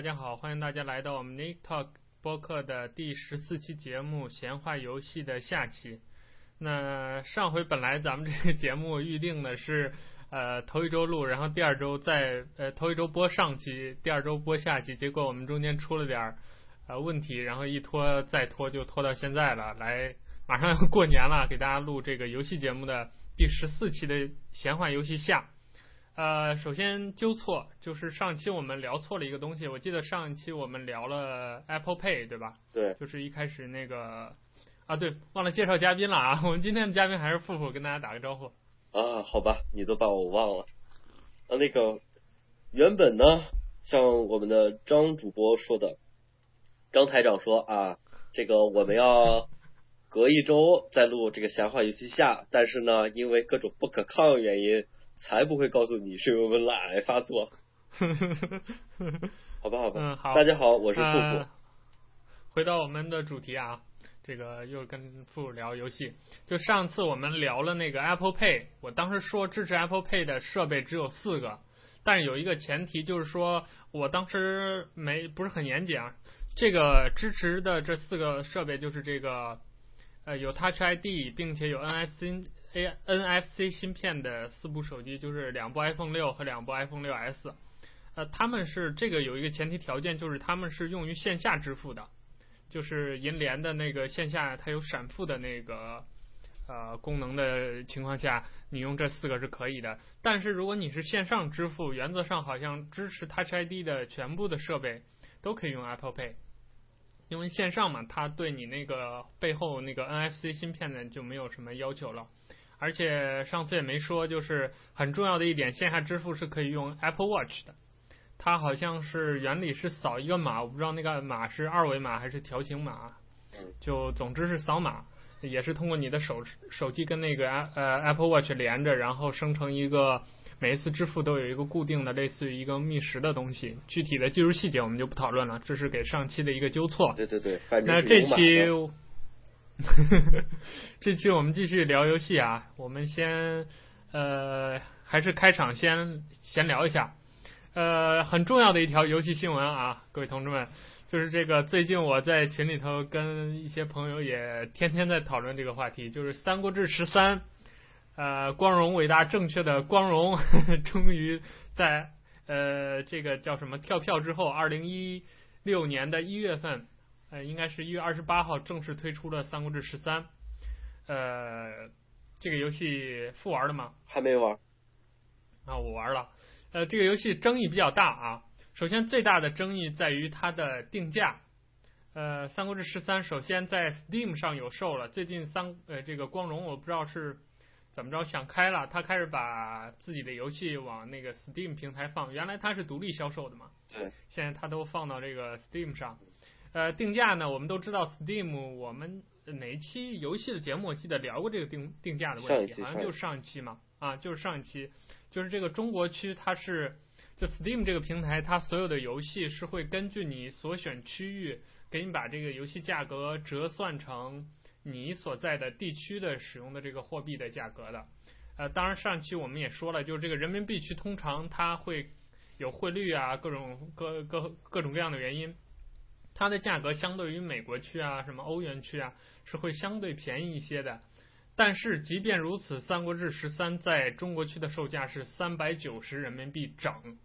大家好，欢迎大家来到我们 Nick Talk 播客的第十四期节目《闲话游戏》的下期。那上回本来咱们这个节目预定的是 呃头一周录，然后第二周再呃头一周播上期，第二周播下期，结果我们中间出了点儿呃问题，然后一拖再拖就拖到现在了。来，马上要过年了，给大家录这个游戏节目的第十四期的《闲话游戏下》。呃，首先纠错，就是上期我们聊错了一个东西。我记得上一期我们聊了 Apple Pay，对吧？对。就是一开始那个啊，对，忘了介绍嘉宾了啊。我们今天的嘉宾还是富富，跟大家打个招呼。啊，好吧，你都把我忘了。啊，那个原本呢，像我们的张主播说的，张台长说啊，这个我们要隔一周再录这个闲话游戏下，但是呢，因为各种不可抗原因。才不会告诉你是因为我们懒癌发作。好吧，好吧。嗯，好。大家好，我是富富。呃，回到我们的主题啊，这个又跟富富聊游戏。就上次我们聊了那个 Apple Pay，我当时说支持 Apple Pay 的设备只有四个，但是有一个前提就是说我当时没不是很严谨啊。这个支持的这四个设备就是这个呃有 Touch ID，并且有 NFC。A NFC 芯片的四部手机就是两部 iPhone 六和两部 iPhone 六 S，呃，他们是这个有一个前提条件，就是他们是用于线下支付的，就是银联的那个线下它有闪付的那个呃功能的情况下，你用这四个是可以的。但是如果你是线上支付，原则上好像支持 Touch ID 的全部的设备都可以用 Apple Pay，因为线上嘛，它对你那个背后那个 NFC 芯片呢就没有什么要求了。而且上次也没说，就是很重要的一点，线下支付是可以用 Apple Watch 的。它好像是原理是扫一个码，我不知道那个码是二维码还是条形码。就总之是扫码，也是通过你的手手机跟那个呃 Apple Watch 连着，然后生成一个每一次支付都有一个固定的类似于一个密匙的东西。具体的技术细节我们就不讨论了，这是给上期的一个纠错。对对对，那这期。这期我们继续聊游戏啊，我们先呃还是开场先闲聊一下，呃很重要的一条游戏新闻啊，各位同志们，就是这个最近我在群里头跟一些朋友也天天在讨论这个话题，就是《三国志十三》呃光荣伟大正确的光荣呵呵 终于在呃这个叫什么跳票之后，二零一六年的一月份。呃，应该是一月二十八号正式推出了《三国志十三》。呃，这个游戏复玩了吗？还没玩。啊，我玩了。呃，这个游戏争议比较大啊。首先，最大的争议在于它的定价。呃，《三国志十三》首先在 Steam 上有售了。最近三呃这个光荣我不知道是怎么着想开了，他开始把自己的游戏往那个 Steam 平台放。原来它是独立销售的嘛。对。现在它都放到这个 Steam 上。呃，定价呢，我们都知道，Steam，我们哪一期游戏的节目我记得聊过这个定定价的问题，好像就是上一期嘛，啊，就是上一期，就是这个中国区它是就 Steam 这个平台，它所有的游戏是会根据你所选区域，给你把这个游戏价格折算成你所在的地区的使用的这个货币的价格的。呃，当然上期我们也说了，就是这个人民币区通常它会有汇率啊，各种各各各种各样的原因。它的价格相对于美国区啊，什么欧元区啊，是会相对便宜一些的。但是即便如此，《三国志十三》在中国区的售价是三百九十人民币整，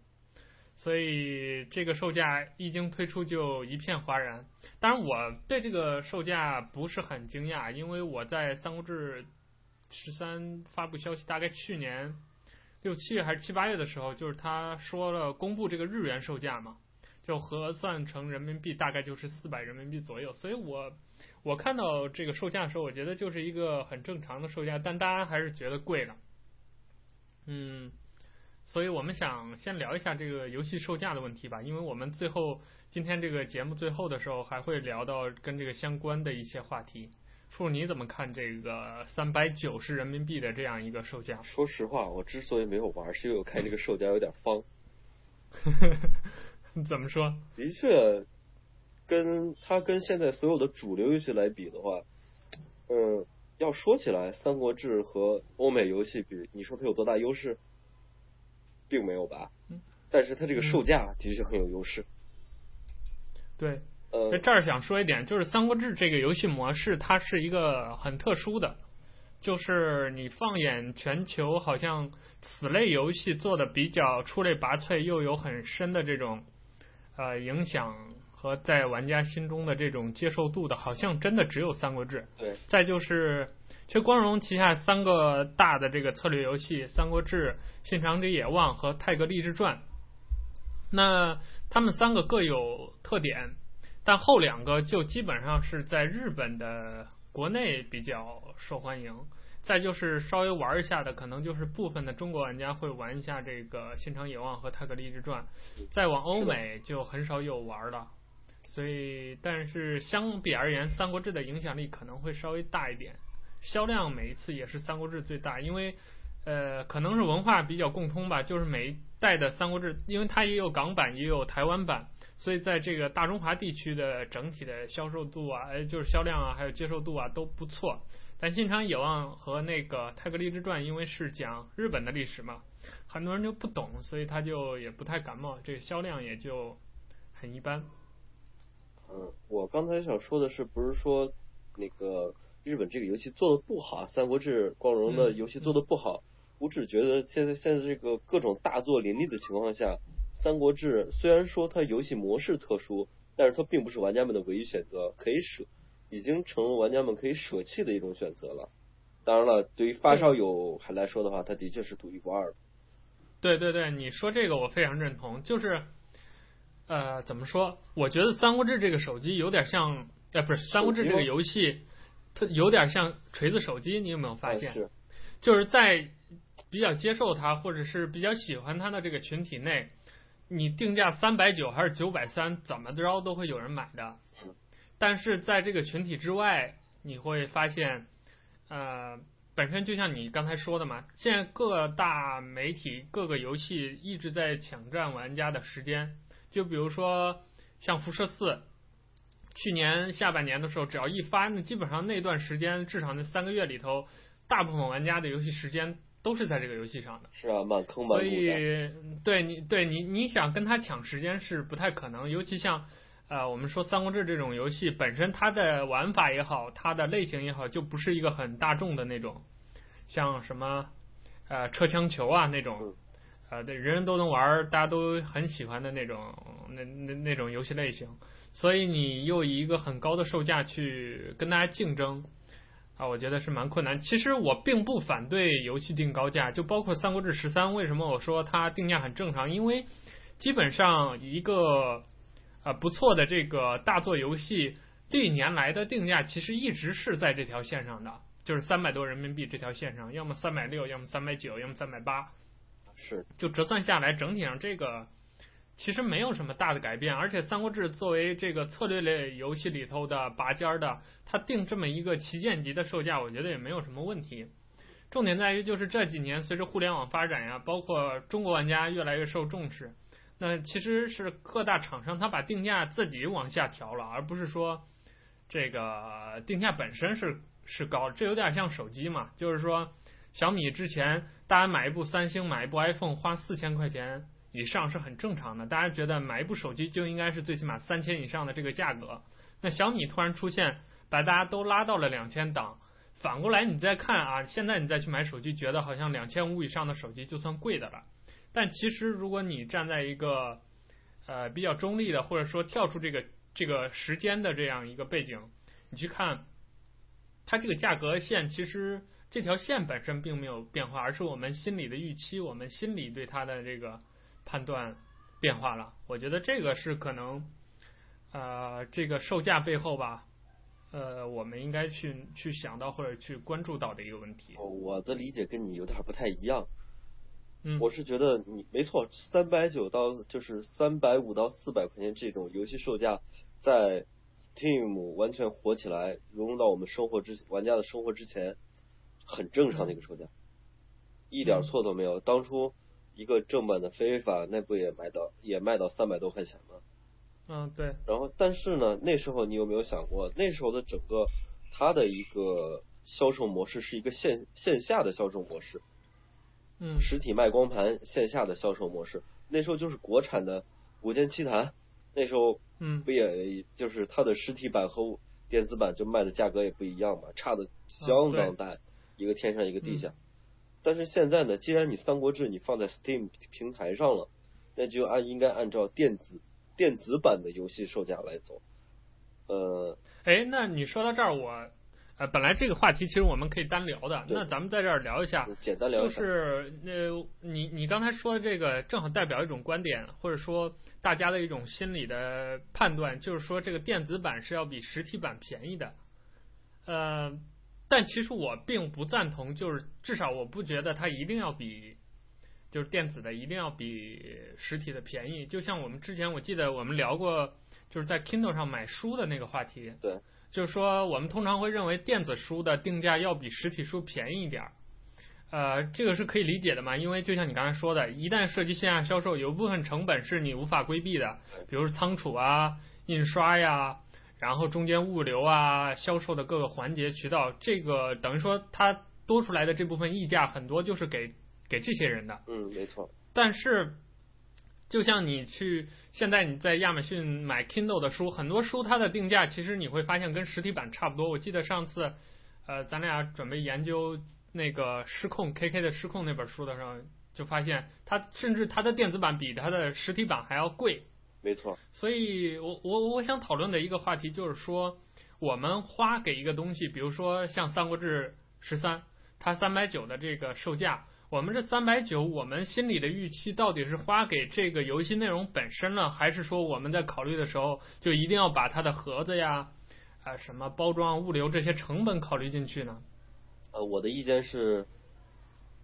所以这个售价一经推出就一片哗然。当然，我对这个售价不是很惊讶，因为我在《三国志十三》发布消息大概去年六七月还是七八月的时候，就是他说了公布这个日元售价嘛。就核算成人民币大概就是四百人民币左右，所以我我看到这个售价的时候，我觉得就是一个很正常的售价，但大家还是觉得贵了。嗯，所以我们想先聊一下这个游戏售价的问题吧，因为我们最后今天这个节目最后的时候还会聊到跟这个相关的一些话题。富，你怎么看这个三百九十人民币的这样一个售价？说实话，我之所以没有玩，是因为我看这个售价有点方。怎么说？的确，跟它跟现在所有的主流游戏来比的话，嗯，要说起来，《三国志》和欧美游戏比，你说它有多大优势？并没有吧？但是它这个售价的确很有优势。对，呃，在这儿想说一点，就是《三国志》这个游戏模式，它是一个很特殊的，就是你放眼全球，好像此类游戏做的比较出类拔萃，又有很深的这种呃影响和在玩家心中的这种接受度的，好像真的只有《三国志》。对，再就是。其实光荣旗下三个大的这个策略游戏《三国志》《信长者野望》和《泰格励志传》，那他们三个各有特点，但后两个就基本上是在日本的国内比较受欢迎。再就是稍微玩一下的，可能就是部分的中国玩家会玩一下这个《信长野望》和《太阁立志传》，再往欧美就很少有玩了。所以，但是相比而言，《三国志》的影响力可能会稍微大一点。销量每一次也是《三国志》最大，因为，呃，可能是文化比较共通吧，就是每一代的《三国志》，因为它也有港版，也有台湾版，所以在这个大中华地区的整体的销售度啊，哎，就是销量啊，还有接受度啊都不错。但《信长野望》和那个《太阁立志传》，因为是讲日本的历史嘛，很多人就不懂，所以他就也不太感冒，这个销量也就很一般。嗯，我刚才想说的是，不是说那个。日本这个游戏做的不好，《三国志》光荣的游戏做的不好，嗯、我只觉得现在现在这个各种大作林立的情况下，《三国志》虽然说它游戏模式特殊，但是它并不是玩家们的唯一选择，可以舍，已经成为玩家们可以舍弃的一种选择了。当然了，对于发烧友还来说的话，它的确是独一无二的。对对对，你说这个我非常认同，就是，呃，怎么说？我觉得《三国志》这个手机有点像，呃，不是《三国志》这个游戏。它有点像锤子手机，你有没有发现？是，就是在比较接受它或者是比较喜欢它的这个群体内，你定价三百九还是九百三，怎么着都会有人买的。但是在这个群体之外，你会发现，呃，本身就像你刚才说的嘛，现在各大媒体、各个游戏一直在抢占玩家的时间。就比如说像辐射四。去年下半年的时候，只要一发，那基本上那段时间，至少那三个月里头，大部分玩家的游戏时间都是在这个游戏上的。是啊，满坑满谷。所以，对你，对你，你想跟他抢时间是不太可能。尤其像，呃，我们说《三国志》这种游戏，本身它的玩法也好，它的类型也好，就不是一个很大众的那种，像什么，呃，车枪球啊那种，呃，对，人人都能玩，大家都很喜欢的那种，那那那种游戏类型。所以你又以一个很高的售价去跟大家竞争啊，我觉得是蛮困难。其实我并不反对游戏定高价，就包括《三国志十三》，为什么我说它定价很正常？因为基本上一个啊不错的这个大作游戏，历年来的定价其实一直是在这条线上的，就是三百多人民币这条线上，要么三百六，要么三百九，要么三百八，是就折算下来，整体上这个。其实没有什么大的改变，而且《三国志》作为这个策略类游戏里头的拔尖儿的，它定这么一个旗舰级的售价，我觉得也没有什么问题。重点在于就是这几年随着互联网发展呀，包括中国玩家越来越受重视，那其实是各大厂商他把定价自己往下调了，而不是说这个定价本身是是高，这有点像手机嘛，就是说小米之前大家买一部三星买一部 iPhone 花四千块钱。以上是很正常的，大家觉得买一部手机就应该是最起码三千以上的这个价格。那小米突然出现，把大家都拉到了两千档。反过来你再看啊，现在你再去买手机，觉得好像两千五以上的手机就算贵的了。但其实如果你站在一个呃比较中立的，或者说跳出这个这个时间的这样一个背景，你去看它这个价格线，其实这条线本身并没有变化，而是我们心里的预期，我们心里对它的这个。判断变化了，我觉得这个是可能，呃，这个售价背后吧，呃，我们应该去去想到或者去关注到的一个问题。我的理解跟你有点不太一样，嗯，我是觉得你没错，三百九到就是三百五到四百块钱这种游戏售价，在 Steam 完全火起来，融入到我们生活之玩家的生活之前，很正常的一个售价，嗯，一点错都没有。当初。一个正版的非法，那不也卖到也卖到三百多块钱吗？嗯，对。然后，但是呢，那时候你有没有想过，那时候的整个它的一个销售模式是一个线线下的销售模式，嗯，实体卖光盘，线下的销售模式，那时候就是国产的《古剑奇谭》，那时候嗯，不也就是它的实体版和电子版就卖的价格也不一样嘛，差的相当大，一个天上一个地下。嗯、但是现在呢，既然你《三国志》你放在 Steam 平台上了，那就按应该按照电子电子版的游戏售价来走。呃，哎，那你说到这儿我。呃，本来这个话题其实我们可以单聊的，那咱们在这儿聊一下，简单聊一下，就是呃，你你刚才说的这个正好代表一种观点，或者说大家的一种心理的判断，就是说这个电子版是要比实体版便宜的。呃，但其实我并不赞同，就是至少我不觉得它一定要比，就是电子的一定要比实体的便宜。就像我们之前我记得我们聊过，就是在 Kindle 上买书的那个话题。对。就是说，我们通常会认为电子书的定价要比实体书便宜一点儿，呃，这个是可以理解的嘛？因为就像你刚才说的，一旦涉及线下销售，有部分成本是你无法规避的，比如仓储啊、印刷呀，然后中间物流啊、销售的各个环节渠道，这个等于说它多出来的这部分溢价很多就是给给这些人的。嗯，没错。但是。就像你去现在你在亚马逊买 Kindle 的书，很多书它的定价其实你会发现跟实体版差不多。我记得上次，呃，咱俩准备研究那个失控 KK 的失控那本书的时候，就发现它甚至它的电子版比它的实体版还要贵。没错。所以我我我想讨论的一个话题就是说，我们花给一个东西，比如说像《三国志十三》，它三百九的这个售价。我们这三百九，我们心里的预期到底是花给这个游戏内容本身了，还是说我们在考虑的时候就一定要把它的盒子呀、啊什么包装、物流这些成本考虑进去呢？呃，我的意见是，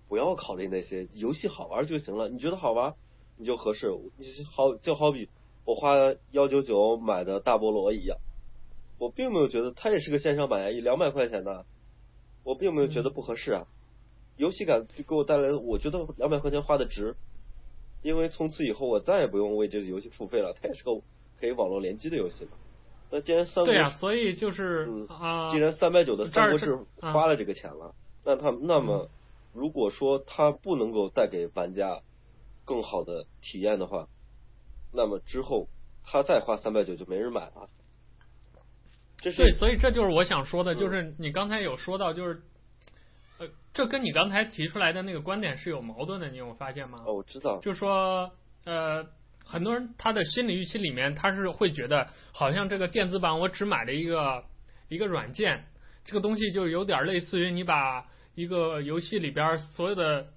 不要考虑那些，游戏好玩就行了。你觉得好玩，你就合适。你好，就好比我花幺九九买的大菠萝一样，我并没有觉得它也是个线上版呀，一两百块钱的，我并没有觉得不合适啊。游戏感就给我带来的，我觉得两百块钱花的值，因为从此以后我再也不用为这个游戏付费了，它也是个可以网络联机的游戏嘛。那既然三国对呀、啊，所以就是、嗯、啊，既然三百九的三国志花了这个钱了，那他那么如果说它不能够带给玩家更好的体验的话，那么之后他再花三百九就没人买了。这是对，所以这就是我想说的，就是你刚才有说到就是。这跟你刚才提出来的那个观点是有矛盾的，你有发现吗？哦，我知道。就是说，呃，很多人他的心理预期里面，他是会觉得，好像这个电子版我只买了一个一个软件，这个东西就有点类似于你把一个游戏里边所有的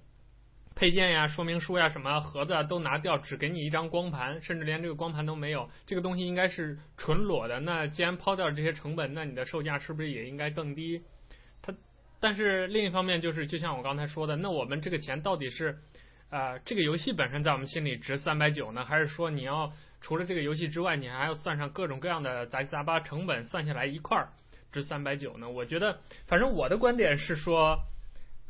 配件呀、说明书呀、什么盒子啊都拿掉，只给你一张光盘，甚至连这个光盘都没有，这个东西应该是纯裸的。那既然抛掉了这些成本，那你的售价是不是也应该更低？但是另一方面就是，就像我刚才说的，那我们这个钱到底是，呃，这个游戏本身在我们心里值三百九呢，还是说你要除了这个游戏之外，你还要算上各种各样的杂七杂八成本，算下来一块儿值三百九呢？我觉得，反正我的观点是说，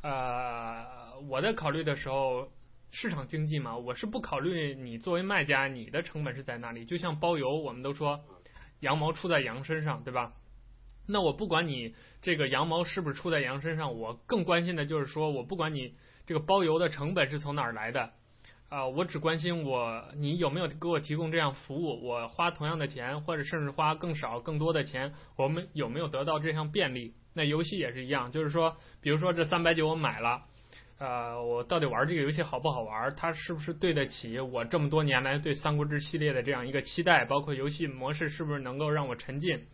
呃，我在考虑的时候，市场经济嘛，我是不考虑你作为卖家你的成本是在哪里。就像包邮，我们都说羊毛出在羊身上，对吧？那我不管你这个羊毛是不是出在羊身上，我更关心的就是说，我不管你这个包邮的成本是从哪儿来的，啊、我只关心我你有没有给我提供这样服务，我花同样的钱，或者甚至花更少更多的钱，我们有没有得到这项便利？那游戏也是一样，就是说，比如说这三百九我买了，呃，我到底玩这个游戏好不好玩？它是不是对得起我这么多年来对三国志系列的这样一个期待？包括游戏模式是不是能够让我沉浸？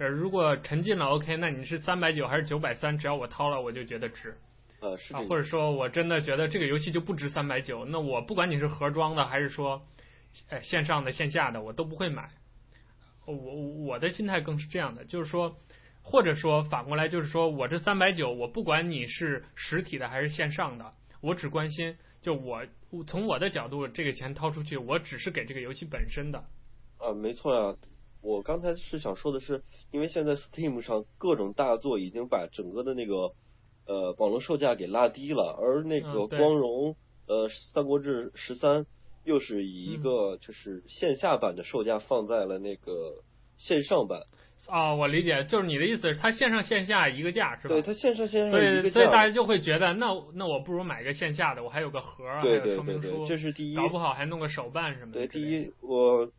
呃，如果沉浸了，OK，那你是三百九还是九百三？只要我掏了，我就觉得值。呃，是。或者说我真的觉得这个游戏就不值三百九，那我不管你是盒装的还是说，呃，线上的、线下的，我都不会买。我我的心态更是这样的，就是说，或者说反过来就是说我这三百九，我不管你是实体的还是线上的，我只关心就我从我的角度，这个钱掏出去，我只是给这个游戏本身的。呃，没错呀。我刚才是想说的是，因为现在 Steam 上各种大作已经把整个的那个呃网络售价给拉低了，而那个光荣、嗯、呃三国志十三又是以一个就是线下版的售价放在了那个线上版。哦，我理解，就是你的意思是，它线上线下一个价是吧？对，它线上线下所以所以大家就会觉得，那那我不如买个线下的，我还有个盒儿，对对对对，对，这是第一，搞不好还弄个手办什么的。对，第一，我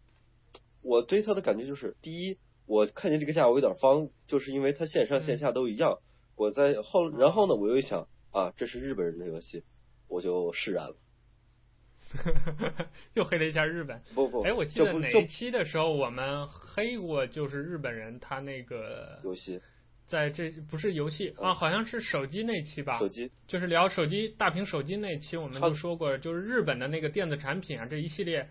我对它的感觉就是，第一，我看见这个价我有点方，就是因为它线上线下都一样。嗯、我在后，然后呢，我又一想啊，这是日本人的游戏，我就释然了。又黑了一下日本。不不，哎，我记得哪一期的时候我们黑过，就是日本人他那个游戏，在这不是游戏啊，好像是手机那期吧？手机就是聊手机大屏手机那期，我们就说过，就是日本的那个电子产品啊，这一系列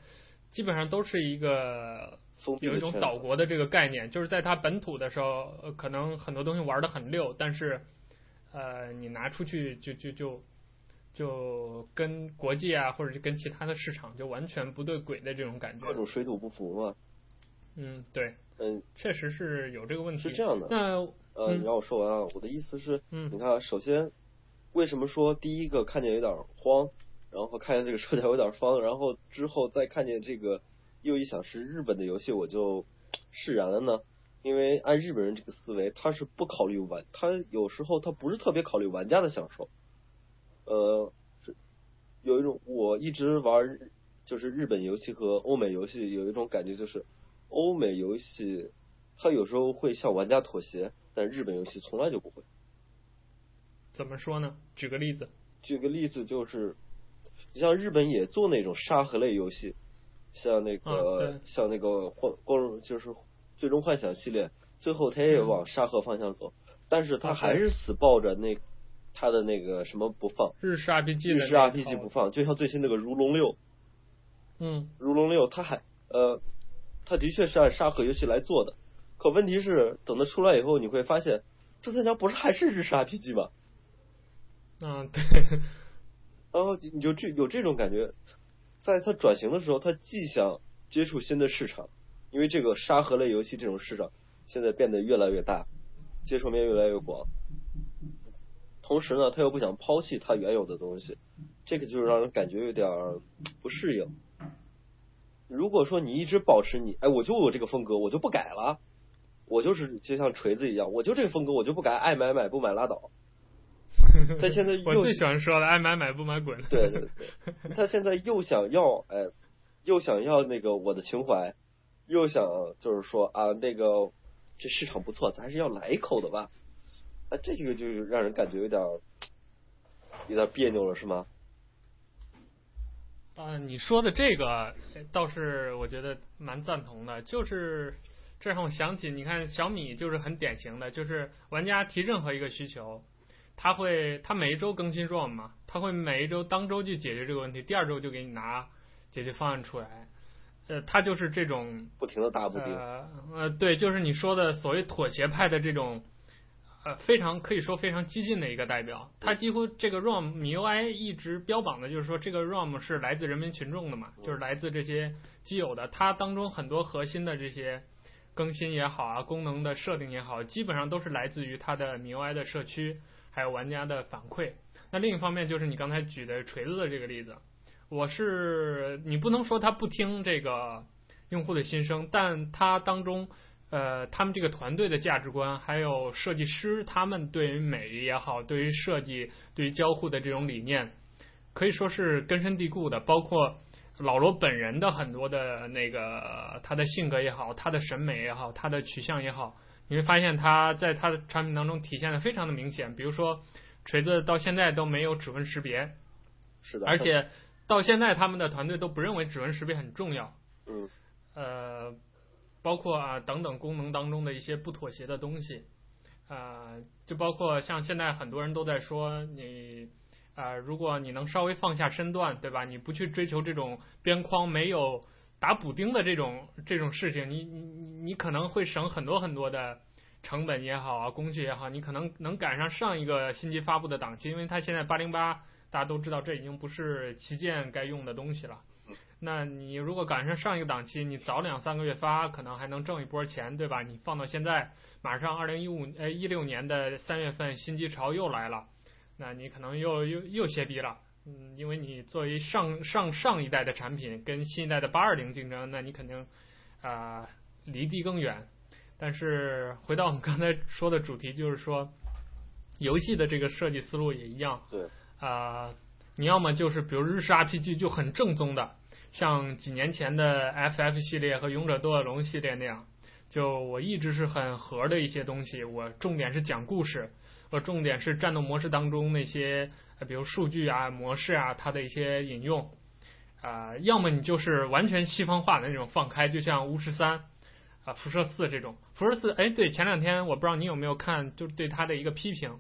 基本上都是一个有一种岛国的这个概念，就是在它本土的时候，可能很多东西玩的很溜，但是呃，你拿出去就就就。就跟国际啊，或者是跟其他的市场就完全不对轨的这种感觉，各种水土不服嘛。嗯，对，嗯，确实是有这个问题。是这样的。那呃，你让我说完啊，我的意思是，嗯，你看，首先，为什么说第一个看见有点慌，然后看见这个售价 有点方，然后之后再看见这个又一想是日本的游戏，我就释然了呢？因为按日本人这个思维，他是不考虑玩，他有时候他不是特别考虑玩家的享受。呃，是有一种我一直玩，就是日本游戏和欧美游戏有一种感觉，就是欧美游戏它有时候会向玩家妥协，但日本游戏从来就不会。怎么说呢？举个例子。举个例子就是，你像日本也做那种沙盒类游戏，像那个、哦、像那个幻光荣就是最终幻想系列，最后他也往沙盒方向走，嗯、但是他还是死抱着那。他的那个什么不放？日式 RPG 日式 RPG 不放，就像最新那个如龙六。嗯。如龙六，他还呃，他的确是按沙盒游戏来做的，可问题是等它出来以后，你会发现这三家不是还是日式 RPG 吗？嗯，对。然后你就这有这种感觉，在他转型的时候，他既想接触新的市场，因为这个沙盒类游戏这种市场现在变得越来越大，接受面越来越广。同时呢，他又不想抛弃他原有的东西，这个就是让人感觉有点不适应。如果说你一直保持你，哎，我就有这个风格，我就不改了，我就是就像锤子一样，我就这个风格，我就不改，爱买买，不买拉倒。他现在 又我最喜欢说的，爱买买，不买滚。对对对，他现在又想要，哎，又想要那个我的情怀，又想就是说啊，那个这市场不错，咱还是要来一口的吧。啊，这个就让人感觉有点有点别扭了，是吗？啊，你说的这个倒是我觉得蛮赞同的，就是这让我想起，你看小米就是很典型的，就是玩家提任何一个需求，他会他每一周更新 ROM 嘛，他会每一周当周去解决这个问题，第二周就给你拿解决方案出来，呃，他就是这种不停的大步兵，呃呃，对，就是你说的所谓妥协派的这种。呃，非常可以说非常激进的一个代表，他几乎这个 ROM MIUI 一直标榜的就是说这个 ROM 是来自人民群众的嘛，就是来自这些基友的，它当中很多核心的这些更新也好啊，功能的设定也好，基本上都是来自于它的 MIUI 的社区，还有玩家的反馈。那另一方面就是你刚才举的锤子的这个例子，我是你不能说他不听这个用户的心声，但他当中。呃，他们这个团队的价值观，还有设计师他们对于美也好，对于设计、对于交互的这种理念，可以说是根深蒂固的。包括老罗本人的很多的那个他的性格也好，他的审美也好，他的取向也好，你会发现它在它的产品当中体现的非常的明显。比如说，锤子到现在都没有指纹识别，是的，而且到现在他们的团队都不认为指纹识别很重要。嗯，呃。包括啊等等功能当中的一些不妥协的东西，啊、呃，就包括像现在很多人都在说你啊、呃，如果你能稍微放下身段，对吧？你不去追求这种边框没有打补丁的这种这种事情，你你你可能会省很多很多的成本也好啊，工具也好，你可能能赶上上一个新机发布的档期，因为它现在八零八大家都知道，这已经不是旗舰该用的东西了。那你如果赶上上一个档期，你早两三个月发，可能还能挣一波钱，对吧？你放到现在，马上二零一五呃一六年的三月份新机潮又来了，那你可能又又又歇逼了，嗯，因为你作为上上上一代的产品跟新一代的八二零竞争，那你肯定啊、呃、离地更远。但是回到我们刚才说的主题，就是说游戏的这个设计思路也一样。对。啊、呃，你要么就是比如日式 RPG 就很正宗的，像几年前的 FF 系列和勇者斗恶龙系列那样，就我一直是很核的一些东西，我重点是讲故事，我重点是战斗模式当中那些，比如数据啊、模式啊，它的一些引用。啊、要么你就是完全西方化的那种放开，就像巫师三啊、辐射四这种。辐射四，哎，对，前两天我不知道你有没有看，就是对它的一个批评，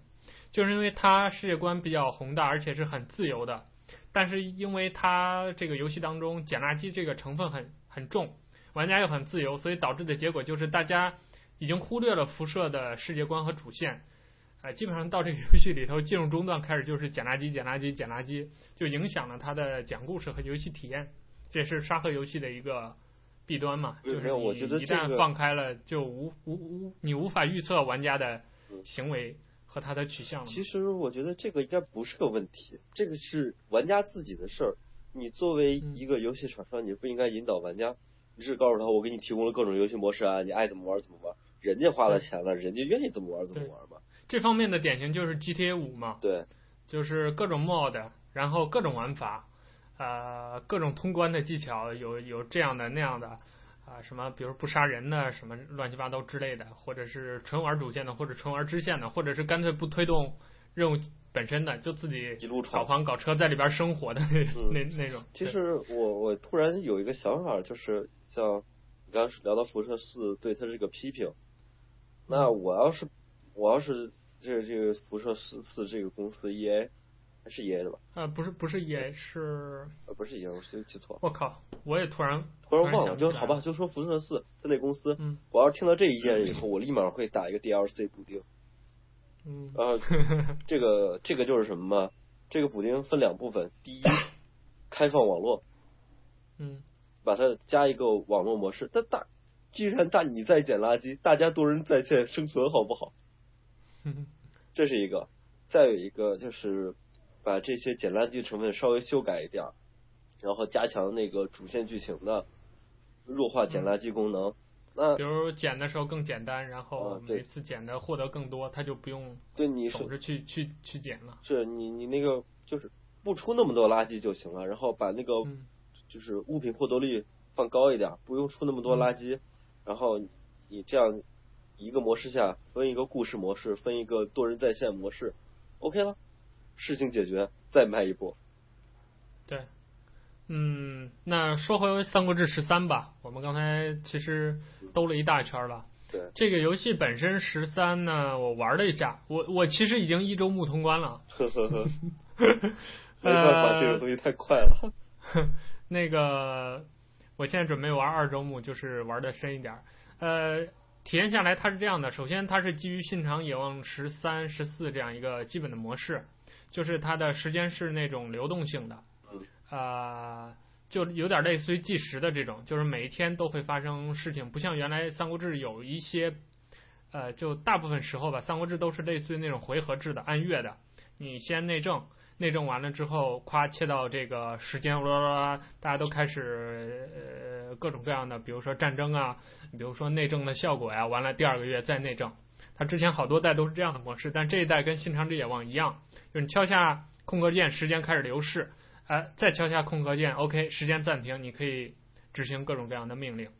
就是因为它世界观比较宏大，而且是很自由的，但是因为它这个游戏当中捡垃圾这个成分很很重，玩家又很自由，所以导致的结果就是大家已经忽略了辐射的世界观和主线。呃，基本上到这个游戏里头进入中段开始就是捡垃圾、捡垃圾、捡垃圾，就影响了它的讲故事和游戏体验。这也是沙盒游戏的一个弊端嘛，就是你一旦放开了，就无无无你无法预测玩家的行为和他的取向。其实我觉得这个应该不是个问题，这个是玩家自己的事儿。你作为一个游戏厂商，你不应该引导玩家，你只告诉他我给你提供了各种游戏模式啊，你爱怎么玩怎么玩。人家花了钱了，人家愿意怎么玩怎么玩嘛。这方面的典型就是 GTA 五嘛，对，就是各种 mod，然后各种玩法，呃，各种通关的技巧，有有这样的那样的，啊、呃，什么比如不杀人的，什么乱七八糟之类的，或者是纯玩主线的，或者纯玩支线的，或者是干脆不推动任务本身的，就自己搞房搞车在里边生活的那、嗯、那那种。其实我我突然有一个想法，就是像你刚刚聊到辐射四对它这个批评，那我要是我要是。这这个辐射四四这个公司 E A 还是 E A 的吧？啊，不是不是 E A 是，呃不是 E A，我记记错了。我靠，我也突然突然忘了，就好吧，就说辐射四他那公司，嗯，我要是听到这一件以后，我立马会打一个 D L C 补丁。嗯。呃 这个这个就是什么嘛？这个补丁分两部分，第一，开放网络，嗯，把它加一个网络模式。但大既然大你在捡垃圾，大家多人在线生存好不好？这是一个，再有一个就是把这些捡垃圾成分稍微修改一点，然后加强那个主线剧情的弱化捡垃圾功能。嗯、那比如捡的时候更简单，然后每次捡的获得更多，他就不用对你守着去去去捡了。是你你那个就是不出那么多垃圾就行了，然后把那个就是物品获得率放高一点，不用出那么多垃圾，嗯、然后你这样。一个模式下分一个故事模式，分一个多人在线模式，OK 了，事情解决，再迈一步。对，嗯，那说回《三国志十三》吧，我们刚才其实兜了一大圈了。对，这个游戏本身十三呢，我玩了一下，我我其实已经一周目通关了。呵呵呵，没办法，这个东西太快了。那个，我现在准备玩二周目，就是玩的深一点，呃。体验下来，它是这样的。首先，它是基于《信长野望十三、十四》这样一个基本的模式，就是它的时间是那种流动性的，呃，就有点类似于计时的这种，就是每一天都会发生事情，不像原来《三国志》有一些，呃，就大部分时候吧，《三国志》都是类似于那种回合制的，按月的，你先内政。内政完了之后，夸切到这个时间，啦啦啦，大家都开始呃各种各样的，比如说战争啊，比如说内政的效果呀，完了第二个月再内政。他之前好多代都是这样的模式，但这一代跟《新长治野望》一样，就是你敲下空格键，时间开始流逝，呃，再敲下空格键，OK，时间暂停，你可以执行各种各样的命令。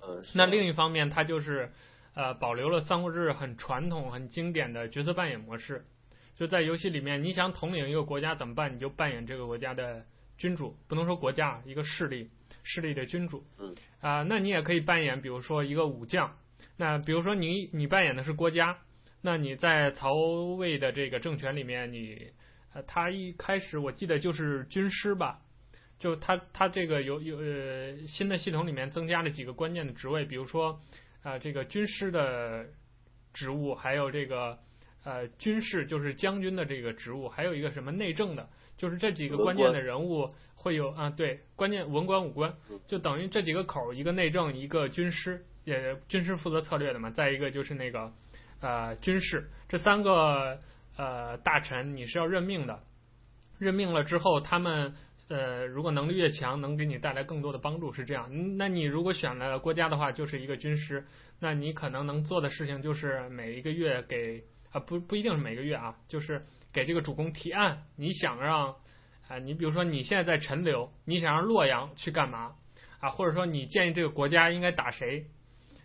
呃，那另一方面，它就是呃保留了《三国志》很传统、很经典的角色扮演模式。就在游戏里面，你想统领一个国家怎么办？你就扮演这个国家的君主，不能说国家，一个势力，势力的君主。嗯。啊，那你也可以扮演，比如说一个武将。那比如说你你扮演的是国家，那你在曹魏的这个政权里面，你呃，他一开始我记得就是军师吧？就他他这个有有呃新的系统里面增加了几个关键的职位，比如说啊这个军师的职务，还有这个。呃，军事就是将军的这个职务，还有一个什么内政的，就是这几个关键的人物会有啊，对，关键文官武官，就等于这几个口，一个内政，一个军师，也军师负责策略的嘛，再一个就是那个呃军事，这三个呃大臣你是要任命的，任命了之后，他们呃，如果能力越强，能给你带来更多的帮助，是这样。那你如果选了国家的话，就是一个军师，那你可能能做的事情就是每一个月给啊，不不一定是每个月啊，就是给这个主公提案，你想让啊，你比如说你现在在陈留，你想让洛阳去干嘛啊，或者说你建议这个国家应该打谁，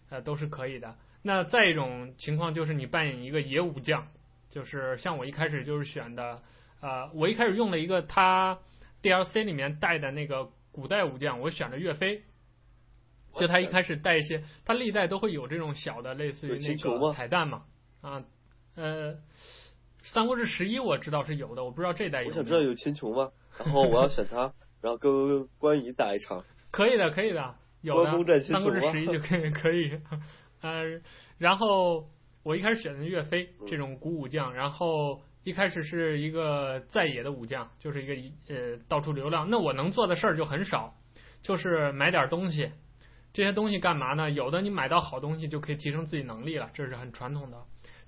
呃，都是可以的。那再一种情况就是你扮演一个野武将，就是像我一开始就是选的，呃，我一开始用了一个他 DLC 里面带的那个古代武将，我选了岳飞。就他一开始带一些，他历代都会有这种小的类似于那个彩蛋嘛，啊，呃，三国志十一我知道是有的，我不知道这代有。我想知道有秦琼吗？然后我要选他，然后跟关羽打一场。可以的，可以的，有的。三国志十一就可以，可以。呃，然后我一开始选的岳飞这种古武将，然后一开始是一个在野的武将，就是一个呃到处流浪。那我能做的事儿就很少，就是买点东西。这些东西干嘛呢？有的你买到好东西就可以提升自己能力了，这是很传统的。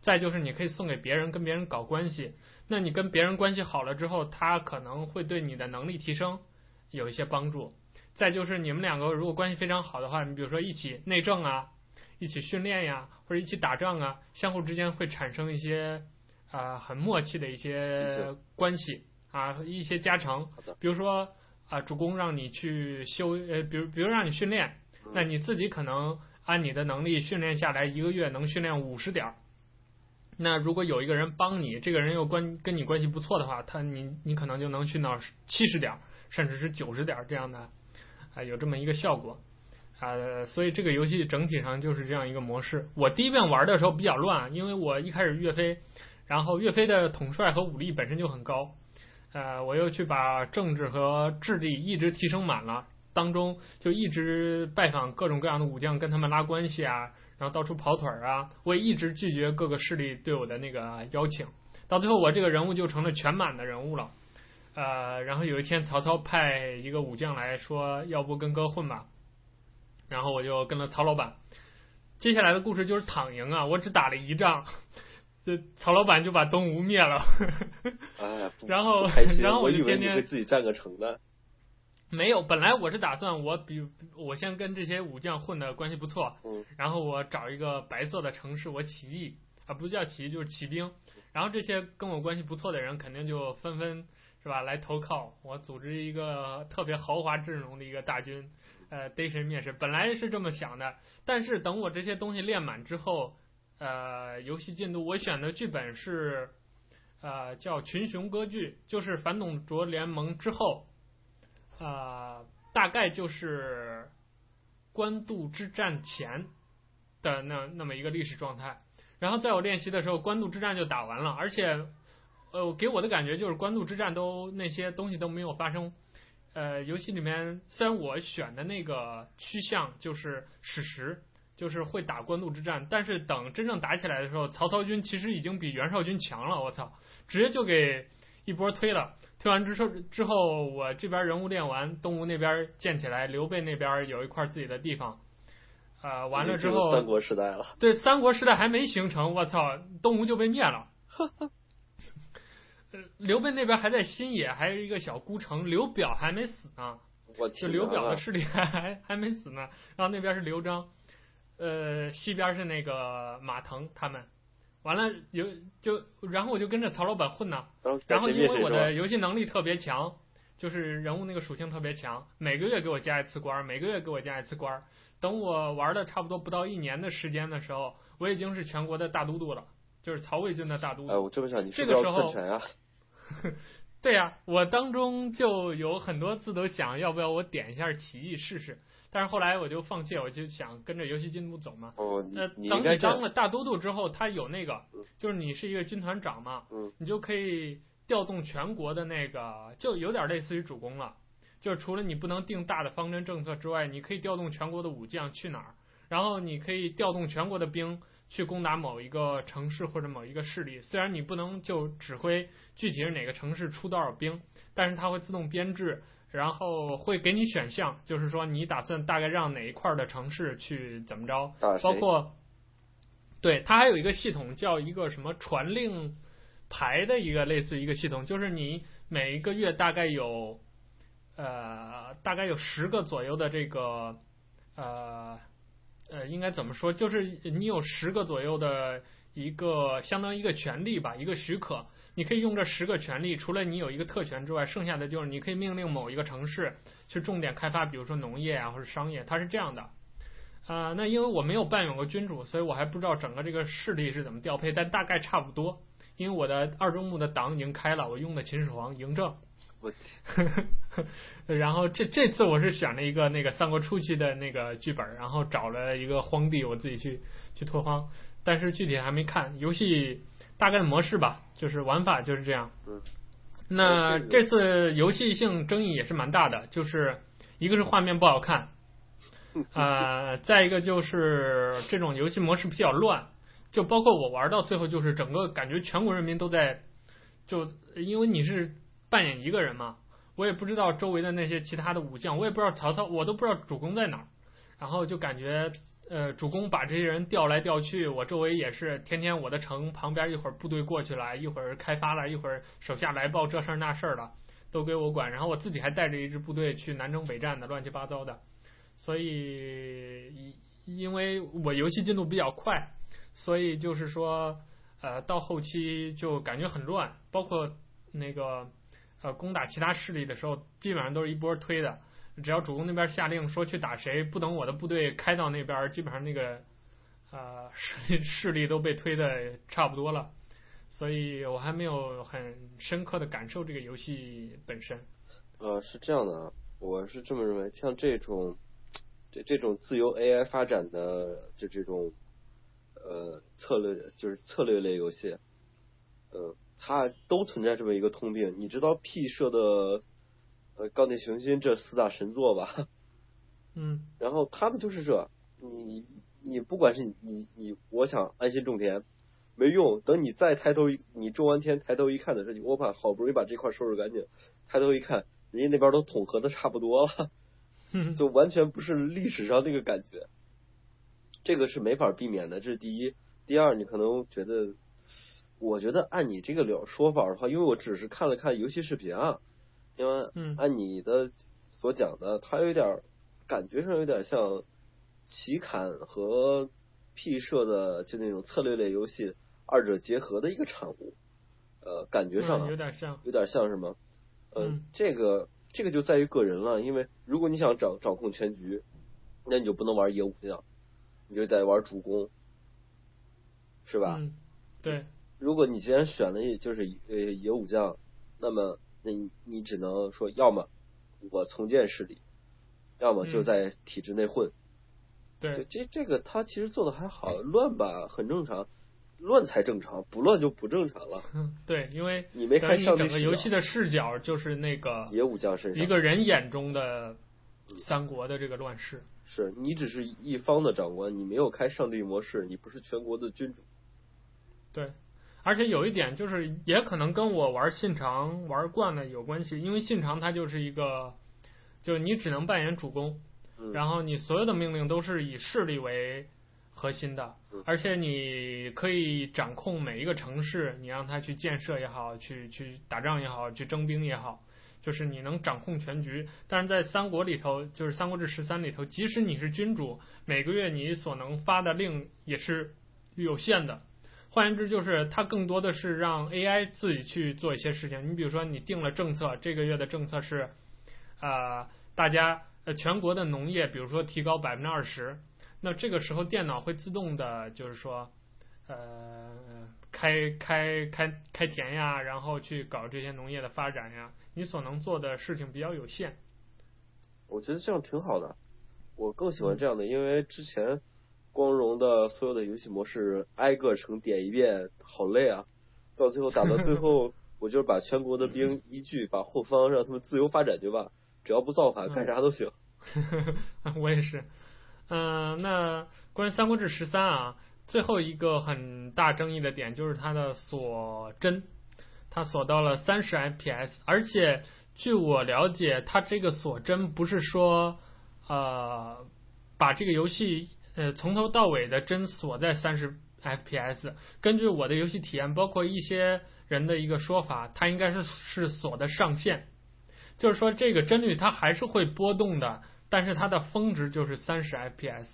再就是你可以送给别人，跟别人搞关系。那你跟别人关系好了之后，他可能会对你的能力提升有一些帮助。再就是你们两个如果关系非常好的话，你比如说一起内政啊。一起训练呀，或者一起打仗啊，相互之间会产生一些啊、呃、很默契的一些关系啊，一些加成。比如说啊、呃，主公让你去修呃，比如比如让你训练，那你自己可能按你的能力训练下来，一个月能训练五十点。那如果有一个人帮你，这个人又关跟你关系不错的话，他你你可能就能去到七十点，甚至是九十点这样的啊、呃，有这么一个效果。呃，所以这个游戏整体上就是这样一个模式。我第一遍玩的时候比较乱，因为我一开始岳飞，然后岳飞的统帅和武力本身就很高，呃，我又去把政治和智力一直提升满了，当中就一直拜访各种各样的武将，跟他们拉关系啊，然后到处跑腿儿啊，我也一直拒绝各个势力对我的那个邀请，到最后我这个人物就成了全满的人物了，呃，然后有一天曹操派一个武将来说，要不跟哥混吧。然后我就跟了曹老板，接下来的故事就是躺赢啊！我只打了一仗，这曹老板就把东吴灭了。哎，然后然后我就天天给自己占个城的。没有，本来我是打算我比我先跟这些武将混的关系不错，嗯，然后我找一个白色的城市，我起义啊，不叫起义就是起兵，然后这些跟我关系不错的人肯定就纷纷是吧来投靠。我，组织一个特别豪华阵容的一个大军。呃，逮谁灭谁，本来是这么想的，但是等我这些东西练满之后，呃，游戏进度我选的剧本是，呃，叫《群雄割据》，就是反董卓联盟之后，呃，大概就是官渡之战前的那那么一个历史状态。然后在我练习的时候，官渡之战就打完了，而且，呃，给我的感觉就是官渡之战都那些东西都没有发生。呃，游戏里面虽然我选的那个趋向就是史实，就是会打官渡之战，但是等真正打起来的时候，曹操军其实已经比袁绍军强了。我操，直接就给一波推了。推完之后，之后我这边人物练完，东吴那边建起来，刘备那边有一块自己的地方。啊、呃，完了之后，三国时代了。对，三国时代还没形成，我操，东吴就被灭了。刘备那边还在新野，还有一个小孤城，刘表还没死呢。我就刘表的势力还还还没死呢。然后那边是刘璋，呃，西边是那个马腾他们。完了有就，然后我就跟着曹老板混呢。然后因为我的游戏能力特别强，就是人物那个属性特别强，每个月给我加一次官，每个月给我加一次官。等我玩的差不多不到一年的时间的时候，我已经是全国的大都督了，就是曹魏军的大都督。哎，我这么想，你是不是要篡权啊？对呀、啊，我当中就有很多次都想要不要我点一下起义试试，但是后来我就放弃，我就想跟着游戏进度走嘛。哦，呃，等你当了大都督之后，他有那个，就是你是一个军团长嘛，嗯，你就可以调动全国的那个，就有点类似于主公了。就是除了你不能定大的方针政策之外，你可以调动全国的武将去哪儿，然后你可以调动全国的兵。去攻打某一个城市或者某一个势力，虽然你不能就指挥具体是哪个城市出多少兵，但是它会自动编制，然后会给你选项，就是说你打算大概让哪一块的城市去怎么着，包括，对，它还有一个系统叫一个什么传令牌的一个类似于一个系统，就是你每一个月大概有呃，大概有十个左右的这个呃呃，应该怎么说？就是你有十个左右的一个相当于一个权利吧，一个许可，你可以用这十个权利，除了你有一个特权之外，剩下的就是你可以命令某一个城市去重点开发，比如说农业啊或者商业，它是这样的。啊、呃，那因为我没有扮演过君主，所以我还不知道整个这个势力是怎么调配，但大概差不多。因为我的二周目的党已经开了，我用的秦始皇嬴政。我 然后这这次我是选了一个那个三国初期的那个剧本，然后找了一个荒地，我自己去去拓荒，但是具体还没看游戏大概的模式吧，就是玩法就是这样。嗯。那这次游戏性争议也是蛮大的，就是一个是画面不好看，啊、呃，再一个就是这种游戏模式比较乱。就包括我玩到最后，就是整个感觉全国人民都在，就因为你是扮演一个人嘛，我也不知道周围的那些其他的武将，我也不知道曹操，我都不知道主公在哪儿，然后就感觉呃主公把这些人调来调去，我周围也是天天我的城旁边一会儿部队过去了，一会儿开发了，一会儿手下来报这事儿那事儿了，都归我管，然后我自己还带着一支部队去南征北战的，乱七八糟的，所以因为我游戏进度比较快。所以就是说，呃，到后期就感觉很乱，包括那个呃攻打其他势力的时候，基本上都是一波推的。只要主公那边下令说去打谁，不等我的部队开到那边，基本上那个呃势力 势力都被推的差不多了。所以我还没有很深刻的感受这个游戏本身。呃，是这样的啊，我是这么认为，像这种这这种自由 AI 发展的就这种。呃，策略就是策略类游戏，呃，它都存在这么一个通病。你知道 P 社的呃钢铁雄心这四大神作吧？嗯。然后他们就是这，你你不管是你你，你我想安心种田，没用。等你再抬头，你种完田抬头一看的时候，你我把好不容易把这块收拾干净，抬头一看，人家那边都统合的差不多了，就完全不是历史上那个感觉。这个是没法避免的，这是第一。第二，你可能觉得，我觉得按你这个了说法的话，因为我只是看了看游戏视频啊，因为按你的所讲的，它有点感觉上有点像奇坎和 P 社的就那种策略类游戏二者结合的一个产物，呃，感觉上有点像，有点像什么？嗯，这个这个就在于个人了，因为如果你想掌掌控全局，那你就不能玩野武将。你就得玩主攻，是吧？嗯，对。如果你既然选了就是呃野武将，那么那你你只能说，要么我重建势力，要么就在体制内混。嗯、对，这这个他其实做的还好，乱吧很正常，乱才正常，不乱就不正常了。嗯，对，因为你没看上整个游戏的视角就是那个野武将身上一个人眼中的三国的这个乱世。是你只是一方的长官，你没有开上帝模式，你不是全国的君主。对，而且有一点就是，也可能跟我玩信长玩惯了有关系，因为信长它就是一个，就你只能扮演主公，嗯，然后你所有的命令都是以势力为核心的，嗯，而且你可以掌控每一个城市，你让他去建设也好，去去打仗也好，去征兵也好。就是你能掌控全局，但是在三国里头，就是《三国志十三》里头，即使你是君主，每个月你所能发的令也是有限的。换言之，就是它更多的是让 AI 自己去做一些事情。你比如说，你定了政策，这个月的政策是，啊、大家呃全国的农业，比如说提高百分之二十，那这个时候电脑会自动的，就是说，呃，开开开开田呀，然后去搞这些农业的发展呀。你所能做的事情比较有限，我觉得这样挺好的，我更喜欢这样的，因为之前光荣的所有的游戏模式挨个成点一遍，好累啊！到最后打到最后，我就是把全国的兵一聚，把后方让他们自由发展去吧，只要不造反，干啥都行。我也是，嗯、呃，那关于《三国志十三》啊，最后一个很大争议的点就是它的锁帧。它锁到了三十 FPS，而且据我了解，它这个锁帧不是说呃把这个游戏呃从头到尾的帧锁在三十 FPS。根据我的游戏体验，包括一些人的一个说法，它应该是是锁的上限，就是说这个帧率它还是会波动的，但是它的峰值就是三十 FPS，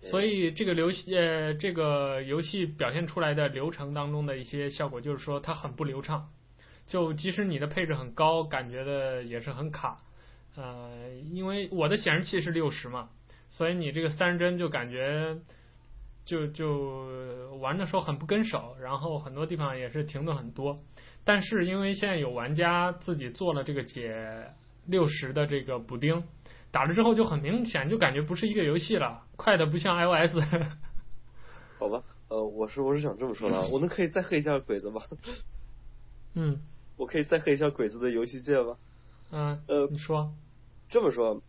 所以这个游戏呃这个游戏表现出来的流程当中的一些效果，就是说它很不流畅，就即使你的配置很高，感觉的也是很卡，呃，因为我的显示器是六十嘛，所以你这个三十帧就感觉。就就玩的时候很不跟手，然后很多地方也是停顿很多。但是因为现在有玩家自己做了这个解六十的这个补丁，打了之后就很明显，就感觉不是一个游戏了，快的不像 iOS。好吧，呃，我是我是想这么说的，我们可以再黑一下鬼子吗？嗯，我可以再黑一下鬼子的游戏界吗？嗯，呃，你说，这么说，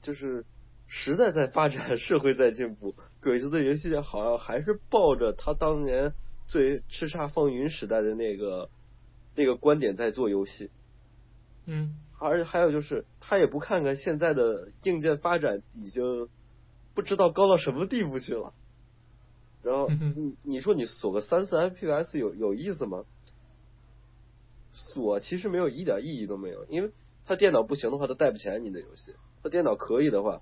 就是。时代在发展，社会在进步。鬼子的游戏好像还是抱着他当年最叱咤风云时代的那个那个观点在做游戏。嗯。而且还有就是，他也不看看现在的硬件发展已经不知道高到什么地步去了。然后你你说你锁个三四 FPS 有有意思吗？锁其实没有一点意义都没有，因为他电脑不行的话，他带不起来你的游戏。他电脑可以的话。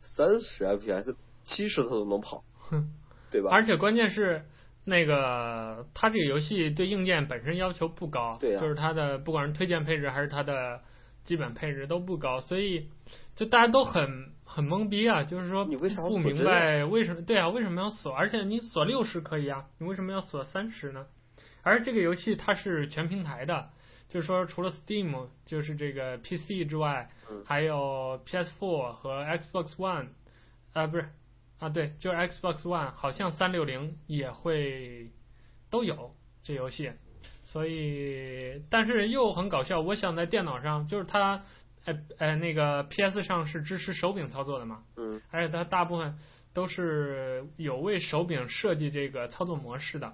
三十 FPS，七十它都能跑，哼，对吧？而且关键是那个，它这个游戏对硬件本身要求不高，对啊，就是它的不管是推荐配置还是它的基本配置都不高，所以就大家都很很懵逼啊，就是说你为啥不明白为什么？对啊，为什么要锁？而且你锁六十可以啊，你为什么要锁三十呢？而这个游戏它是全平台的。就是说，除了 Steam 就是这个 PC 之外，还有 PS4 和 Xbox One，啊不是啊对，就是 Xbox One，好像三六零也会都有这游戏，所以但是又很搞笑，我想在电脑上，就是它，呃呃那个 PS 上是支持手柄操作的嘛，嗯，而且它大部分都是有为手柄设计这个操作模式的。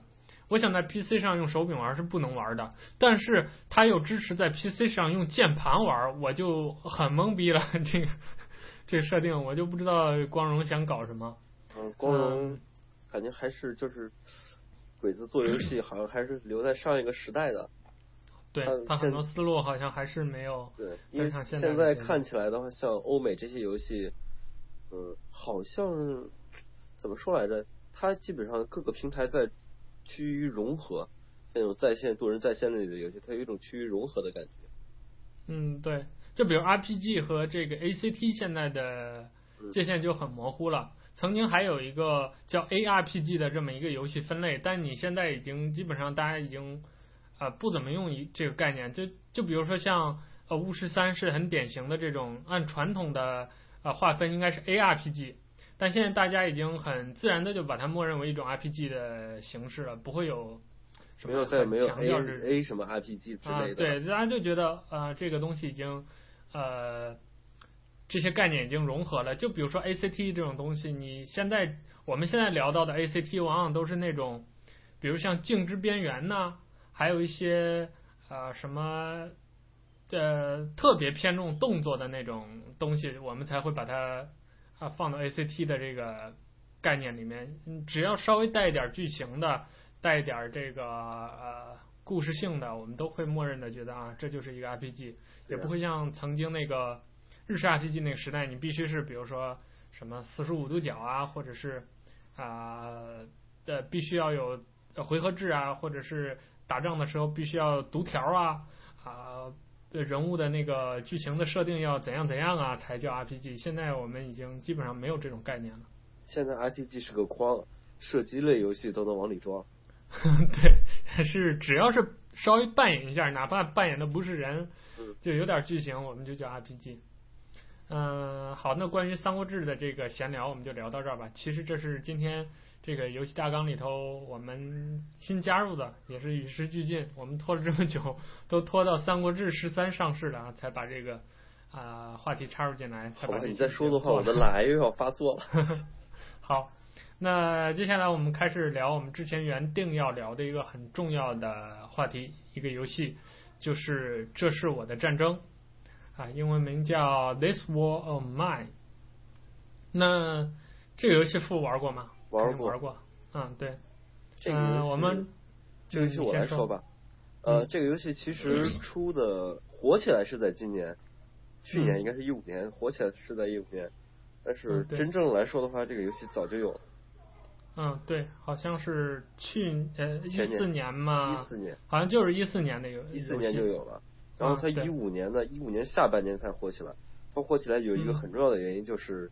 我想在 PC 上用手柄玩是不能玩的，但是它又支持在 PC 上用键盘玩，我就很懵逼了。这个这个设定我就不知道光荣想搞什么。嗯，光荣感觉还是就是鬼子做游戏，好像还是留在上一个时代的。对，他很多思路好像还是没有。对，因为现在看起来的话，像欧美这些游戏，嗯，好像怎么说来着？它基本上各个平台在。趋于融合，像那种在线多人在线类的游戏，它有一种趋于融合的感觉。嗯，对，就比如 RPG 和这个 ACT 现在的界限就很模糊了。曾经还有一个叫 ARPG 的这么一个游戏分类，但你现在已经基本上大家已经啊、呃、不怎么用一这个概念。就就比如说像呃巫师三是很典型的这种按传统的呃划分应该是 ARPG。但现在大家已经很自然的就把它默认为一种 RPG 的形式了，不会有什么没有再没有 A A 什么 RPG 之类的。对，大家就觉得呃这个东西已经呃这些概念已经融合了。就比如说 ACT 这种东西，你现在我们现在聊到的 ACT 往往都是那种，比如像静之边缘呐，还有一些呃什么呃特别偏重动作的那种东西，我们才会把它。啊，放到 ACT 的这个概念里面，只要稍微带一点剧情的，带一点这个呃故事性的，我们都会默认的觉得啊，这就是一个 RPG，也不会像曾经那个日式 RPG 那个时代，你必须是比如说什么四十五度角啊，或者是啊呃必须要有回合制啊，或者是打仗的时候必须要读条啊啊。对人物的那个剧情的设定要怎样怎样啊，才叫 RPG？现在我们已经基本上没有这种概念了。现在 RPG 是个框，射击类游戏都能往里装。对，但是只要是稍微扮演一下，哪怕扮演的不是人，就有点剧情，我们就叫 RPG。嗯、呃，好，那关于《三国志》的这个闲聊，我们就聊到这儿吧。其实这是今天。这个游戏大纲里头，我们新加入的也是与时俱进。我们拖了这么久，都拖到《三国志十三》上市了啊，才把这个啊、呃、话题插入进来。才把你再说的话，我的懒又要发作了。好，那接下来我们开始聊我们之前原定要聊的一个很重要的话题，一个游戏，就是《这是我的战争》啊，英文名叫《This War of Mine》。那这个游戏父玩过吗？玩过，玩过，嗯，对，这个游戏，呃、我们这个游戏我来说。吧，呃，这个游戏其实出的火起来是在今年，去年应该是一五年，火起来是在一五年，但是真正来说的话，这个游戏早就有了。嗯，对，好像是去呃一四年嘛，一四年，好像就是一四年的游一四年就有了，然后它一五年呢，一五年下半年才火起来。它火起来有一个很重要的原因就是，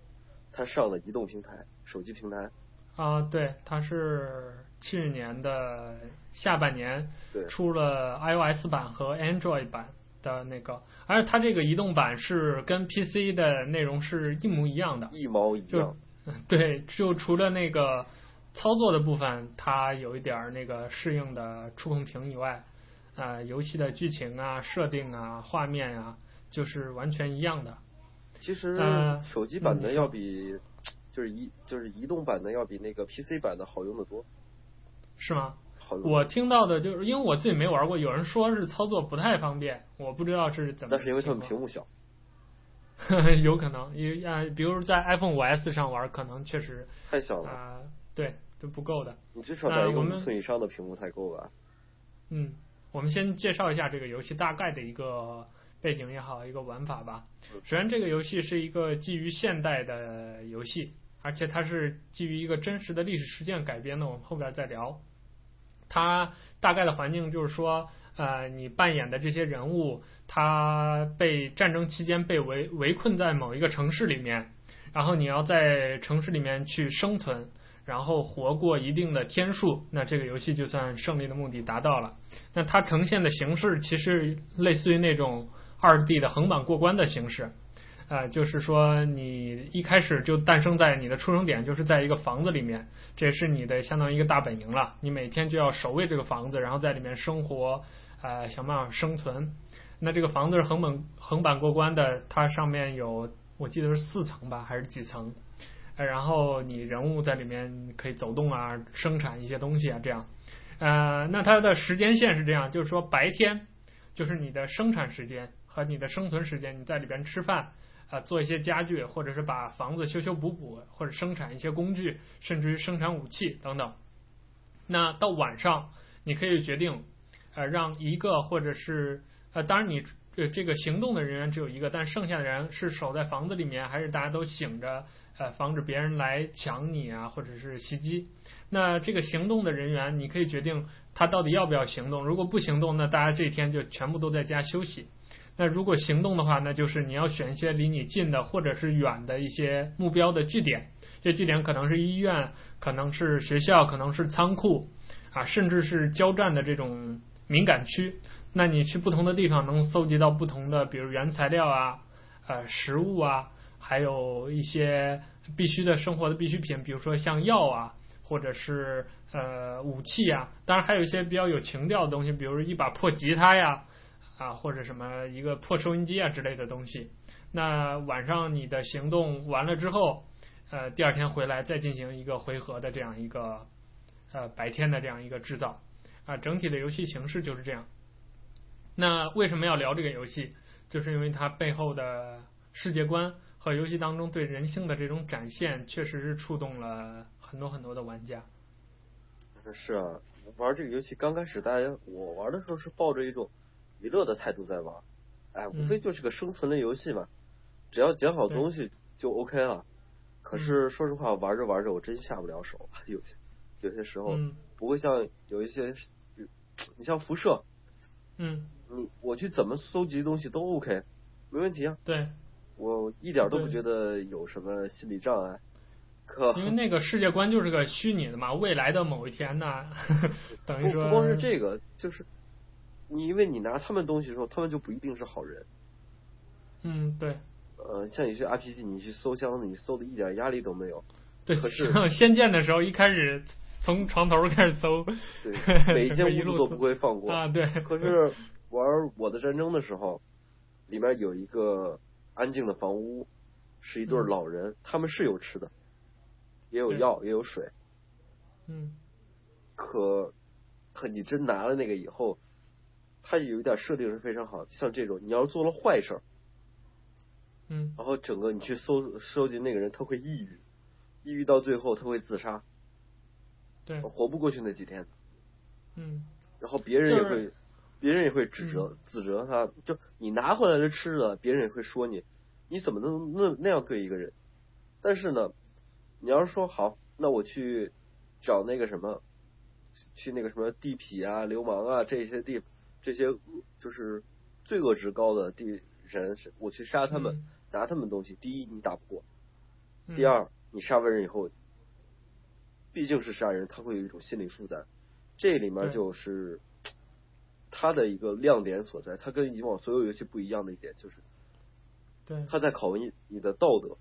它上了移动平台，手机平台。啊，对，它是去年的下半年出了 iOS 版和 Android 版的那个，而且它这个移动版是跟 PC 的内容是一模一样的，一毛一样。对，就除了那个操作的部分，它有一点那个适应的触控屏以外，呃，游戏的剧情啊、设定啊、画面啊，就是完全一样的。其实手机版的要比。就是移就是移动版的要比那个 PC 版的好用的多，是吗？好用。我听到的就是因为我自己没玩过，有人说是操作不太方便，我不知道是怎么。但是因为他们屏幕小，有可能，因为啊，比如在 iPhone 五 S 上玩，可能确实太小了啊，对，都不够的。你至少在一个五寸以上的屏幕才够吧？嗯，我们先介绍一下这个游戏大概的一个。背景也好，一个玩法吧。首先，这个游戏是一个基于现代的游戏，而且它是基于一个真实的历史事件改编的。我们后边再聊。它大概的环境就是说，呃，你扮演的这些人物，他被战争期间被围围困在某一个城市里面，然后你要在城市里面去生存，然后活过一定的天数，那这个游戏就算胜利的目的达到了。那它呈现的形式其实类似于那种。二 D 的横版过关的形式，呃，就是说你一开始就诞生在你的出生点，就是在一个房子里面，这也是你的相当于一个大本营了。你每天就要守卫这个房子，然后在里面生活，呃，想办法生存。那这个房子是横本横版过关的，它上面有我记得是四层吧，还是几层？然后你人物在里面可以走动啊，生产一些东西啊，这样。呃，那它的时间线是这样，就是说白天就是你的生产时间。和你的生存时间，你在里边吃饭，啊、做一些家具，或者是把房子修修补补，或者生产一些工具，甚至于生产武器等等。那到晚上，你可以决定，呃，让一个或者是呃，当然你呃这个行动的人员只有一个，但剩下的人是守在房子里面，还是大家都醒着，呃，防止别人来抢你啊，或者是袭击。那这个行动的人员，你可以决定他到底要不要行动。如果不行动，那大家这一天就全部都在家休息。那如果行动的话，那就是你要选一些离你近的或者是远的一些目标的据点。这据点可能是医院，可能是学校，可能是仓库，啊，甚至是交战的这种敏感区。那你去不同的地方，能搜集到不同的，比如原材料啊，呃，食物啊，还有一些必须的生活的必需品，比如说像药啊，或者是呃武器啊。当然还有一些比较有情调的东西，比如一把破吉他呀。啊，或者什么一个破收音机啊之类的东西。那晚上你的行动完了之后，呃，第二天回来再进行一个回合的这样一个呃白天的这样一个制造啊，整体的游戏形式就是这样。那为什么要聊这个游戏？就是因为它背后的世界观和游戏当中对人性的这种展现，确实是触动了很多很多的玩家。是啊，玩这个游戏刚开始，大家我玩的时候是抱着一种。娱乐的态度在玩，哎，无非就是个生存类游戏嘛，只要捡好东西就 OK 了。可是说实话，玩着玩着我真下不了手，有些有些时候不会像有一些，你像辐射，嗯，你我去怎么搜集东西都 OK，没问题啊。对，我一点都不觉得有什么心理障碍。可因为 那个世界观就是个虚拟的嘛，未来的某一天呢，等于说不不光是这个，就是。你因为你拿他们东西的时候，他们就不一定是好人。嗯，对。呃，像有些 RPG，你去搜箱子，你搜的一点压力都没有。对。可是仙剑的时候，一开始从床头开始搜。对。每一间屋子都不会放过。啊，对。可是玩我的战争的时候，里面有一个安静的房屋，是一对老人，嗯、他们是有吃的，也有药，也有水。嗯。可可你真拿了那个以后。他有一点设定是非常好，像这种你要是做了坏事儿，嗯，然后整个你去搜收集那个人，他会抑郁，抑郁到最后他会自杀，对，活不过去那几天，嗯，然后别人也会，别别人也会指责、指责他，就你拿回来的吃的，别人也会说你，你怎么能那那样对一个人？但是呢，你要是说好，那我去找那个什么，去那个什么地痞啊、流氓啊这些地这些就是罪恶值高的地人，我去杀他们，拿他们东西。第一，你打不过；第二，你杀完人以后，毕竟是杀人，他会有一种心理负担。这里面就是。他的一个亮点所在，它跟以往所有游戏不一样的一点就是，对，他在拷问你你的道德。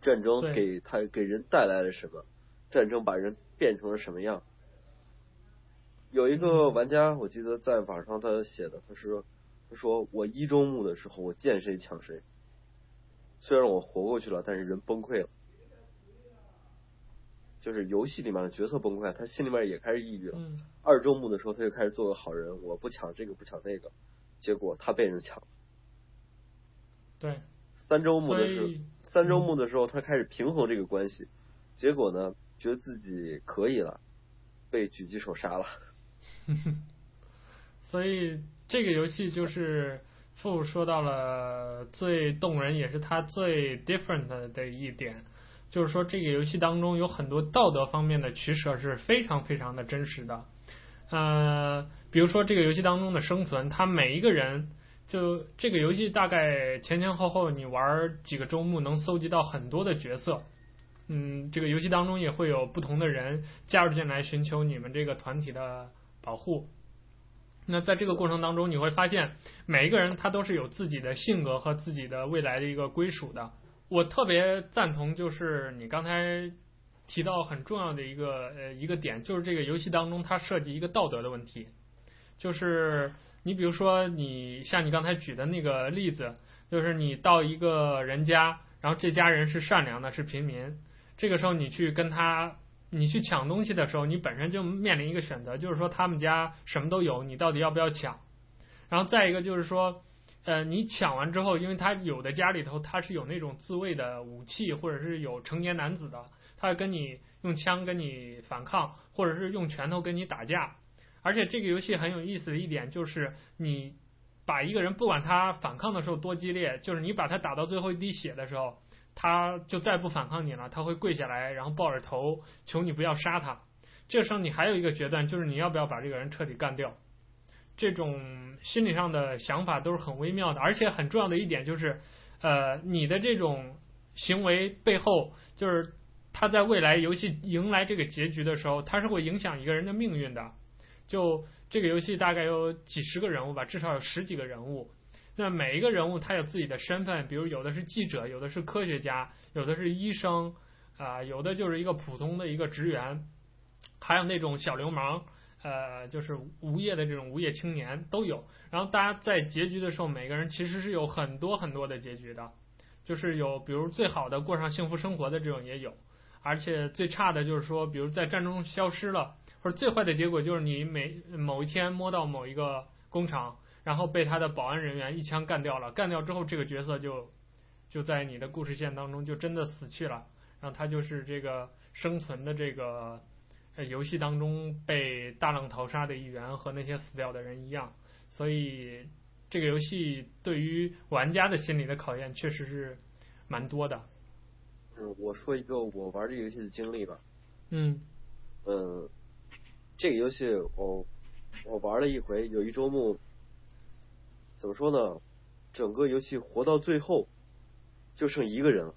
战争给他给人带来了什么？战争把人变成了什么样？有一个玩家，我记得在网上他写的，他说：“他说我一周目的时候，我见谁抢谁。虽然我活过去了，但是人崩溃了。”就是游戏里面的角色崩溃，他心里面也开始抑郁了。嗯、二周目的时候，他就开始做个好人，我不抢这个，不抢那个，结果他被人抢。对。三周目的时候，三周目的时候，他开始平衡这个关系，结果呢，觉得自己可以了，被狙击手杀了。所以这个游戏就是父说到了最动人，也是他最 different 的一点。就是说，这个游戏当中有很多道德方面的取舍是非常非常的真实的。呃，比如说这个游戏当中的生存，它每一个人就这个游戏大概前前后后你玩几个周末能搜集到很多的角色。嗯，这个游戏当中也会有不同的人加入进来寻求你们这个团体的保护。那在这个过程当中，你会发现每一个人他都是有自己的性格和自己的未来的一个归属的。我特别赞同，就是你刚才提到很重要的一个呃一个点，就是这个游戏当中它涉及一个道德的问题，就是你比如说你像你刚才举的那个例子，就是你到一个人家，然后这家人是善良的，是平民，这个时候你去跟他你去抢东西的时候，你本身就面临一个选择，就是说他们家什么都有，你到底要不要抢？然后再一个就是说。呃，你抢完之后，因为他有的家里头他是有那种自卫的武器，或者是有成年男子的，他会跟你用枪跟你反抗，或者是用拳头跟你打架。而且这个游戏很有意思的一点就是，你把一个人不管他反抗的时候多激烈，就是你把他打到最后一滴血的时候，他就再不反抗你了，他会跪下来，然后抱着头求你不要杀他。这时候你还有一个决断，就是你要不要把这个人彻底干掉。这种心理上的想法都是很微妙的，而且很重要的一点就是，呃，你的这种行为背后，就是他在未来游戏迎来这个结局的时候，他是会影响一个人的命运的。就这个游戏大概有几十个人物吧，至少有十几个人物。那每一个人物他有自己的身份，比如有的是记者，有的是科学家，有的是医生，啊、有的就是一个普通的一个职员，还有那种小流氓。呃，就是无业的这种无业青年都有，然后大家在结局的时候，每个人其实是有很多很多的结局的，就是有比如最好的过上幸福生活的这种也有，而且最差的就是说，比如在战争中消失了，或者最坏的结果就是你每某一天摸到某一个工厂，然后被他的保安人员一枪干掉了，干掉之后这个角色就就在你的故事线当中就真的死去了，然后他就是这个生存的这个。在游戏当中被大浪淘沙的一员，和那些死掉的人一样，所以这个游戏对于玩家的心理的考验确实是蛮多的。嗯，我说一个我玩这个游戏的经历吧。嗯。嗯，这个游戏我我玩了一回，有一周目，怎么说呢？整个游戏活到最后就剩一个人了，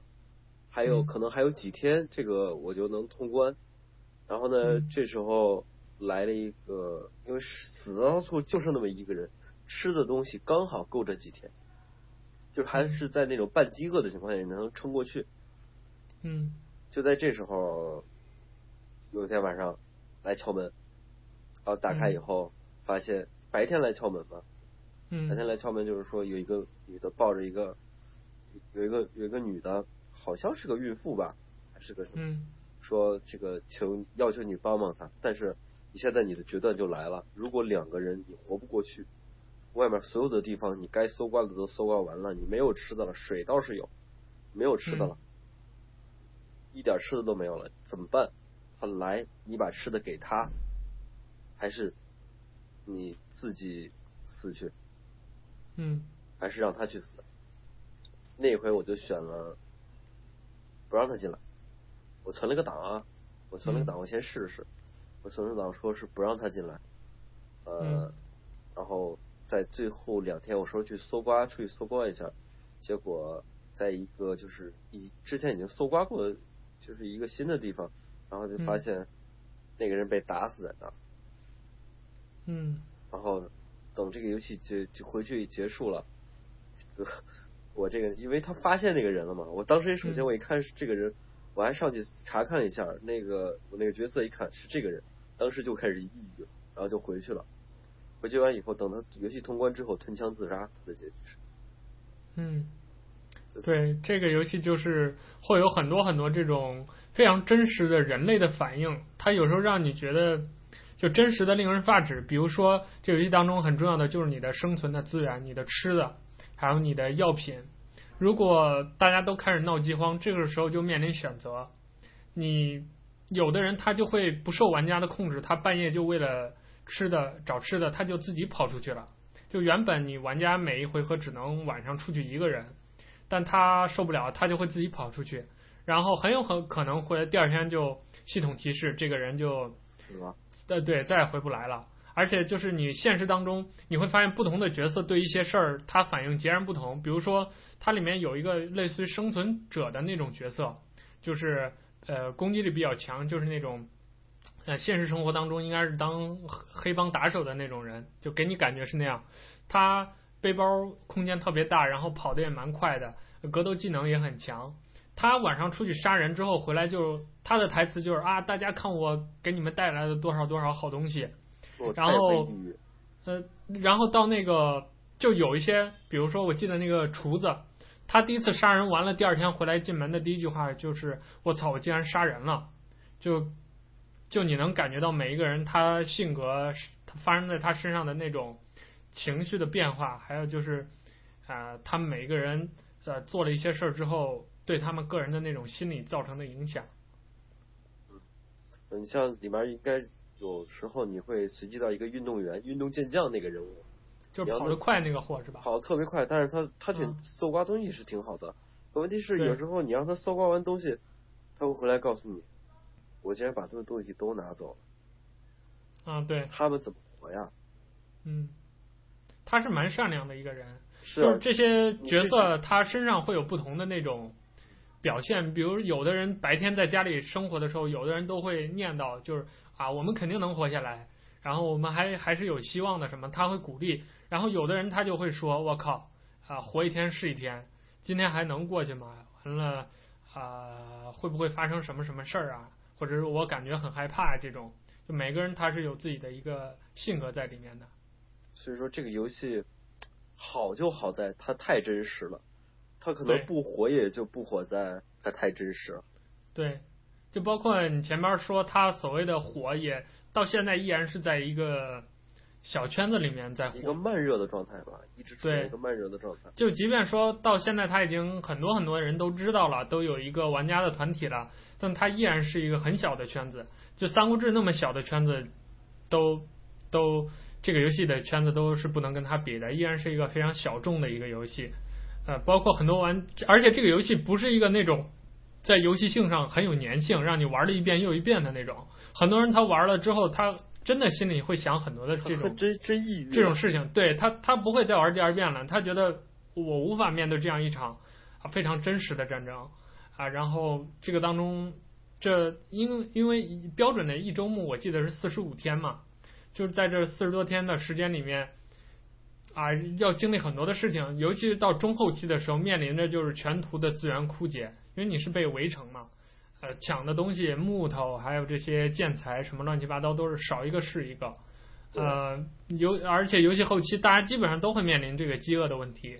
还有可能还有几天，这个我就能通关。然后呢，这时候来了一个，因为死到处就剩那么一个人，吃的东西刚好够这几天，就还是在那种半饥饿的情况下也能撑过去。嗯。就在这时候，有一天晚上来敲门，然后打开以后发现白天来敲门嘛，嗯。白天来敲门就是说有一个女的抱着一个，有一个有一个女的，好像是个孕妇吧，还是个什么？嗯。说这个求要求你帮帮他，但是你现在你的决断就来了。如果两个人你活不过去，外面所有的地方你该搜刮的都搜刮完了，你没有吃的了，水倒是有，没有吃的了，嗯、一点吃的都没有了，怎么办？他来，你把吃的给他，还是你自己死去。嗯。还是让他去死。那一回我就选了不让他进来。我存了个档啊，我存了个档，我先试试。我存了档说是不让他进来。呃，嗯、然后在最后两天，我说去搜刮，出去搜刮一下。结果在一个就是以之前已经搜刮过，就是一个新的地方，然后就发现那个人被打死在那儿。嗯。然后等这个游戏结就回去结束了，我这个因为他发现那个人了嘛，我当时首先我一看是这个人，我还上去查看一下那个我那个角色，一看是这个人，当时就开始抑郁，然后就回去了。回去完以后，等他游戏通关之后，吞枪自杀，他的结局是。嗯，对，这个游戏就是会有很多很多这种非常真实的人类的反应，它有时候让你觉得就真实的令人发指。比如说，这游戏当中很重要的就是你的生存的资源，你的吃的，还有你的药品。如果大家都开始闹饥荒，这个时候就面临选择。你有的人他就会不受玩家的控制，他半夜就为了吃的找吃的，他就自己跑出去了。就原本你玩家每一回合只能晚上出去一个人，但他受不了，他就会自己跑出去，然后很有很可能会第二天就系统提示这个人就死了，呃对，再也回不来了。而且就是你现实当中你会发现不同的角色对一些事儿他反应截然不同，比如说它里面有一个类似于生存者的那种角色，就是呃攻击力比较强，就是那种。呃，现实生活当中应该是当黑帮打手的那种人，就给你感觉是那样。他背包空间特别大，然后跑得也蛮快的，格斗技能也很强。他晚上出去杀人之后回来就，就他的台词就是啊，大家看我给你们带来了多少多少好东西。然后，呃，然后到那个就有一些，比如说我记得那个厨子，他第一次杀人完了，第二天回来进门的第一句话就是我操，我竟然杀人了，就。就你能感觉到每一个人他性格发生在他身上的那种情绪的变化，还有就是啊、呃，他们每一个人呃做了一些事儿之后，对他们个人的那种心理造成的影响。嗯，你像里面应该有时候你会随机到一个运动员、运动健将那个人物，就是跑得快那个货是吧？跑得特别快，但是他他去搜刮东西是挺好的，可问题是有时候你让他搜刮完东西，他会回来告诉你。我竟然把他们东西都拿走了，啊，对，他们怎么活呀？嗯，他是蛮善良的一个人，是啊，就是这些角色他身上会有不同的那种表现，比如有的人白天在家里生活的时候，有的人都会念叨，就是啊，我们肯定能活下来，然后我们还还是有希望的什么，他会鼓励，然后有的人他就会说，我靠，啊，活一天是一天，今天还能过去吗？完了啊，会不会发生什么什么事儿啊？或者是我感觉很害怕这种，就每个人他是有自己的一个性格在里面的。所以说这个游戏好就好在它太真实了，它可能不火也就不火在它太真实了。对，就包括你前面说他所谓的火，也到现在依然是在一个小圈子里面在火。一个慢热的状态吧，一直处于一个慢热的状态。就即便说到现在，他已经很多很多人都知道了，都有一个玩家的团体了。但他依然是一个很小的圈子，就《三国志》那么小的圈子，都都这个游戏的圈子都是不能跟他比的，依然是一个非常小众的一个游戏。呃，包括很多玩，而且这个游戏不是一个那种在游戏性上很有粘性，让你玩了一遍又一遍的那种。很多人他玩了之后，他真的心里会想很多的这种这种事情，对他他不会再玩第二遍了，他觉得我无法面对这样一场啊非常真实的战争。啊，然后这个当中，这因因为标准的一周目，我记得是四十五天嘛，就是在这四十多天的时间里面，啊，要经历很多的事情，尤其是到中后期的时候，面临着就是全图的资源枯竭，因为你是被围城嘛，呃，抢的东西木头还有这些建材什么乱七八糟都是少一个是一个，呃，游而且游戏后期大家基本上都会面临这个饥饿的问题，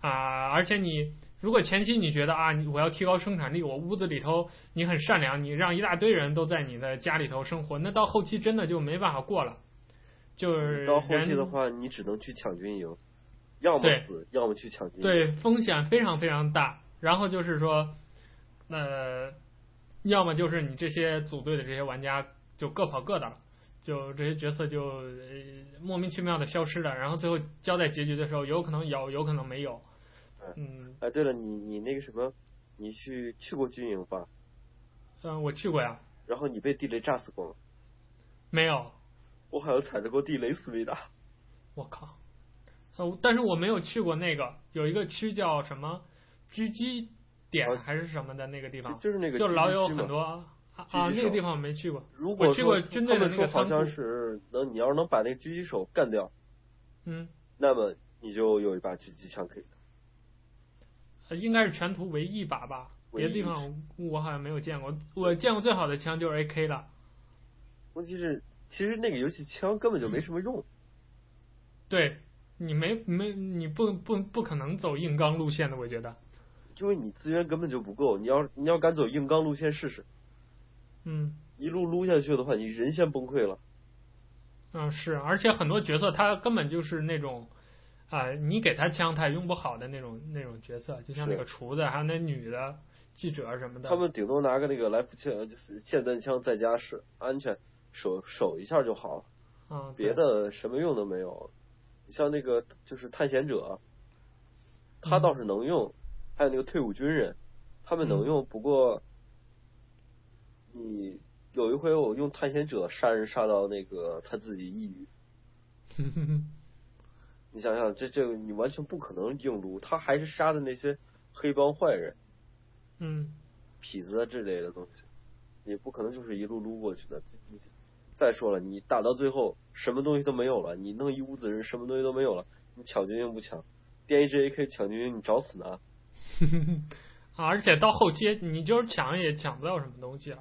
啊，而且你。如果前期你觉得啊，我要提高生产力，我屋子里头你很善良，你让一大堆人都在你的家里头生活，那到后期真的就没办法过了。就是到后期的话，你只能去抢军营，要么死，要么去抢军营。对，风险非常非常大。然后就是说，呃，要么就是你这些组队的这些玩家就各跑各的了。就这些角色就、呃、莫名其妙的消失了，然后最后交代结局的时候，有可能有，有可能没有。嗯。哎，对了，你你那个什么，你去去过军营吧？嗯，我去过呀。然后你被地雷炸死过吗？没有。我好像踩着过地雷思维达。我靠。呃，但是我没有去过那个，有一个区叫什么狙击点还是什么的那个地方，就，就是那个，就老有很多啊，啊，那个地方我没去过。如果我去过军队的那个仓库，好像是能，你要是能把那个狙击手干掉，嗯，那么你就有一把狙击枪可以。应该是全图唯一一把吧，别的地方我好像没有见过。我见过最好的枪就是 AK 了。问题是，其实那个游戏枪根本就没什么用。对。你没没你不不不可能走硬刚路线的，我觉得，因为你资源根本就不够。你要你要敢走硬刚路线试试，嗯，一路撸下去的话，你人先崩溃了。嗯，是，而且很多角色他根本就是那种啊、呃，你给他枪他也用不好的那种那种角色，就像那个厨子，还有那女的记者什么的。他们顶多拿个那个来福枪，就是霰弹枪在家是，安全守守一下就好了。嗯，别的什么用都没有。像那个就是探险者，他倒是能用，嗯、还有那个退伍军人，他们能用。嗯、不过，你有一回我用探险者杀人杀到那个他自己抑郁，你想想这这个你完全不可能硬撸，他还是杀的那些黑帮坏人，嗯，痞子之类的东西，你不可能就是一路撸过去的。再说了，你打到最后什么东西都没有了，你弄一屋子人什么东西都没有了，你抢军营不抢？电一支 AK 抢军营，你找死呢？啊！而且到后期你就是抢也抢不到什么东西了。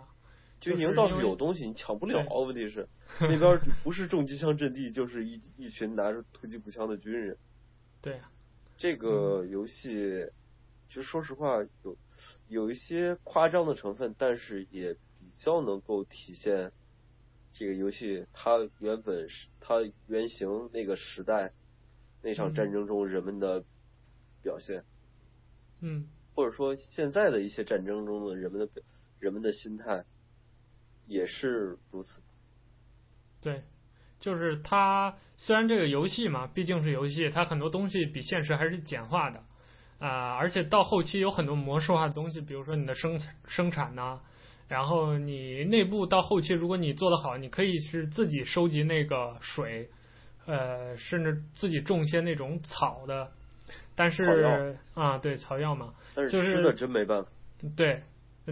军营倒是有东西，你抢不了。问题是 那边不是重机枪阵地，就是一一群拿着突击步枪的军人。对啊。这个游戏，其实说实话，有有一些夸张的成分，但是也比较能够体现。这个游戏它原本是它原型那个时代那场战争中人们的表现，嗯，或者说现在的一些战争中的人们的表人们的心态也是如此。对，就是它虽然这个游戏嘛，毕竟是游戏，它很多东西比现实还是简化的啊，而且到后期有很多模式化的东西，比如说你的生生产呐。然后你内部到后期，如果你做得好，你可以是自己收集那个水，呃，甚至自己种一些那种草的。但是啊，对，草药嘛，但是吃的真没办法。对，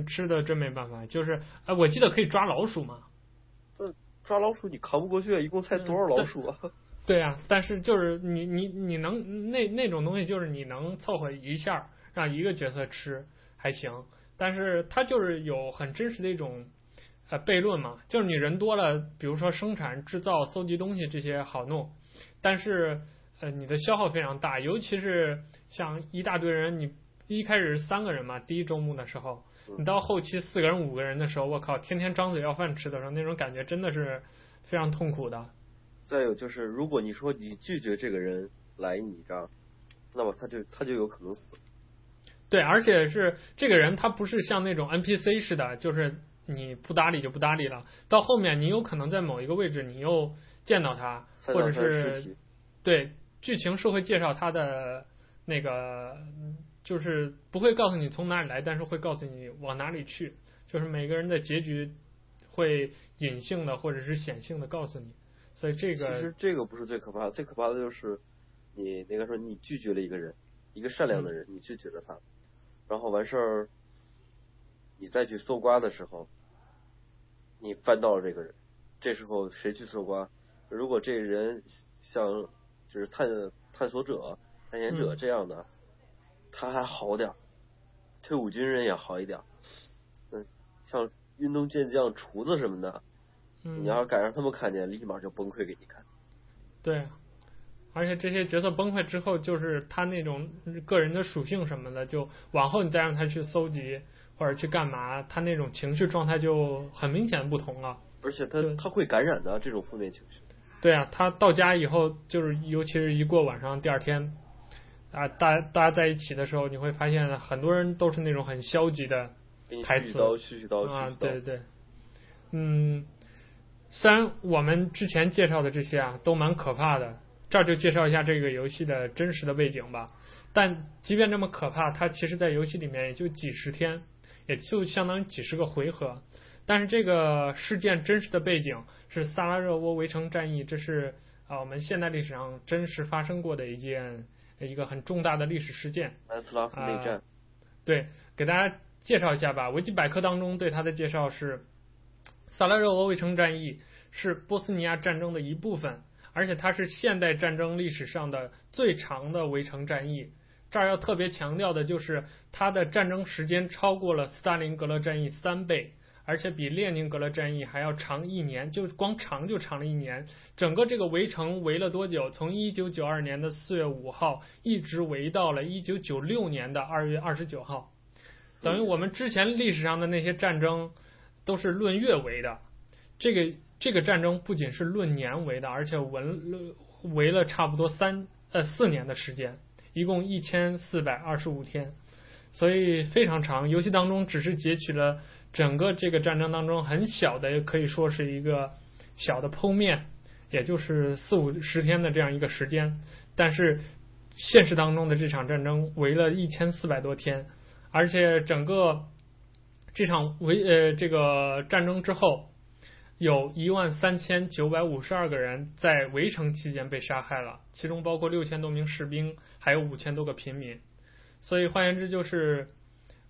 吃的真没办法。就是，哎，我记得可以抓老鼠嘛。这抓老鼠你扛不过去，一共才多少老鼠啊？对，呀啊，但是就是你你你能那那种东西，就是你能凑合一下让一个角色吃还行。但是它就是有很真实的一种呃悖论嘛，就是你人多了，比如说生产、制造、搜集东西这些好弄，但是呃你的消耗非常大，尤其是像一大堆人，你一开始三个人嘛，第一周目的时候，你到后期四个人、五个人的时候，我靠，天天张嘴要饭吃的时候，那种感觉真的是非常痛苦的。再有就是，如果你说你拒绝这个人来你这儿，那么他就他就有可能死。对，而且是这个人，他不是像那种 NPC 似的，就是你不搭理就不搭理了。到后面，你有可能在某一个位置，你又见到他，或者是对剧情是会介绍他的那个，就是不会告诉你从哪里来，但是会告诉你往哪里去。就是每个人的结局会隐性的或者是显性的告诉你。所以这个其实这个不是最可怕的，最可怕的就是你那个时候你拒绝了一个人，一个善良的人，你拒绝了他。然后完事儿，你再去搜刮的时候，你翻到了这个人，这时候谁去搜刮？如果这个人像就是探探索者、探险者这样的，嗯、他还好点儿，退伍军人也好一点儿。嗯，像运动健将、厨子什么的，嗯、你要是敢让他们看见，立马就崩溃给你看。对。而且这些角色崩溃之后，就是他那种个人的属性什么的，就往后你再让他去搜集或者去干嘛，他那种情绪状态就很明显不同了。而且他他会感染的这种负面情绪。对啊，他到家以后，就是尤其是一过晚上，第二天啊，大家大家在一起的时候，你会发现很多人都是那种很消极的台词。啊，对对对，嗯。虽然我们之前介绍的这些啊都蛮可怕的，这儿就介绍一下这个游戏的真实的背景吧。但即便这么可怕，它其实在游戏里面也就几十天，也就相当于几十个回合。但是这个事件真实的背景是萨拉热窝围城战役，这是啊我们现代历史上真实发生过的一件一个很重大的历史事件。南斯拉夫内战。呃，对，给大家介绍一下吧。维基百科当中对它的介绍是：萨拉热窝围城战役是波斯尼亚战争的一部分，而且它是现代战争历史上的最长的围城战役。这儿要特别强调的就是它的战争时间超过了斯大林格勒战役三倍。而且比列宁格勒战役还要长一年，就光长就长了一年。整个这个围城围了多久？从一九九二年的四月五号一直围到了一九九六年的二月二十九号，等于我们之前历史上的那些战争都是论月围的，这个这个战争不仅是论年围的，而且围围了差不多三呃四年的时间，一共一千四百二十五天，所以非常长。游戏当中只是截取了。整个这个战争当中很小的，可以说是一个小的剖面，也就是四五十天的这样一个时间。但是现实当中的这场战争围了一千四百多天，而且整个这场围呃这个战争之后，有一万三千九百五十二个人在围城期间被杀害了，其中包括六千多名士兵，还有五千多个平民。所以换言之就是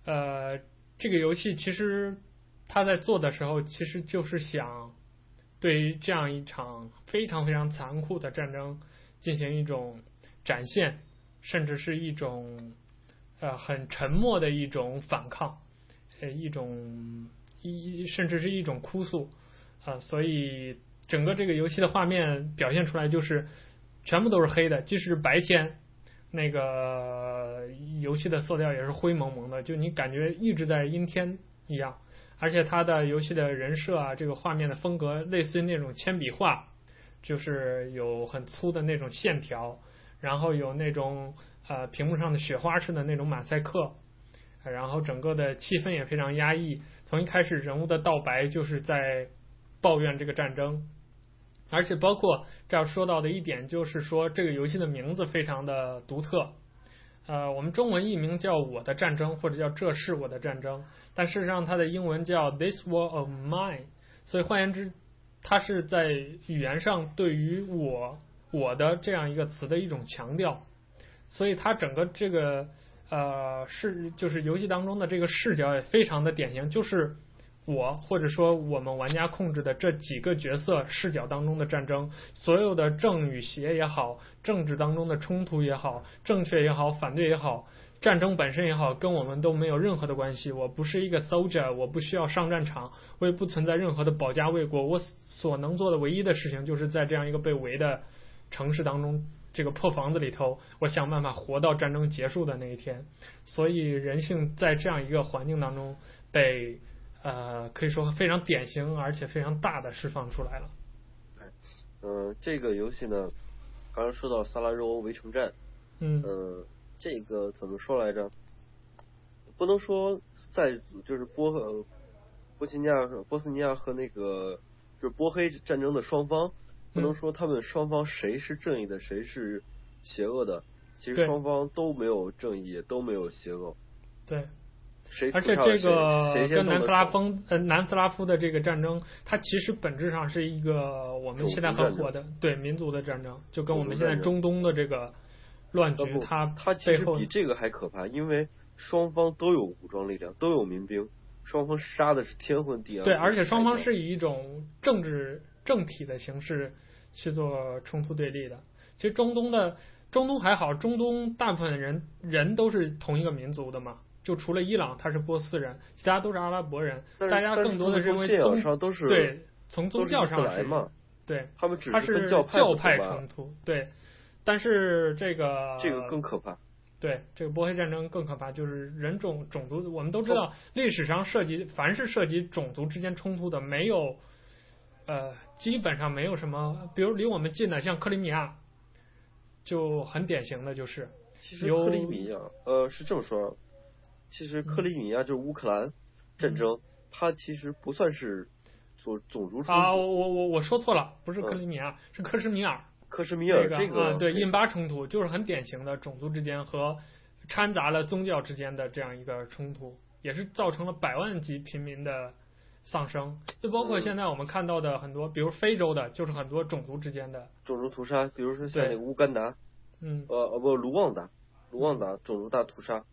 呃。这个游戏其实他在做的时候，其实就是想对于这样一场非常非常残酷的战争进行一种展现，甚至是一种呃很沉默的一种反抗，呃一种一甚至是一种哭诉啊、所以整个这个游戏的画面表现出来就是全部都是黑的，即使是白天。那个游戏的色调也是灰蒙蒙的，就你感觉一直在阴天一样，而且它的游戏的人设啊，这个画面的风格类似于那种铅笔画，就是有很粗的那种线条，然后有那种呃屏幕上的雪花式的那种马赛克，然后整个的气氛也非常压抑，从一开始人物的道白就是在抱怨这个战争。而且包括这儿说到的一点，就是说这个游戏的名字非常的独特。呃，我们中文译名叫《我的战争》或者叫《这是我的战争》，但事实上它的英文叫 This War of Mine。所以换言之，它是在语言上对于我我的这样一个词的一种强调。所以它整个这个呃视就是游戏当中的这个视角也非常的典型，就是。我或者说我们玩家控制的这几个角色视角当中的战争，所有的正与邪也好，政治当中的冲突也好，正确也好，反对也好，战争本身也好，跟我们都没有任何的关系。我不是一个 soldier，我不需要上战场，我也不存在任何的保家卫国。我所能做的唯一的事情，就是在这样一个被围的城市当中，这个破房子里头，我想办法活到战争结束的那一天。所以人性在这样一个环境当中被。呃，可以说非常典型，而且非常大的释放出来了。嗯、呃，这个游戏呢，刚刚说到萨拉热窝围城战，嗯，呃，这个怎么说来着？不能说塞族就是波和波西尼亚、波斯尼亚和那个就是波黑战争的双方，不能说他们双方谁是正义的，谁是邪恶的。其实双方都没有正义，都没有邪恶。对。而且这个跟南斯拉夫呃南斯拉夫的这个战争，它其实本质上是一个我们现在很火的对民族的战争，就跟我们现在中东的这个乱局，它它其实比这个还可怕，因为双方都有武装力量，都有民兵，双方杀的是天昏地暗。对，而且双方是以一种政治政体的形式去做冲突对立的。其实中东的中东还好，中东大部分人人都是同一个民族的嘛。就除了伊朗，他是波斯人，其他都是阿拉伯人。大家更多的认为宗对从宗教上对，他们只是教派冲突，对。但是这个这个更可怕，对，这个波黑战争更可怕，就是人种种族，我们都知道历史上涉及凡是涉及种族之间冲突的，没有呃基本上没有什么，比如离我们近的像克里米亚，就很典型的就是。其实克里米亚呃是这么说。其实克里米亚就是乌克兰战争，嗯、它其实不算是种种族冲突啊，我我我说错了，不是克里米亚，嗯、是克什米尔。克什米尔这个啊，对，印巴冲突就是很典型的种族之间和掺杂了宗教之间的这样一个冲突，也是造成了百万级平民的丧生。就包括现在我们看到的很多，嗯、比如非洲的，就是很多种族之间的种族屠杀，比如说像那个乌干达，嗯，呃呃不，卢旺达，卢旺达种族大屠杀。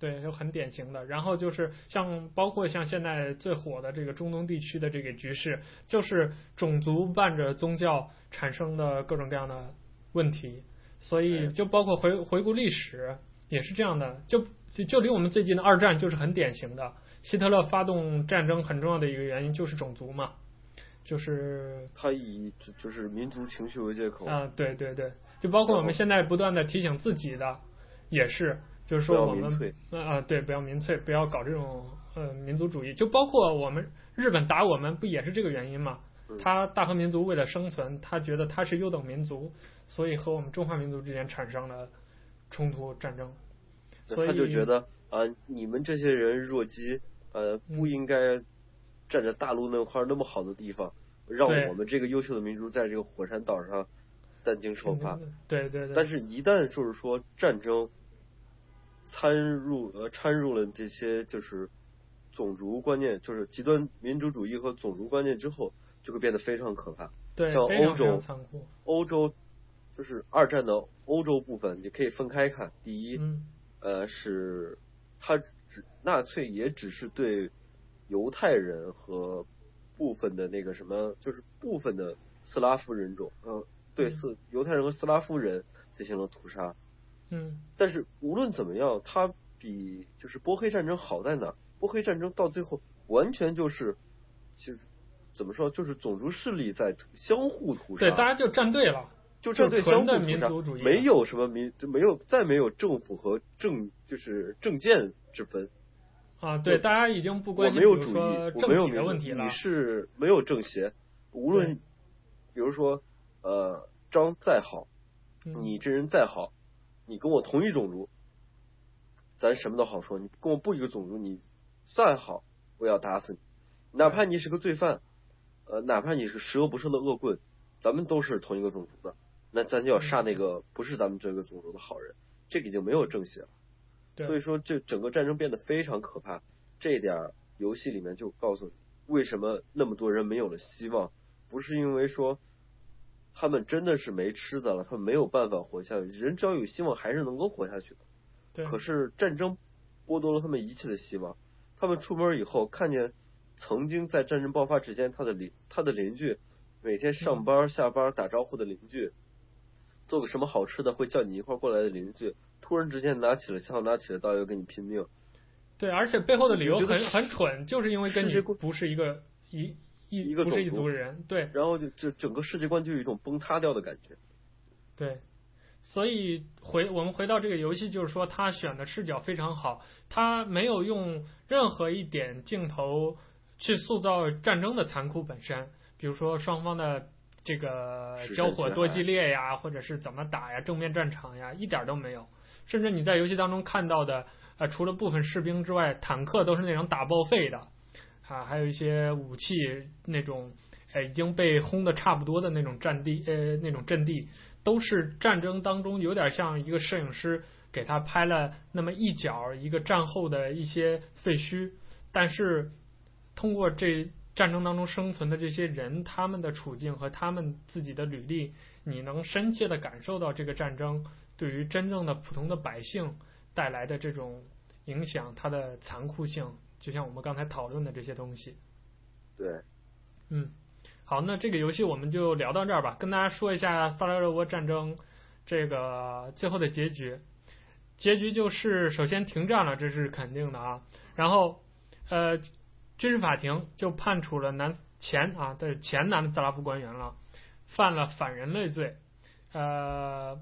对，就很典型的。然后就是像包括像现在最火的这个中东地区的这个局势，就是种族伴着宗教产生的各种各样的问题。所以就包括回回顾历史也是这样的。就就离我们最近的二战就是很典型的。希特勒发动战争很重要的一个原因就是种族嘛，就是他以就是民族情绪为借口啊，对对对，就包括我们现在不断的提醒自己的也是。就是说我们啊对，不要民粹，不要搞这种呃民族主义。就包括我们日本打我们，不也是这个原因吗？他大和民族为了生存，他觉得他是优等民族，所以和我们中华民族之间产生了冲突战争。所以他就觉得啊、呃，你们这些人弱鸡，呃，不应该占着大陆那块那么好的地方，让我们这个优秀的民族在这个火山岛上担惊受怕。对对对。但是，一旦就是说战争。参入呃掺入了这些就是种族观念，就是极端民族主义和种族观念之后，就会变得非常可怕。对，像欧洲，欧洲就是二战的欧洲部分，你可以分开看。第一，嗯、呃，是他只纳粹也只是对犹太人和部分的那个什么，就是部分的斯拉夫人种，呃，对，斯犹太人和斯拉夫人进行了屠杀。嗯，但是无论怎么样，它比就是波黑战争好在哪？波黑战争到最后完全就是，其实怎么说，就是种族势力在相互屠杀。对，大家就站队了，就站队相互屠杀，没有什么民，就没有再没有政府和政就是政见之分。啊，对，大家已经不关心，我没有主义，我没有的问题了。你是没有政协，无论比如说呃张再好，你这人再好。你跟我同一种族，咱什么都好说。你跟我不一个种族，你再好，我要打死你。哪怕你是个罪犯，呃，哪怕你是十恶不赦的恶棍，咱们都是同一个种族的，那咱就要杀那个不是咱们这个种族的好人。这个已经没有正邪了。所以说，这整个战争变得非常可怕。这一点游戏里面就告诉你，为什么那么多人没有了希望，不是因为说。他们真的是没吃的了，他们没有办法活下去。人只要有希望，还是能够活下去的。对。可是战争剥夺了他们一切的希望。他们出门以后，看见曾经在战争爆发之前，他的邻他的邻居每天上班下班打招呼的邻居，做个什么好吃的会叫你一块过来的邻居，突然之间拿起了枪，拿起了刀要跟你拼命。对，而且背后的理由很很蠢，就是因为跟你不是一个一。一一个不是一族人，对，然后就这整个世界观就有一种崩塌掉的感觉。对，所以回我们回到这个游戏，就是说他选的视角非常好，他没有用任何一点镜头去塑造战争的残酷本身，比如说双方的这个交火多激烈呀，或者是怎么打呀，正面战场呀，一点都没有。甚至你在游戏当中看到的，呃，除了部分士兵之外，坦克都是那种打报废的。啊，还有一些武器那种，呃，已经被轰的差不多的那种战地，呃，那种阵地，都是战争当中有点像一个摄影师给他拍了那么一角，一个战后的一些废墟。但是通过这战争当中生存的这些人，他们的处境和他们自己的履历，你能深切的感受到这个战争对于真正的普通的百姓带来的这种影响，它的残酷性。就像我们刚才讨论的这些东西，对，嗯，好，那这个游戏我们就聊到这儿吧。跟大家说一下萨拉热窝战争这个最后的结局，结局就是首先停战了，这是肯定的啊。然后呃，军事法庭就判处了南前啊的前南斯拉夫官员了，犯了反人类罪，呃。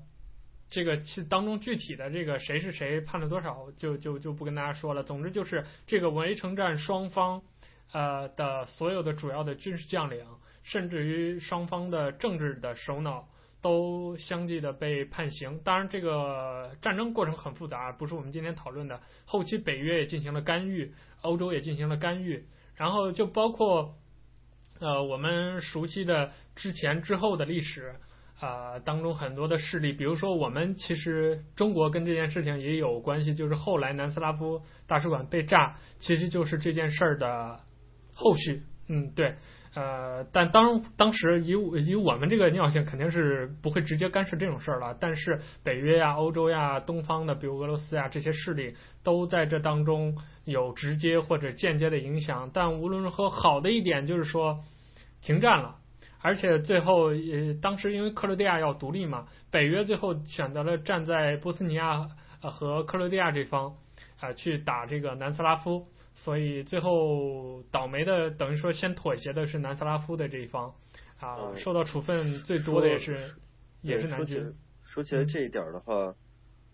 这个其当中具体的这个谁是谁判了多少，就就就不跟大家说了。总之就是这个围城战双方呃的所有的主要的军事将领，甚至于双方的政治的首脑，都相继的被判刑。当然，这个战争过程很复杂，不是我们今天讨论的。后期北约也进行了干预，欧洲也进行了干预，然后就包括呃，我们熟悉的之前之后的历史啊、呃、当中很多的势力，比如说我们其实中国跟这件事情也有关系，就是后来南斯拉夫大使馆被炸，其实就是这件事儿的后续。嗯，对。呃，但当当时以以我们这个尿性，肯定是不会直接干涉这种事儿了。但是北约呀、欧洲呀、东方的，比如俄罗斯呀这些势力，都在这当中有直接或者间接的影响。但无论如何，好的一点就是说停战了，而且最后呃，当时因为克罗地亚要独立嘛，北约最后选择了站在波斯尼亚和克罗地亚这方啊、呃，去打这个南斯拉夫。所以最后倒霉的等于说先妥协的是南斯拉夫的这一方啊，嗯、受到处分最多的也是也是南军。说，说起来这一点的话，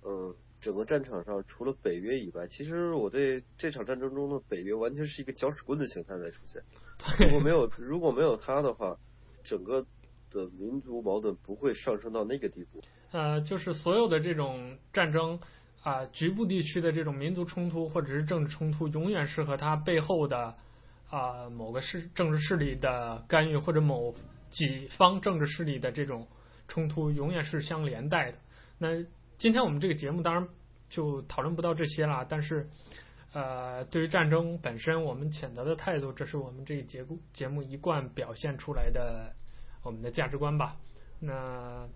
嗯、呃，整个战场上除了北约以外，其实我对这场战争中的北约完全是一个搅屎棍的形态在出现。如果没有如果没有他的话，整个的民族矛盾不会上升到那个地步。呃，就是所有的这种战争。啊，局部地区的这种民族冲突或者是政治冲突，永远是和它背后的啊某个势政治势力的干预，或者某几方政治势力的这种冲突，永远是相连带的。那今天我们这个节目当然就讨论不到这些了，但是呃，对于战争本身，我们谴责的态度，这是我们这一节目节目一贯表现出来的我们的价值观吧。那。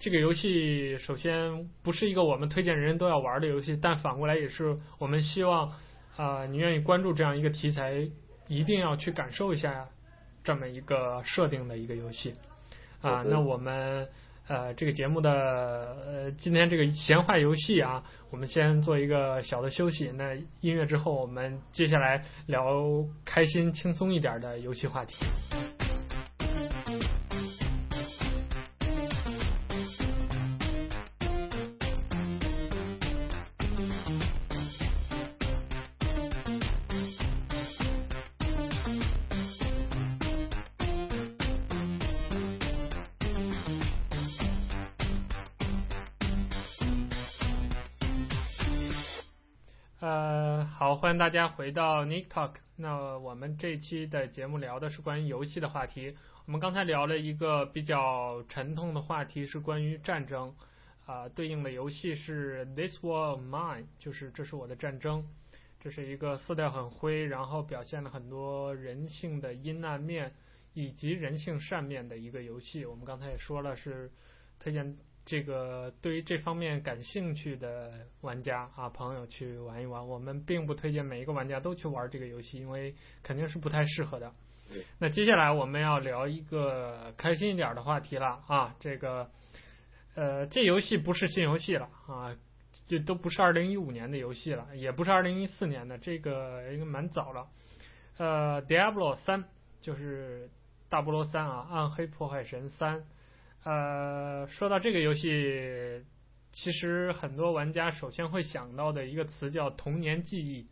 这个游戏首先不是一个我们推荐人人都要玩的游戏，但反过来也是我们希望啊、呃，你愿意关注这样一个题材，一定要去感受一下这么一个设定的一个游戏啊。那我们呃这个节目的呃今天这个闲话游戏啊，我们先做一个小的休息。那音乐之后，我们接下来聊开心轻松一点的游戏话题。迎大家回到 Nick Talk。那我们这期的节目聊的是关于游戏的话题。我们刚才聊了一个比较沉痛的话题，是关于战争。啊、呃，对应的游戏是 This War of Mine，就是这是我的战争。这是一个色调很灰，然后表现了很多人性的阴暗面以及人性善面的一个游戏。我们刚才也说了，是推荐。这个对于这方面感兴趣的玩家啊，朋友去玩一玩。我们并不推荐每一个玩家都去玩这个游戏，因为肯定是不太适合的。对。那接下来我们要聊一个开心一点的话题了啊，这个呃，这游戏不是新游戏了啊，这都不是二零一五年的游戏了，也不是二零一四年的，这个应该蛮早了。呃，Diablo 三就是大菠萝三啊，暗黑破坏神三。呃，说到这个游戏，其实很多玩家首先会想到的一个词叫童年记忆。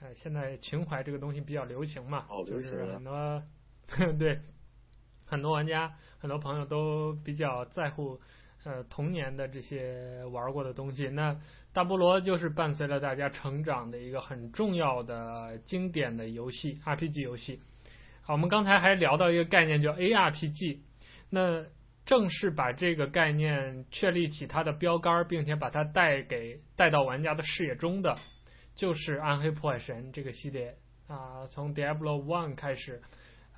呃，现在情怀这个东西比较流行嘛，哦、就是很多 对很多玩家、很多朋友都比较在乎呃童年的这些玩过的东西。那大菠萝就是伴随了大家成长的一个很重要的经典的游戏，RPG 游戏。好，我们刚才还聊到一个概念叫 ARPG，那。正是把这个概念确立起它的标杆，并且把它带给带到玩家的视野中的，就是《暗黑破坏神》这个系列啊。从 Diablo One 开始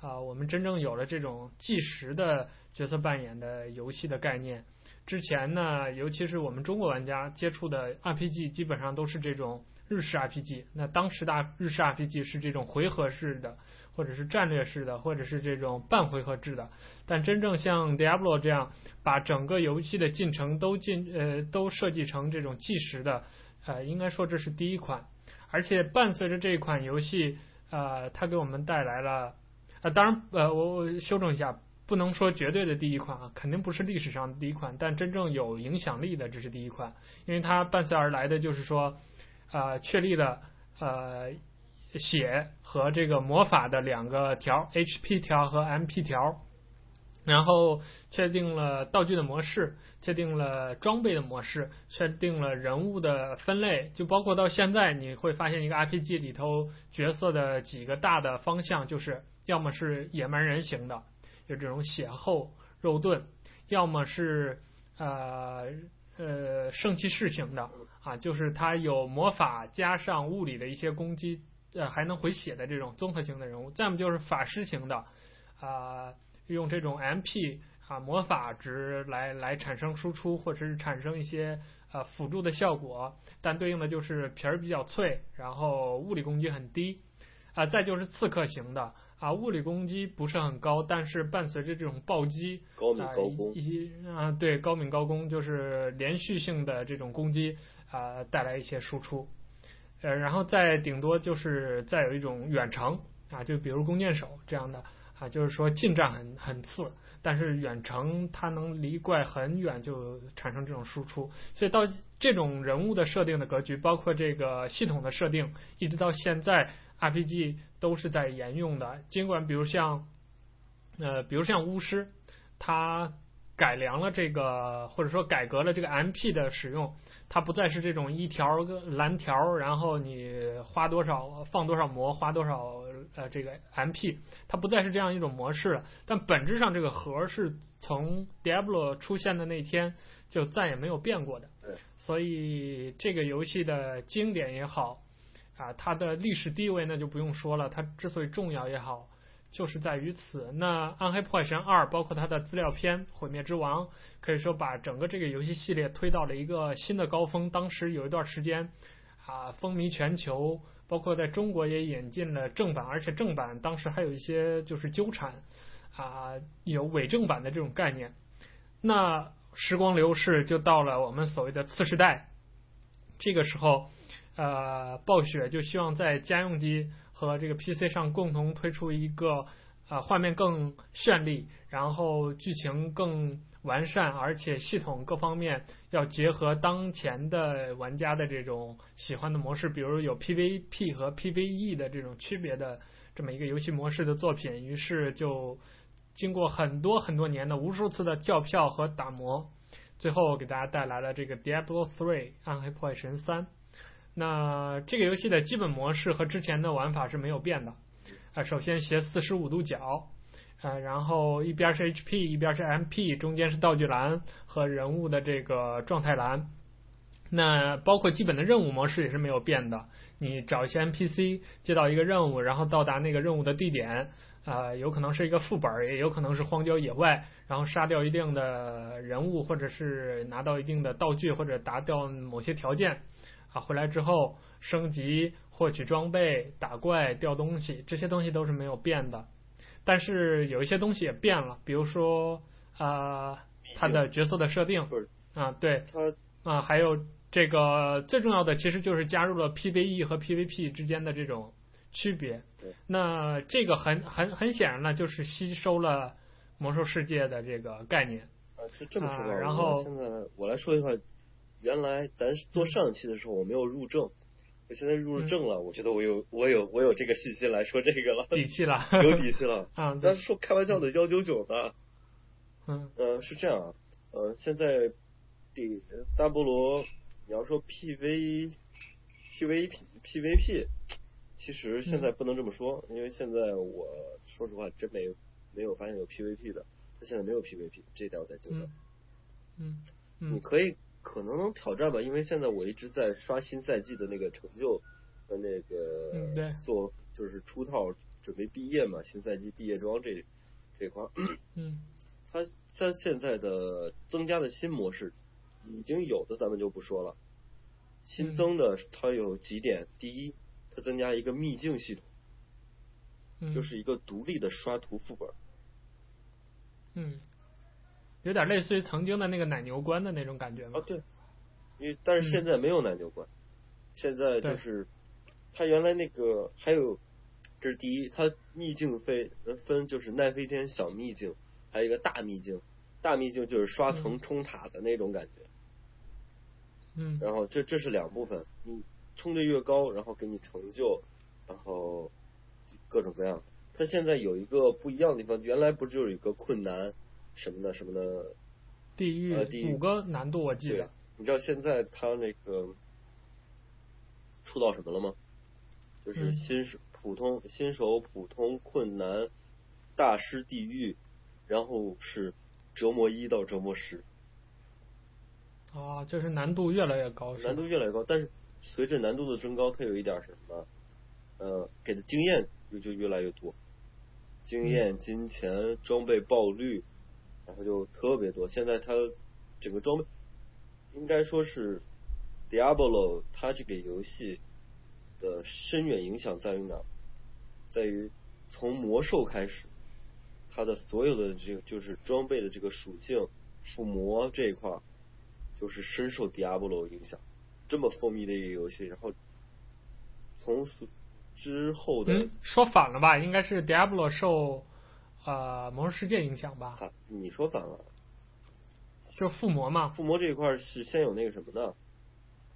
啊，我们真正有了这种计时的角色扮演的游戏的概念。之前呢，尤其是我们中国玩家接触的 RPG，基本上都是这种日式 RPG。那当时的日式 RPG 是这种回合式的。或者是战略式的，或者是这种半回合制的，但真正像 Diablo 这样把整个游戏的进程都进呃都设计成这种计时的，呃，应该说这是第一款，而且伴随着这一款游戏，呃，它给我们带来了，呃，当然呃我我修正一下，不能说绝对的第一款啊，肯定不是历史上第一款，但真正有影响力的这是第一款，因为它伴随而来的就是说，呃，确立了呃。血和这个魔法的两个条，HP 条和 MP 条，然后确定了道具的模式，确定了装备的模式，确定了人物的分类，就包括到现在你会发现一个 RPG 里头角色的几个大的方向，就是要么是野蛮人型的，有这种血厚肉盾；要么是呃呃圣骑士型的。啊，就是他有魔法加上物理的一些攻击，呃还能回血的这种综合型的人物；再么就是法师型的啊，用这种 MP 啊魔法值来来产生输出，或者是产生一些呃辅助的效果，但对应的就是皮儿比较脆，然后物理攻击很低。啊，再就是刺客型的啊，物理攻击不是很高，但是伴随着这种暴击，高敏高攻，一些啊，对，高敏高攻就是连续性的这种攻击啊，带来一些输出，呃，然后再顶多就是再有一种远程啊，就比如弓箭手这样的啊，就是说近战很很次，但是远程它能离怪很远就产生这种输出，所以到这种人物的设定的格局，包括这个系统的设定，一直到现在。RPG 都是在沿用的，尽管比如像，呃，比如像巫师，它改良了这个或者说改革了这个 MP 的使用，它不再是这种一条蓝条，然后你花多少放多少魔，花多少呃这个 MP，它不再是这样一种模式了。但本质上这个核是从 Diablo 出现的那天就再也没有变过的，所以这个游戏的经典也好。啊，它的历史地位那就不用说了，它之所以重要也好，就是在于此。那《暗黑破坏神二》包括它的资料片《毁灭之王》，可以说把整个这个游戏系列推到了一个新的高峰。当时有一段时间啊，风靡全球，包括在中国也引进了正版，而且正版当时还有一些就是纠缠啊，有伪正版的这种概念。那时光流逝，就到了我们所谓的次世代，这个时候。呃，暴雪就希望在家用机和这个 PC 上共同推出一个呃画面更绚丽，然后剧情更完善，而且系统各方面要结合当前的玩家的这种喜欢的模式，比如有 PVP 和 PVE 的这种区别的这么一个游戏模式的作品。于是就经过很多很多年的无数次的跳票和打磨，最后给大家带来了这个 Diablo III 暗黑破坏神三。那这个游戏的基本模式和之前的玩法是没有变的，啊，首先斜四十五度角，呃，然后一边是 HP，一边是 MP，中间是道具栏和人物的这个状态栏。那包括基本的任务模式也是没有变的，你找一些 NPC 接到一个任务，然后到达那个任务的地点，啊，有可能是一个副本，也有可能是荒郊野外，然后杀掉一定的人物，或者是拿到一定的道具，或者达到某些条件。啊，回来之后升级、获取装备、打怪、掉东西，这些东西都是没有变的。但是有一些东西也变了，比如说啊，他的角色的设定啊，对，啊，还有这个最重要的，其实就是加入了 PVE 和 PVP 之间的这种区别。那这个很很很显然呢，就是吸收了魔兽世界的这个概念。啊，是这么说的。然后现在我来说一下。原来咱做上一期的时候我没有入正，我现在入了正了，我觉得我有我有我有这个信心来说这个了，底气了，有底气了。啊，但是说开玩笑的幺九九的？嗯，呃，是这样啊，呃，现在第大菠萝，你要说 PV PVP PVP，其实现在不能这么说，因为现在我说实话真没有没有发现有 PVP 的，他现在没有 PVP，这一点我在纠正。嗯嗯，你可以。可能能挑战吧，因为现在我一直在刷新赛季的那个成就和那个做，就是出套准备毕业嘛，新赛季毕业装这这块。嗯，它像现在的增加的新模式已经有的咱们就不说了，新增的它有几点，第一，它增加一个秘境系统，就是一个独立的刷图副本。嗯。有点类似于曾经的那个奶牛关的那种感觉吗？啊，对，因为但是现在没有奶牛关，嗯、现在就是它原来那个还有，这是第一，它秘境分分就是奈飞天小秘境，还有一个大秘境，大秘境就是刷层冲塔的那种感觉。嗯。然后这这是两部分，你冲的越高，然后给你成就，然后各种各样。它现在有一个不一样的地方，原来不是就有一个困难。什么的什么的，地狱、五个难度我记得。你知道现在他那个出到什么了吗？就是新手、嗯、普通、新手、普通、困难、大师地狱，然后是折磨一到折磨十。啊，就是难度越来越高。难度越来越高，但是随着难度的增高，它有一点什么？呃，给的经验就就越来越多，经验、金钱、装备爆率，然后就特别多。现在它整个装备，应该说是 Diablo 它这个游戏的深远影响在于哪？在于从魔兽开始，它的所有的这个就是装备的这个属性附魔这一块。就是深受 Diablo 影响，这么风靡的一个游戏，然后从此之后的、说反了吧？应该是 Diablo 受呃魔兽世界影响吧？啊，你说反了，就附魔嘛？附魔这一块是先有那个什么的，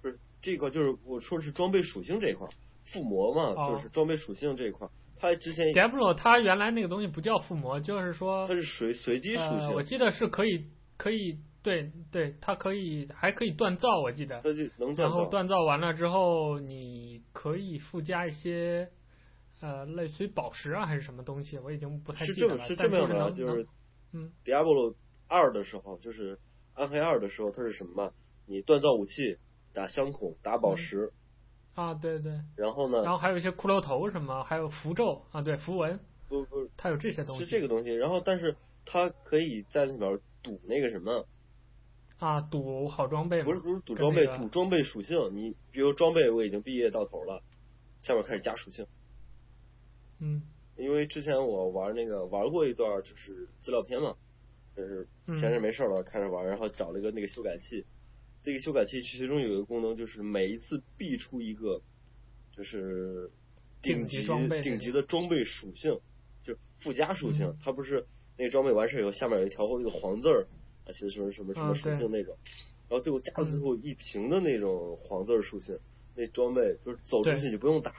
不是这一块就是我说的是装备属性这一块，附魔嘛，哦、就是装备属性这一块。它之前 Diablo 它原来那个东西不叫附魔，就是说它是随随机属性、呃，我记得是可以可以。对对，它可以还可以锻造，我记得。它就能锻造。然后锻造完了之后，你可以附加一些呃，类似于宝石啊还是什么东西，我已经不太记得了。是这么是这么样的，就是嗯，Diablo 二的时候，就是暗黑二的时候，它是什么？你锻造武器，打相孔，打宝石。嗯、啊，对对。然后呢？然后还有一些骷髅头什么，还有符咒啊，对符文。不不，它有这些东西。是这个东西，然后但是它可以在里边赌那个什么。啊，赌好装备不是不是赌装备，赌装备属性。你比如装备我已经毕业到头了，下面开始加属性。嗯。因为之前我玩那个玩过一段就是资料片嘛，就是闲着没事了开始玩，然后找了一个那个修改器。这个修改器其中有一个功能就是每一次必出一个就是顶级顶级的装备属性，就附加属性。它不是那个装备完事以后下面有一条那个黄字儿。啊，其实什么什么什么属性那种，然后最后加了最后一屏的那种黄字属性，那装备就是走出去你不用打，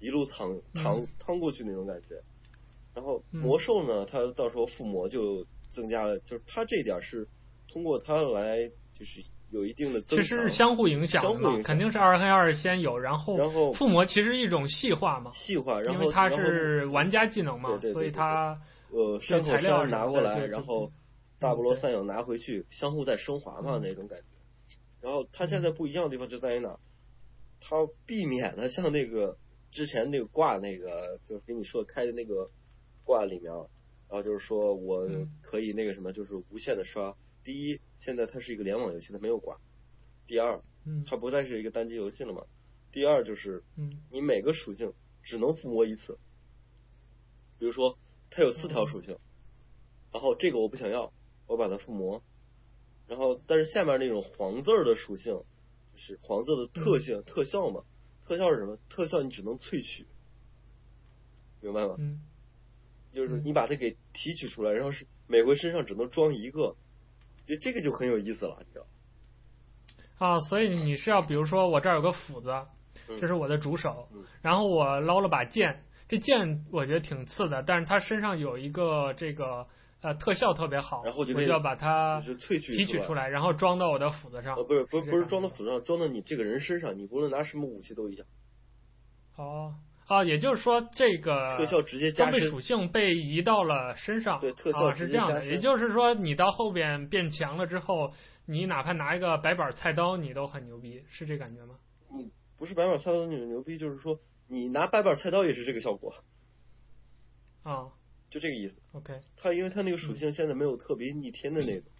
一路躺躺趟过去那种感觉。然后魔兽呢，它到时候附魔就增加了，就是它这点是通过它来就是有一定的增。其实是相互影响嘛，肯定是二黑二先有，然后然后附魔其实一种细化嘛，细化，然后因为它是玩家技能嘛，所以它呃山口箱拿过来，然后。大菠萝三友拿回去，相互在升华嘛那种感觉。然后它现在不一样的地方就在于哪？它避免了像那个之前那个挂那个，就是给你说开的那个挂里面，然后就是说我可以那个什么，就是无限的刷。第一，现在它是一个联网游戏，它没有挂。第二，它不再是一个单机游戏了嘛。第二就是，你每个属性只能附魔一次。比如说，它有四条属性，然后这个我不想要。我把它附魔，然后但是下面那种黄字儿的属性，就是黄色的特性、嗯、特效嘛？特效是什么？特效你只能萃取，明白吗？嗯。就是你把它给提取出来，然后是每回身上只能装一个，就这个就很有意思了，你知道？啊，所以你是要比如说我这儿有个斧子，这是我的主手，嗯、然后我捞了把剑，这剑我觉得挺次的，但是它身上有一个这个。呃，特效特别好，然后就我就要把它就是萃取提取出来，然后装到我的斧子上。呃，不是，不是，不是装到斧子上，装到你这个人身上，你无论拿什么武器都一样。哦，啊，也就是说这个特效直接装备属性被移到了身上。对，特效是这样的，也就是说你到后边变强了之后，你哪怕拿一个白板菜刀，你都很牛逼，是这感觉吗？你不是白板菜刀你牛逼，就是说你拿白板菜刀也是这个效果。啊。就这个意思。OK，它因为它那个属性现在没有特别逆天的那种，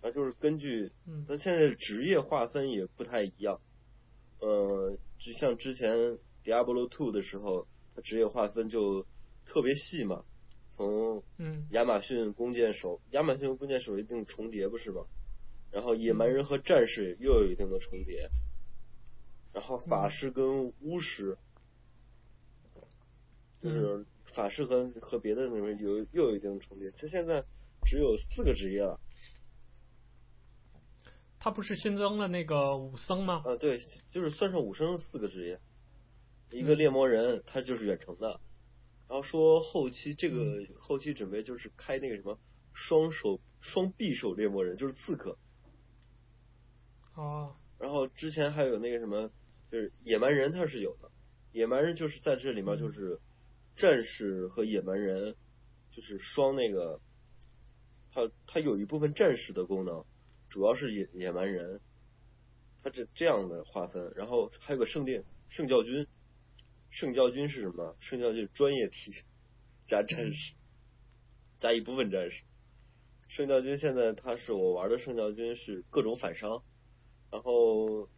啊，就是根据，它现在职业划分也不太一样。呃，就像之前 Diablo Two 的时候，它职业划分就特别细嘛，从亚马逊弓箭手，亚马逊弓箭手一定重叠不是吗？然后野蛮人和战士又有一定的重叠，然后法师跟巫师，就是。法师和和别的那种有又有一定重叠，他现在只有四个职业了。他不是新增了那个武僧吗？啊，对，就是算上武僧四个职业，一个猎魔人，他就是远程的。嗯、然后说后期这个后期准备就是开那个什么双手双匕首猎魔人，就是刺客。哦。然后之前还有那个什么，就是野蛮人他是有的，野蛮人就是在这里面就是。战士和野蛮人就是双那个，它它有一部分战士的功能，主要是野野蛮人，它这这样的划分，然后还有个圣殿圣教军，圣教军是什么？圣教军专业体加战士，加一部分战士。圣教军现在他是我玩的圣教军是各种反伤，然后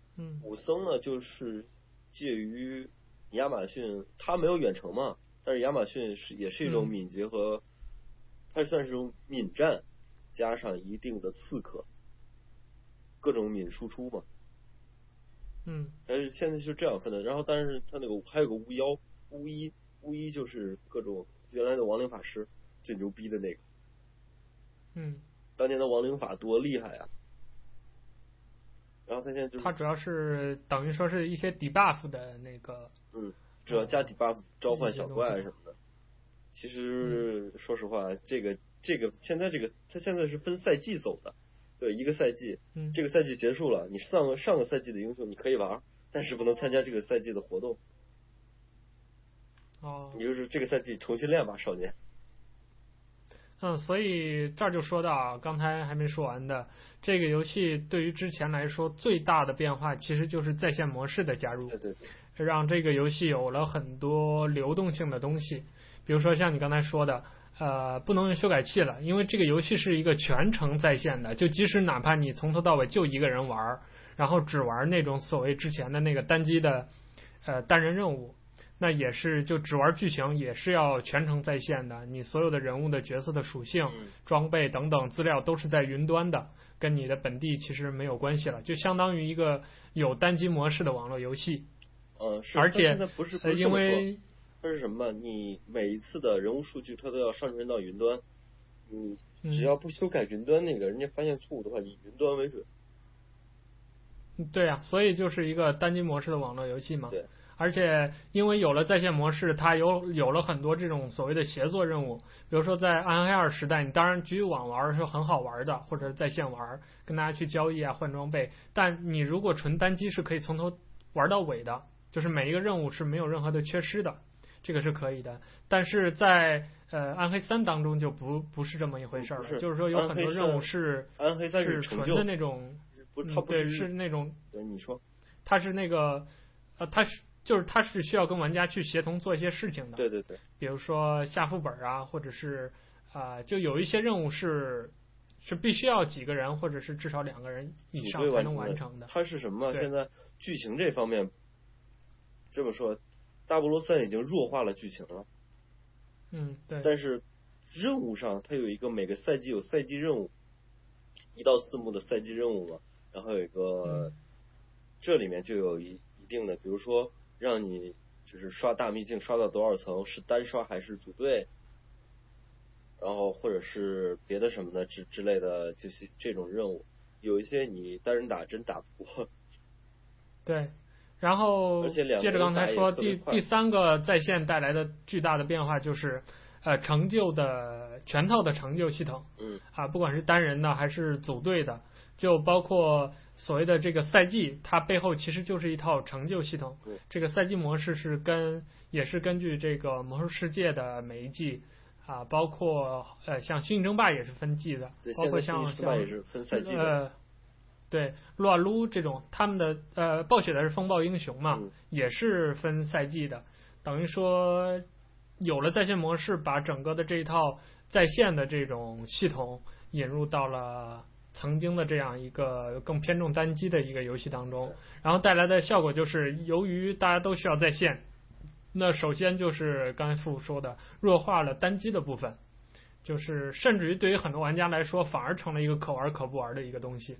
武僧呢就是介于亚马逊，他没有远程嘛，但是亚马逊是也是一种敏捷和，它算是种敏战加上一定的刺客，各种敏输出嘛。嗯，但是现在是这样分的，然后但是它那个还有个巫妖巫医巫医就是各种原来的亡灵法师最牛逼的那个。嗯，当年的亡灵法多厉害啊！然后他现在就是他主要是等于说是一些 debuff 的那个，嗯，主要加 debuff 召唤小怪什么的。其实、嗯、说实话，这个这个现在这个它现在是分赛季走的，对，一个赛季，嗯，这个赛季结束了，你上个上个赛季的英雄你可以玩，但是不能参加这个赛季的活动。哦，你就是这个赛季重新练吧，少年。嗯，所以这儿就说到啊，刚才还没说完的，这个游戏对于之前来说最大的变化，其实就是在线模式的加入，对对对，让这个游戏有了很多流动性的东西，比如说像你刚才说的，呃，不能用修改器了，因为这个游戏是一个全程在线的，就即使哪怕你从头到尾就一个人玩，然后只玩那种所谓之前的那个单机的，呃，单人任务。那也是，就只玩剧情也是要全程在线的。你所有的人物的角色的属性、装备等等资料都是在云端的，跟你的本地其实没有关系了，就相当于一个有单机模式的网络游戏。嗯，是。而且，现在不是不是因为它是什么？你每一次的人物数据它都要上传到云端，你只要不修改云端那个，人家发现错误的话，以云端为准。对啊，所以就是一个单机模式的网络游戏嘛。对。而且因为有了在线模式，它有有了很多这种所谓的协作任务。比如说在暗黑二时代，你当然局域网玩是很好玩的，或者在线玩，跟大家去交易啊、换装备。但你如果纯单机是可以从头玩到尾的，就是每一个任务是没有任何的缺失的，这个是可以的。但是在呃暗黑三当中就不不是这么一回事了，就是说有很多任务是暗黑三是纯的那种，不是它不是、嗯、对是那种，对你说，它是那个呃它是。就是它是需要跟玩家去协同做一些事情的，对对对，比如说下副本啊，或者是啊、呃，就有一些任务是是必须要几个人或者是至少两个人以上才能完成的。它是什么？现在剧情这方面这么说，大菠萝三已经弱化了剧情了。嗯，对。但是任务上，它有一个每个赛季有赛季任务，一到四幕的赛季任务嘛，然后有一个、嗯、这里面就有一一定的，比如说。让你就是刷大秘境刷到多少层，是单刷还是组队，然后或者是别的什么的之之类的，就是这种任务，有一些你单人打真打不过。对，然后接着刚才说第第三个在线带来的巨大的变化就是，呃，成就的全套的成就系统，嗯，啊，不管是单人的还是组队的。就包括所谓的这个赛季，它背后其实就是一套成就系统。这个赛季模式是跟也是根据这个魔兽世界的每一季啊，包括呃像星际争霸也是分季的，包括像像呃对撸啊撸这种他们的呃暴雪的是风暴英雄嘛，嗯、也是分赛季的。等于说有了在线模式，把整个的这一套在线的这种系统引入到了。曾经的这样一个更偏重单机的一个游戏当中，然后带来的效果就是，由于大家都需要在线，那首先就是刚才父说的弱化了单机的部分，就是甚至于对于很多玩家来说，反而成了一个可玩可不玩的一个东西。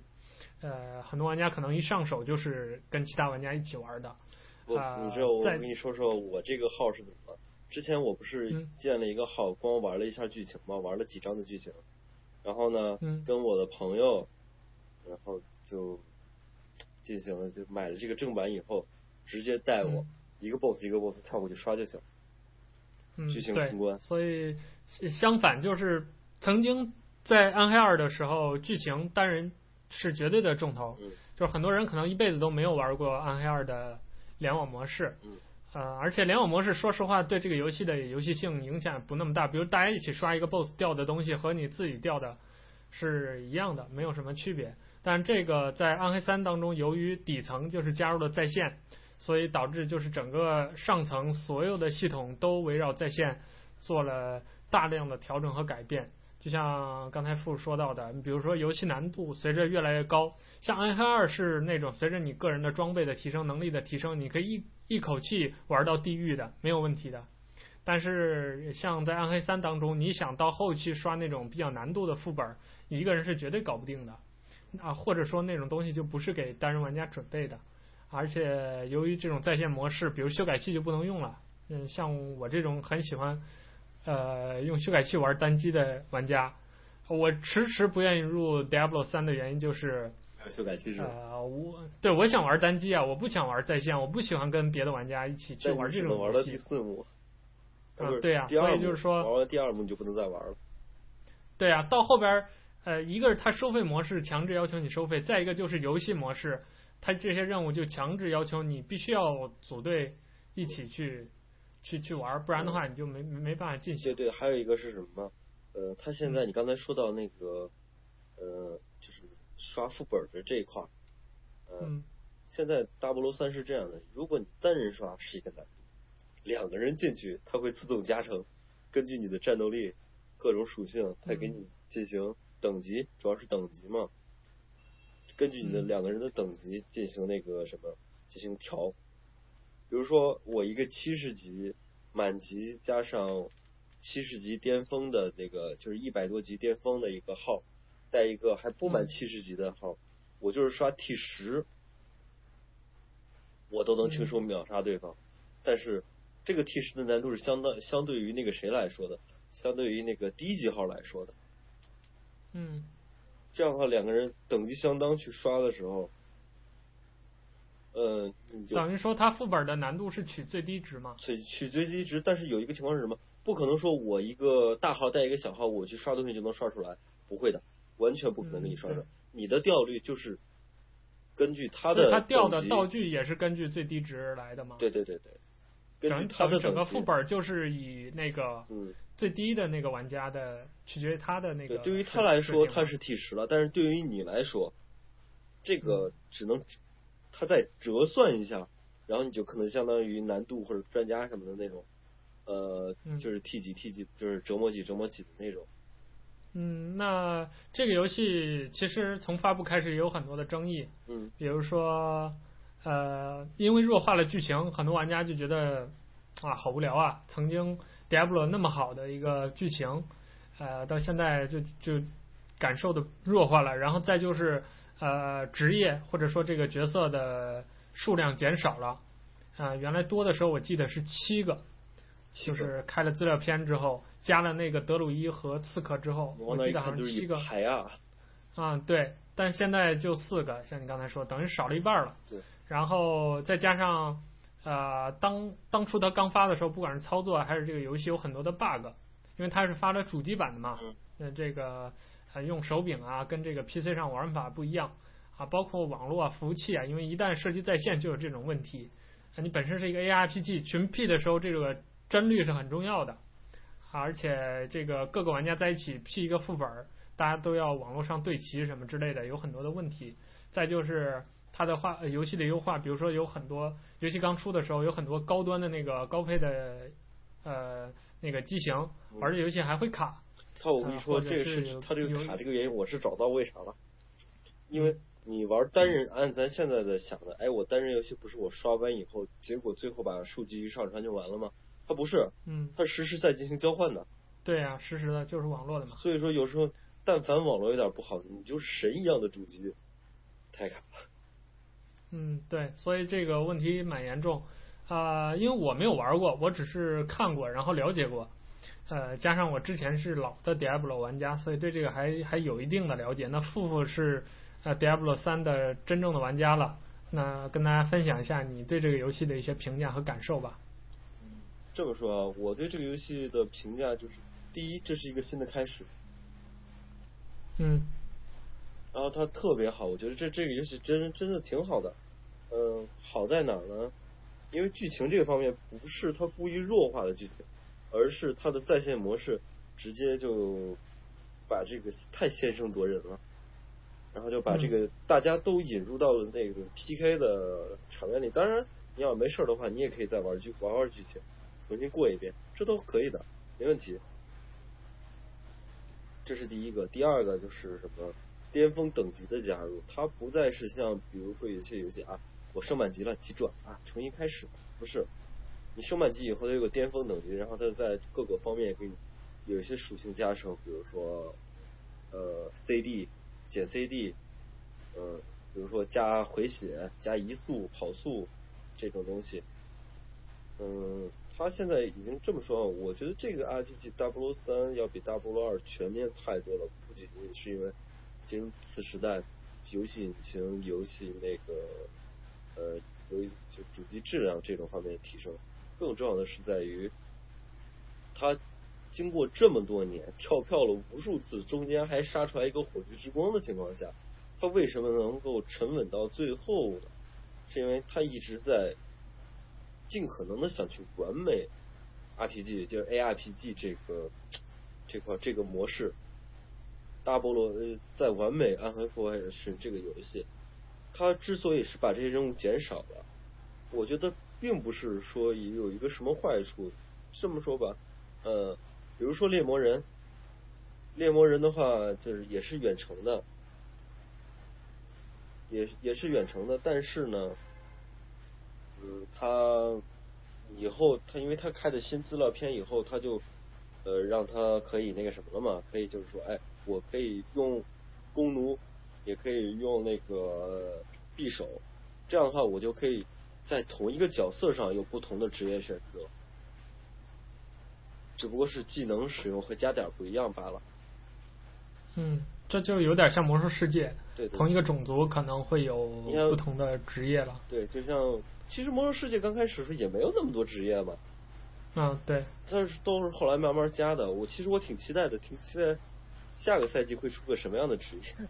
呃，很多玩家可能一上手就是跟其他玩家一起玩的。我，你知道我跟你说说我这个号是怎么？之前我不是建了一个号，光玩了一下剧情嘛，玩了几章的剧情。然后呢，跟我的朋友，然后就进行了，就买了这个正版以后，直接带我一个 boss 一个 boss 跳过去刷就行。嗯，剧情通关。所以相反，就是曾经在暗黑二的时候，剧情单人是绝对的重头。嗯。就是很多人可能一辈子都没有玩过暗黑二的联网模式。嗯。呃，而且联网模式说实话对这个游戏的游戏性影响不那么大，比如大家一起刷一个 BOSS 掉的东西和你自己掉的是一样的，没有什么区别。但这个在暗黑三当中，由于底层就是加入了在线，所以导致就是整个上层所有的系统都围绕在线做了大量的调整和改变。就像刚才傅说到的，你比如说游戏难度随着越来越高，像暗黑二是那种随着你个人的装备的提升、能力的提升，你可以一一口气玩到地狱的，没有问题的。但是像在暗黑三当中，你想到后期刷那种比较难度的副本，你一个人是绝对搞不定的。啊，或者说那种东西就不是给单人玩家准备的，而且由于这种在线模式，比如修改器就不能用了。嗯，像我这种很喜欢呃用修改器玩单机的玩家，我迟迟不愿意入 Diablo 三的原因就是修改器是呃，我对我想玩单机啊，我不想玩在线，我不喜欢跟别的玩家一起去玩这种游戏。玩到第四幕。啊，对呀、啊，所以就是说玩完第二幕你就不能再玩了。对、啊，到后边。呃，一个是它收费模式强制要求你收费，再一个就是游戏模式，它这些任务就强制要求你必须要组队一起去去去玩，不然的话你就没没办法进行。对对，还有一个是什么？呃，他现在你刚才说到那个，呃，就是刷副本的这一块，呃、嗯，现在大菠萝三是这样的，如果你单人刷是一个难度，两个人进去它会自动加成，根据你的战斗力、各种属性，它给你进行。等级主要是等级嘛，根据你的两个人的等级进行那个什么进行调，比如说我一个七十级满级加上七十级巅峰的那个就是一百多级巅峰的一个号，带一个还不满七十级的号，我就是刷 T 十，我都能轻松秒杀对方，但是这个 T 十的难度是相当相对于那个谁来说的，相对于那个低级号来说的。嗯，这样的话，两个人等级相当去刷的时候，呃，等于说他副本的难度是取最低值吗？取取最低值，但是有一个情况是什么？不可能说我一个大号带一个小号，我去刷东西就能刷出来，不会的，完全不可能给你刷出来。嗯、你的掉率就是根据他的，他掉的道具也是根据最低值来的吗？对对对对。整整整个副本就是以那个嗯最低的那个玩家的、嗯、取决于他的那个。对，对于他来说他是 T 十了，但是对于你来说，这个只能他再折算一下，然后你就可能相当于难度或者专家什么的那种，呃，就是 T 几 T 几，就是折磨几折磨几的那种。嗯，那这个游戏其实从发布开始也有很多的争议，嗯，比如说。呃，因为弱化了剧情，很多玩家就觉得啊，好无聊啊！曾经 Diablo 那么好的一个剧情，呃，到现在就就感受的弱化了。然后再就是呃，职业或者说这个角色的数量减少了啊、呃，原来多的时候我记得是七个，就是开了资料片之后，加了那个德鲁伊和刺客之后，我记得好像七个。排啊。啊，对，但现在就四个，像你刚才说，等于少了一半了。对。然后再加上，呃，当当初它刚发的时候，不管是操作还是这个游戏有很多的 bug，因为它是发了主机版的嘛，嗯那、嗯、这个呃用手柄啊跟这个 PC 上玩法不一样啊，包括网络啊服务器啊，因为一旦涉及在线就有这种问题。啊，你本身是一个 ARPG 群 P 的时候，这个帧率是很重要的，啊，而且这个各个玩家在一起 P 一个副本，大家都要网络上对齐什么之类的，有很多的问题。再就是。它的话，游戏的优化，比如说有很多游戏刚出的时候，有很多高端的那个高配的呃那个机型，玩这游戏还会卡。他我跟你说，这个是他这个卡这个原因，我是找到为啥了。因为你玩单人，按咱现在的想的，哎，我单人游戏不是我刷完以后，结果最后把数据一上传就完了吗？它不是，嗯，它实时在进行交换的。对呀、啊，实时的就是网络的嘛。所以说有时候，但凡网络有点不好，你就是神一样的主机，太卡了。嗯，对，所以这个问题蛮严重，啊、呃，因为我没有玩过，我只是看过，然后了解过，呃，加上我之前是老的 Diablo 玩家，所以对这个还还有一定的了解。那富富是呃 Diablo 三的真正的玩家了，那跟大家分享一下你对这个游戏的一些评价和感受吧。这么说啊，我对这个游戏的评价就是，第一，这是一个新的开始。嗯。然后它特别好，我觉得这这个游戏真真的挺好的，嗯、呃，好在哪儿呢？因为剧情这个方面不是它故意弱化的剧情，而是它的在线模式直接就把这个太先声夺人了，然后就把这个大家都引入到了那个 PK 的场面里。当然，你要没事的话，你也可以再玩剧玩玩剧情，重新过一遍，这都可以的，没问题。这是第一个，第二个就是什么巅峰等级的加入，它不再是像比如说有些游戏啊。我升满级了，急转啊，重新开始，不是，你升满级以后它有个巅峰等级，然后它在各个方面给你有一些属性加成，比如说呃 CD 减 CD，呃，比如说加回血、加移速、跑速这种东西，嗯，他现在已经这么说，我觉得这个 R P G W 三要比002全面太多了，不仅仅是因为进入次时代，游戏引擎、游戏那个。呃，由于就主机质量这种方面的提升，更重要的是在于，他经过这么多年跳票了无数次，中间还杀出来一个火炬之光的情况下，他为什么能够沉稳到最后呢？是因为他一直在尽可能的想去完美 RPG，就是 ARPG 这个这块这个模式，大菠萝呃在完美暗黑破坏神这个游戏。他之所以是把这些任务减少了，我觉得并不是说也有一个什么坏处。这么说吧，呃，比如说猎魔人，猎魔人的话就是也是远程的，也也是远程的，但是呢，嗯，他以后他因为他开的新资料片以后，他就呃让他可以那个什么了嘛，可以就是说，哎，我可以用弓弩。也可以用那个匕首，这样的话我就可以在同一个角色上有不同的职业选择，只不过是技能使用和加点不一样罢了。嗯，这就有点像魔兽世界，对，对，同一个种族可能会有不同的职业了。对，就像其实魔兽世界刚开始时候也没有那么多职业嘛。嗯，对。但是都是后来慢慢加的。我其实我挺期待的，挺期待下个赛季会出个什么样的职业。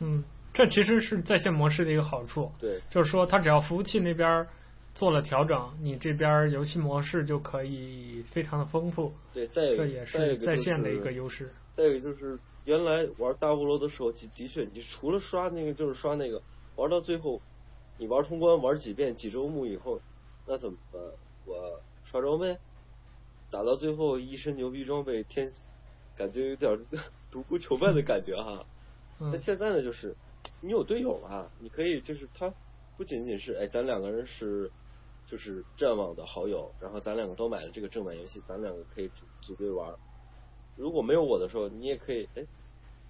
嗯，这其实是在线模式的一个好处。对，就是说，它只要服务器那边做了调整，你这边游戏模式就可以非常的丰富。对，再这也是在线的一个优势。再一个就是，原来玩大菠萝的时候，的确，你除了刷那个就是刷那个，玩到最后，你玩通关玩几遍几周目以后，那怎么办？我刷装备，打到最后一身牛逼装备，天，感觉有点 独孤求败的感觉哈。那现在呢，就是你有队友了，你可以就是他不仅仅是哎，咱两个人是就是战网的好友，然后咱两个都买了这个正版游戏，咱两个可以组组队玩。如果没有我的时候，你也可以哎，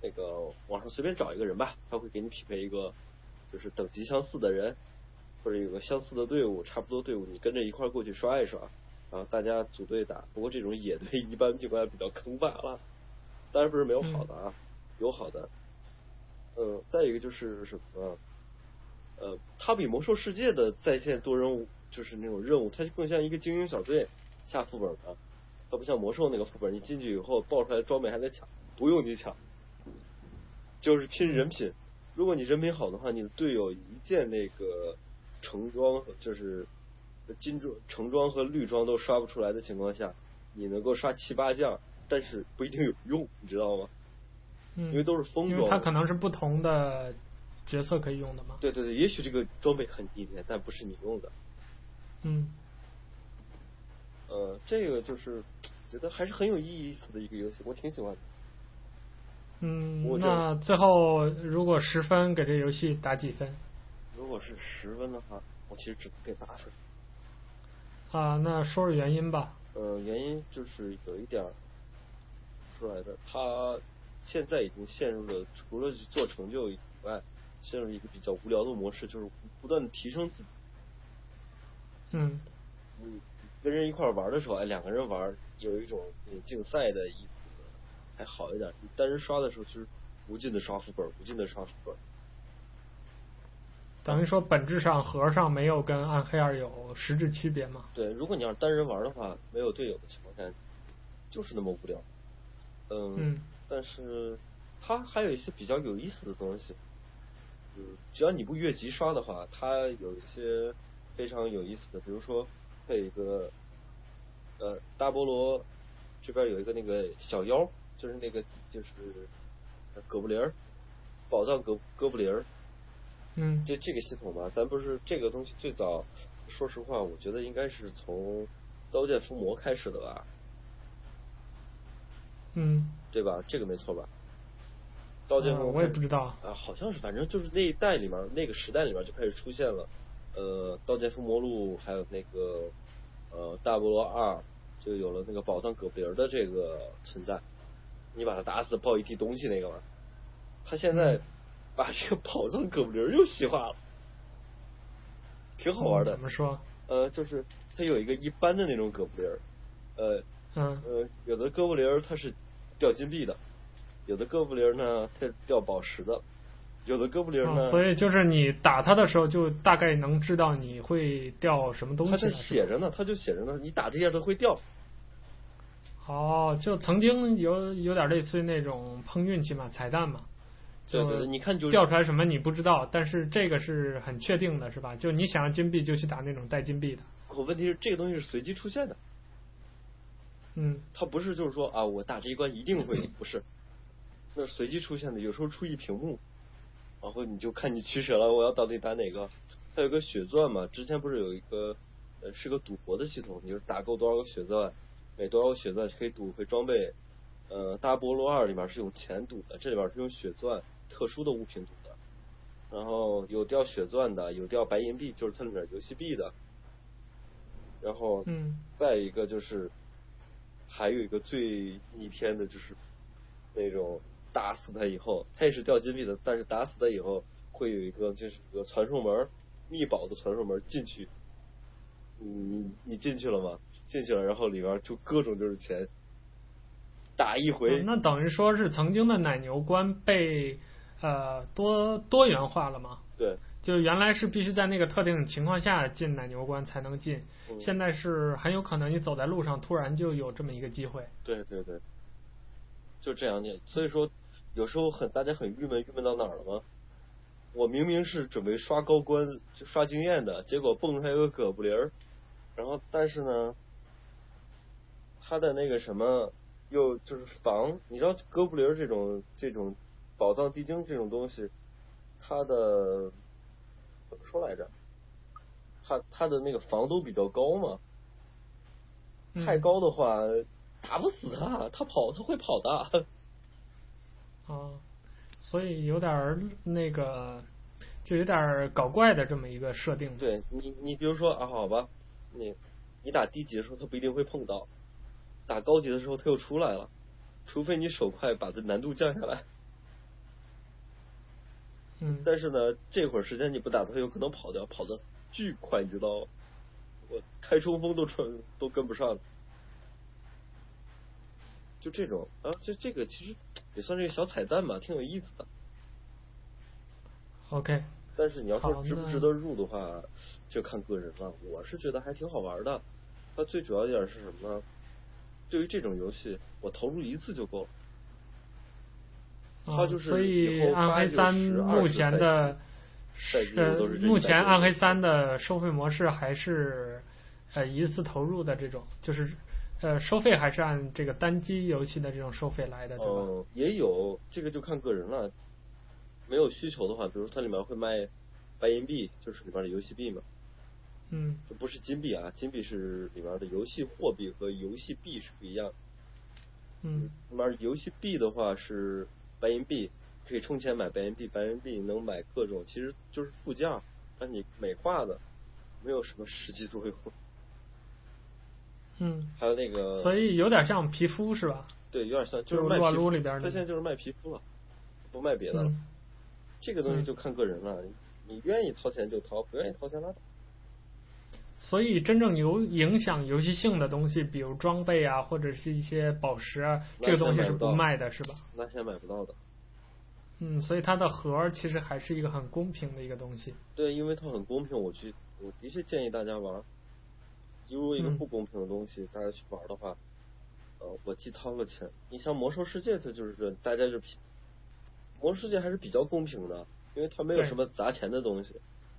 那个网上随便找一个人吧，他会给你匹配一个就是等级相似的人，或者有个相似的队伍，差不多队伍，你跟着一块过去刷一刷，然后大家组队打。不过这种野队一般情况下比较坑霸了，当然不是没有好的啊，有好的。呃，再一个就是什么？呃，它比魔兽世界的在线多任务，就是那种任务，它更像一个精英小队下副本的，它不像魔兽那个副本，你进去以后爆出来的装备还得抢，不用你抢，就是拼人品。如果你人品好的话，你的队友一件那个橙装，就是金装、橙装和绿装都刷不出来的情况下，你能够刷七八件，但是不一定有用，你知道吗？嗯，因为都是风装，因为它可能是不同的角色可以用的嘛。对对对，也许这个装备很逆天，但不是你用的。嗯。呃，这个就是觉得还是很有意思的一个游戏，我挺喜欢的。嗯，那最后如果十分给这游戏打几分？如果是十分的话，我其实只能给八分。啊，那说说原因吧。呃，原因就是有一点出来的，它。现在已经陷入了除了做成就以外，陷入一个比较无聊的模式，就是不断的提升自己。嗯。嗯，跟人一块玩的时候，哎，两个人玩有一种竞赛的意思，还好一点。你单人刷的时候，就是无尽的刷副本，无尽的刷副本。等于说，本质上盒上没有跟暗黑二有实质区别吗？对，如果你要是单人玩的话，没有队友的情况下，就是那么无聊。嗯。嗯但是它还有一些比较有意思的东西，嗯，只要你不越级刷的话，它有一些非常有意思的，比如说它有一个呃大菠萝这边有一个那个小妖，就是那个就是哥布林儿，宝藏哥哥布林儿。嗯。就这个系统吧，咱不是这个东西最早，说实话，我觉得应该是从刀剑伏魔开始的吧。嗯。对吧？这个没错吧？刀剑我也不知道啊，好像是，反正就是那一代里面，那个时代里面就开始出现了，呃，刀剑伏魔录，还有那个呃大菠萝二，就有了那个宝藏葛布林的这个存在。你把他打死，爆一地东西那个嘛，他现在把这个宝藏葛布林又细化了，挺好玩的。嗯、怎么说？呃，就是他有一个一般的那种葛布林，呃，嗯，呃，有的哥布林它是掉金币的。有的哥布林呢，它掉宝石的；有的哥布林呢、哦，所以就是你打它的时候，就大概能知道你会掉什么东西。它就写着呢，它就写着呢，你打这些都会掉。哦，就曾经有有点类似于那种碰运气嘛，彩蛋嘛。对对对，你看就掉出来什么你不知道，但是这个是很确定的，是吧？就你想要金币，就去打那种带金币的。可问题是，这个东西是随机出现的。嗯。它不是就是说啊，我打这一关一定会，不是。那是随机出现的，有时候出一屏幕，然后你就看你取舍了，我要到底打哪个？它有个血钻嘛，之前不是有一个呃是个赌博的系统，你就是打够多少个血钻，每多少个血钻可以赌回装备。呃，大菠萝二里面是用钱赌的，这里边是用血钻特殊的物品赌的。然后有掉血钻的，有掉白银币，就是它里面游戏币的。然后，嗯，再一个就是还有一个最逆天的就是那种。打死他以后，他也是掉金币的，但是打死他以后会有一个就是一个传送门，密宝的传送门进去。你你进去了吗？进去了，然后里边就各种就是钱，打一回。嗯、那等于说是曾经的奶牛关被呃多多元化了吗？对。就原来是必须在那个特定情况下进奶牛关才能进，嗯、现在是很有可能你走在路上突然就有这么一个机会。对对对。就这样念，所以说。有时候很大家很郁闷，郁闷到哪儿了吗？我明明是准备刷高关就刷经验的，结果蹦出来一个哥布林儿，然后但是呢，他的那个什么又就是防，你知道哥布林儿这种这种宝藏地精这种东西，他的怎么说来着？他他的那个防都比较高嘛，太高的话、嗯、打不死他，他跑他会跑的。啊，所以有点那个，就有点搞怪的这么一个设定。对你，你比如说啊，好吧，你你打低级的时候，他不一定会碰到；打高级的时候，他又出来了。除非你手快，把这难度降下来。嗯。但是呢，这会儿时间你不打，他有可能跑掉，跑的巨快，你知道吗？我开冲锋都穿都跟不上。就这种啊，就这个其实也算是一个小彩蛋吧，挺有意思的。OK。但是你要说值不值得入的话，就看个人了。我是觉得还挺好玩的。它最主要一点是什么呢？对于这种游戏，我投入一次就够了。它就是所以暗黑三目前的呃，目前暗黑三的收费模式还是呃一次投入的这种，就是。呃，收费还是按这个单机游戏的这种收费来的，对吧？嗯，也有这个就看个人了。没有需求的话，比如它里面会卖白银币，就是里面的游戏币嘛。嗯。这不是金币啊，金币是里面的游戏货币和游戏币是不一样。嗯。里面游戏币的话是白银币，可以充钱买白银币，白银币能买各种，其实就是副件，但你美化的，没有什么实际作用。嗯，还有那个，所以有点像皮肤是吧？对，有点像，就是卖皮肤里边，他现在就是卖皮肤了，不卖别的了。嗯、这个东西就看个人了，嗯、你愿意掏钱就掏，不愿意掏钱拉倒。所以真正有影响游戏性的东西，比如装备啊，或者是一些宝石啊，这个东西是不卖的，是吧？那现在买不到的。嗯，所以它的盒其实还是一个很公平的一个东西。对，因为它很公平，我去，我的确建议大家玩。如果一个不公平的东西，嗯、大家去玩的话，呃，我既掏了钱。你像魔兽世界，它就是这，大家就比魔兽世界还是比较公平的，因为它没有什么砸钱的东西。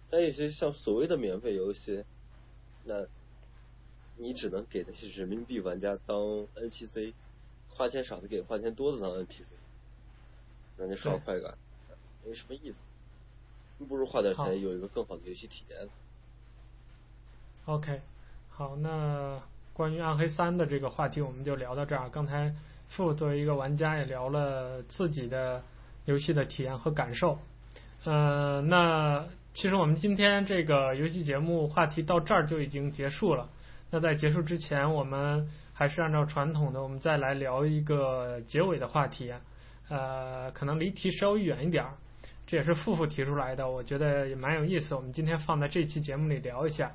但有些像所谓的免费游戏，那，你只能给那些人民币玩家当 NPC，花钱少的给花钱多的当 NPC，让你刷快感，没什么意思。不如花点钱有一个更好的游戏体验。OK，好，那关于暗黑三的这个话题我们就聊到这儿。刚才傅作为一个玩家也聊了自己的游戏的体验和感受。呃，那其实我们今天这个游戏节目话题到这儿就已经结束了。那在结束之前，我们还是按照传统的，我们再来聊一个结尾的话题。呃，可能离题稍微远一点儿。这也是付付提出来的，我觉得也蛮有意思。我们今天放在这期节目里聊一下，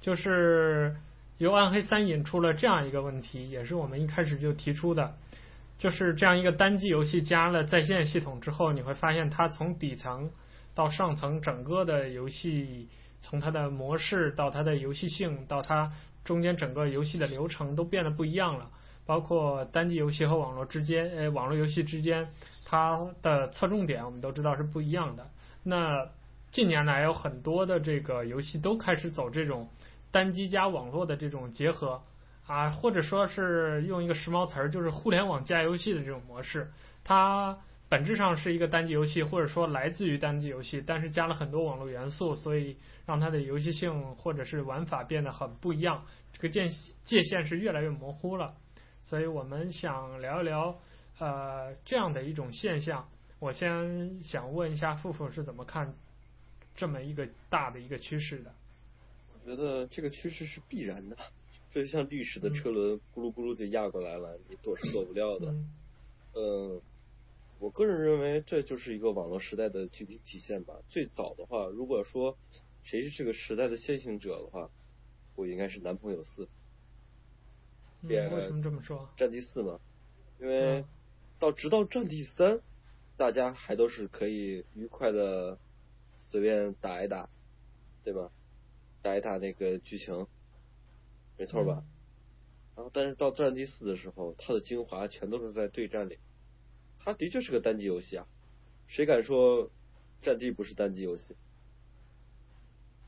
就是由《暗黑三》引出了这样一个问题，也是我们一开始就提出的，就是这样一个单机游戏加了在线系统之后，你会发现它从底层到上层，整个的游戏从它的模式到它的游戏性到它中间整个游戏的流程都变得不一样了，包括单机游戏和网络之间，呃，网络游戏之间。它的侧重点我们都知道是不一样的。那近年来有很多的这个游戏都开始走这种单机加网络的这种结合啊，或者说是用一个时髦词儿，就是互联网加游戏的这种模式。它本质上是一个单机游戏，或者说来自于单机游戏，但是加了很多网络元素，所以让它的游戏性或者是玩法变得很不一样。这个界界限是越来越模糊了。所以我们想聊一聊。呃，这样的一种现象，我先想问一下付付是怎么看这么一个大的一个趋势的？我觉得这个趋势是必然的，这就像历史的车轮咕噜咕噜就压过来了，你躲是躲不掉的。嗯，呃，我个人认为这就是一个网络时代的具体体现吧。最早的话，如果说谁是这个时代的先行者的话，我应该是男朋友四。嗯，为什么这么说？战地四嘛，因为。到直到战地三，大家还都是可以愉快的随便打一打，对吧？打一打那个剧情，没错吧？嗯、然后，但是到战地四的时候，它的精华全都是在对战里。它的确是个单机游戏啊，谁敢说战地不是单机游戏？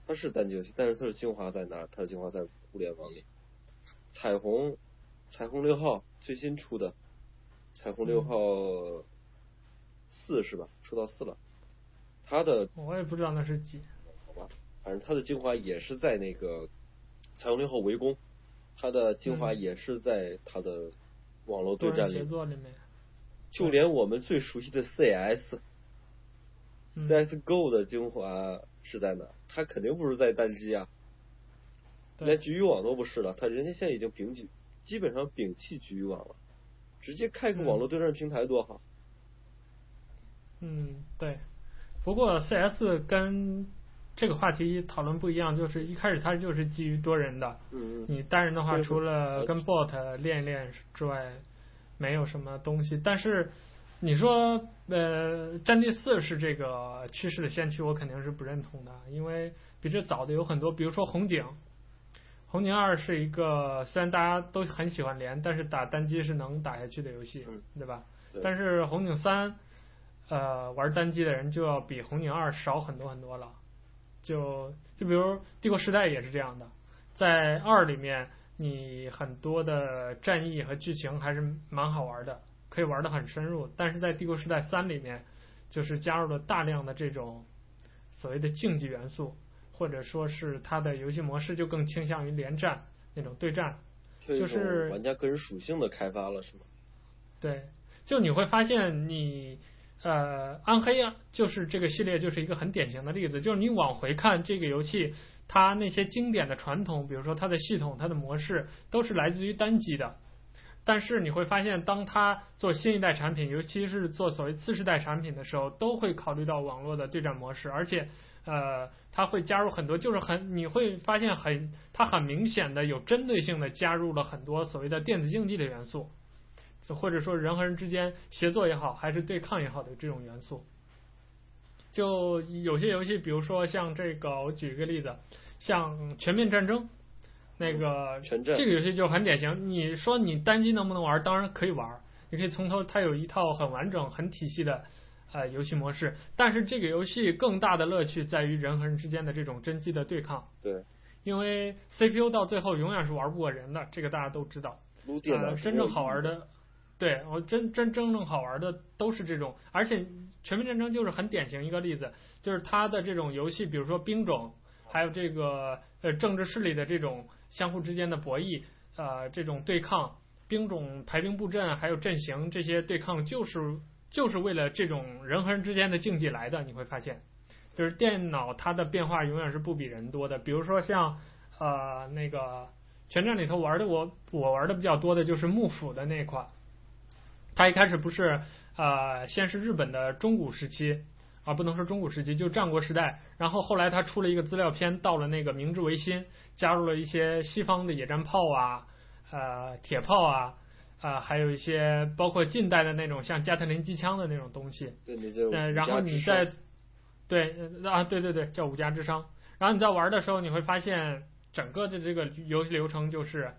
它是单机游戏，但是它的精华在哪？它的精华在互联网里。彩虹，彩虹六号最新出的。彩虹六号四是吧？出到四了，它的我也不知道那是几。好吧，反正它的精华也是在那个彩虹六号围攻，它的精华也是在它的网络对战里。里面。就连我们最熟悉的 CS，CS、嗯、GO 的精华是在哪？它肯定不是在单机啊，连局域网都不是了。它人家现在已经摒弃，基本上摒弃局域网了。直接开个网络对战平台多好。嗯，对。不过 CS 跟这个话题讨论不一样，就是一开始它就是基于多人的。嗯。你单人的话，除了跟 bot 练一练之外，没有什么东西。但是你说呃，战地四是这个趋势的先驱，我肯定是不认同的，因为比这早的有很多，比如说红警。红警二是一个虽然大家都很喜欢连，但是打单机是能打下去的游戏，嗯、对吧？但是红警三，呃，玩单机的人就要比红警二少很多很多了。就就比如帝国时代也是这样的，在二里面你很多的战役和剧情还是蛮好玩的，可以玩得很深入。但是在帝国时代三里面，就是加入了大量的这种所谓的竞技元素。或者说是它的游戏模式就更倾向于连战那种对战，就是玩家个人属性的开发了，是吗？对，就你会发现你呃暗黑啊，就是这个系列就是一个很典型的例子，就是你往回看这个游戏，它那些经典的传统，比如说它的系统、它的模式，都是来自于单机的。但是你会发现，当它做新一代产品，尤其是做所谓次世代产品的时候，都会考虑到网络的对战模式，而且。呃，它会加入很多，就是很你会发现很，它很明显的有针对性的加入了很多所谓的电子竞技的元素，或者说人和人之间协作也好，还是对抗也好的这种元素。就有些游戏，比如说像这个，我举一个例子，像《全面战争》，那个这个游戏就很典型。你说你单机能不能玩？当然可以玩，你可以从头，它有一套很完整、很体系的。呃游戏模式。但是这个游戏更大的乐趣在于人和人之间的这种真机的对抗。对。因为 CPU 到最后永远是玩不过人的，这个大家都知道。呃，真正好玩的，对我真真真正好玩的都是这种，而且全面战争就是很典型一个例子，就是它的这种游戏，比如说兵种，还有这个呃政治势力的这种相互之间的博弈，呃这种对抗，兵种排兵布阵，还有阵型这些对抗，就是就是为了这种人和人之间的竞技来的，你会发现。就是电脑它的变化永远是不比人多的，比如说像呃那个全战里头玩的我我玩的比较多的就是幕府的那款，它一开始不是呃先是日本的中古时期啊，不能说中古时期，就战国时代，然后后来它出了一个资料片，到了那个明治维新，加入了一些西方的野战炮啊，呃铁炮啊，啊、呃、还有一些包括近代的那种像加特林机枪的那种东西，对，对呃然后你在对啊，对对对，叫五家之殇。然后你在玩的时候，你会发现整个的这个游戏流程就是，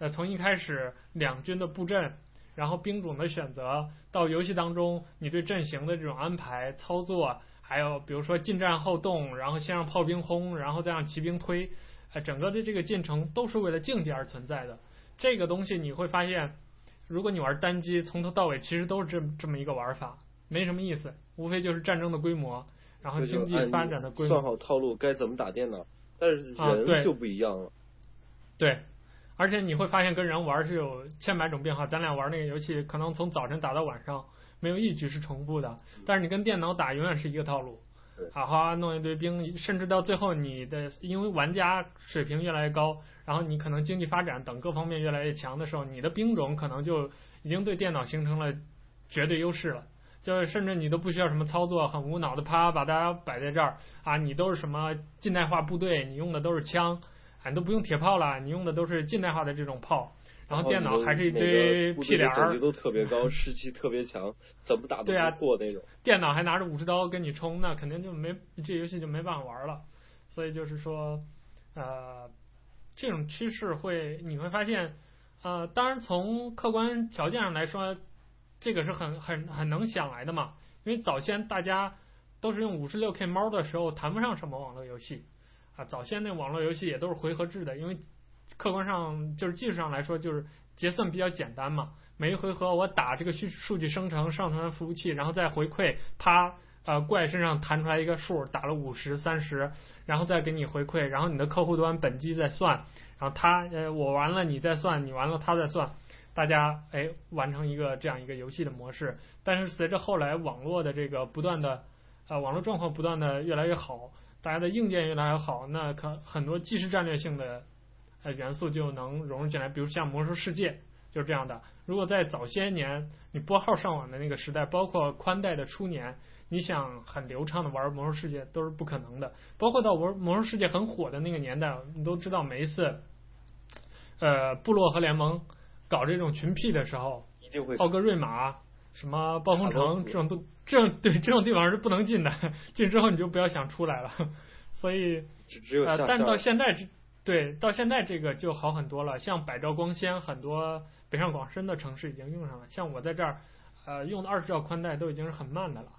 呃，从一开始两军的布阵，然后兵种的选择，到游戏当中你对阵型的这种安排操作，还有比如说近战后动，然后先让炮兵轰，然后再让骑兵推，呃，整个的这个进程都是为了竞技而存在的。这个东西你会发现，如果你玩单机，从头到尾其实都是这这么一个玩法，没什么意思，无非就是战争的规模。然后经济发展的规模，算好套路该怎么打电脑，但是人就不一样了。啊、对，对，而且你会发现跟人玩是有千百种变化。咱俩玩那个游戏，可能从早晨打到晚上，没有一局是重复的。但是你跟电脑打，永远是一个套路。好好弄一堆兵，甚至到最后你的，因为玩家水平越来越高，然后你可能经济发展等各方面越来越强的时候，你的兵种可能就已经对电脑形成了绝对优势了。就是甚至你都不需要什么操作，很无脑的啪把大家摆在这儿啊，你都是什么近代化部队，你用的都是枪，啊，你都不用铁炮了，你用的都是近代化的这种炮，然后电脑还是一堆屁帘儿，等级都特别高，士气特别强，怎么打都不过那种。啊、电脑还拿着武士刀跟你冲，那肯定就没这游戏就没办法玩了。所以就是说，呃，这种趋势会你会发现，呃，当然从客观条件上来说。这个是很很很能想来的嘛，因为早先大家都是用五十六 K 猫的时候，谈不上什么网络游戏啊。早先那网络游戏也都是回合制的，因为客观上就是技术上来说，就是结算比较简单嘛。每一回合我打这个数数据生成上传服务器，然后再回馈，它呃怪身上弹出来一个数，打了五十三十，然后再给你回馈，然后你的客户端本机再算，然后他呃我完了你再算，你完了他再算。大家哎，完成一个这样一个游戏的模式，但是随着后来网络的这个不断的，呃，网络状况不断的越来越好，大家的硬件越来越好，那可很多即时战略性的呃元素就能融入进来，比如像魔兽世界就是这样的。如果在早些年你拨号上网的那个时代，包括宽带的初年，你想很流畅的玩魔兽世界都是不可能的。包括到玩魔兽世界很火的那个年代，你都知道每一次，呃，部落和联盟。搞这种群 P 的时候，奥格瑞玛、什么暴风城这种都这种对这种地方是不能进的，进之后你就不要想出来了。所以，呃，但到现在这对到现在这个就好很多了。像百兆光纤，很多北上广深的城市已经用上了。像我在这儿，呃，用的二十兆宽带都已经是很慢的了。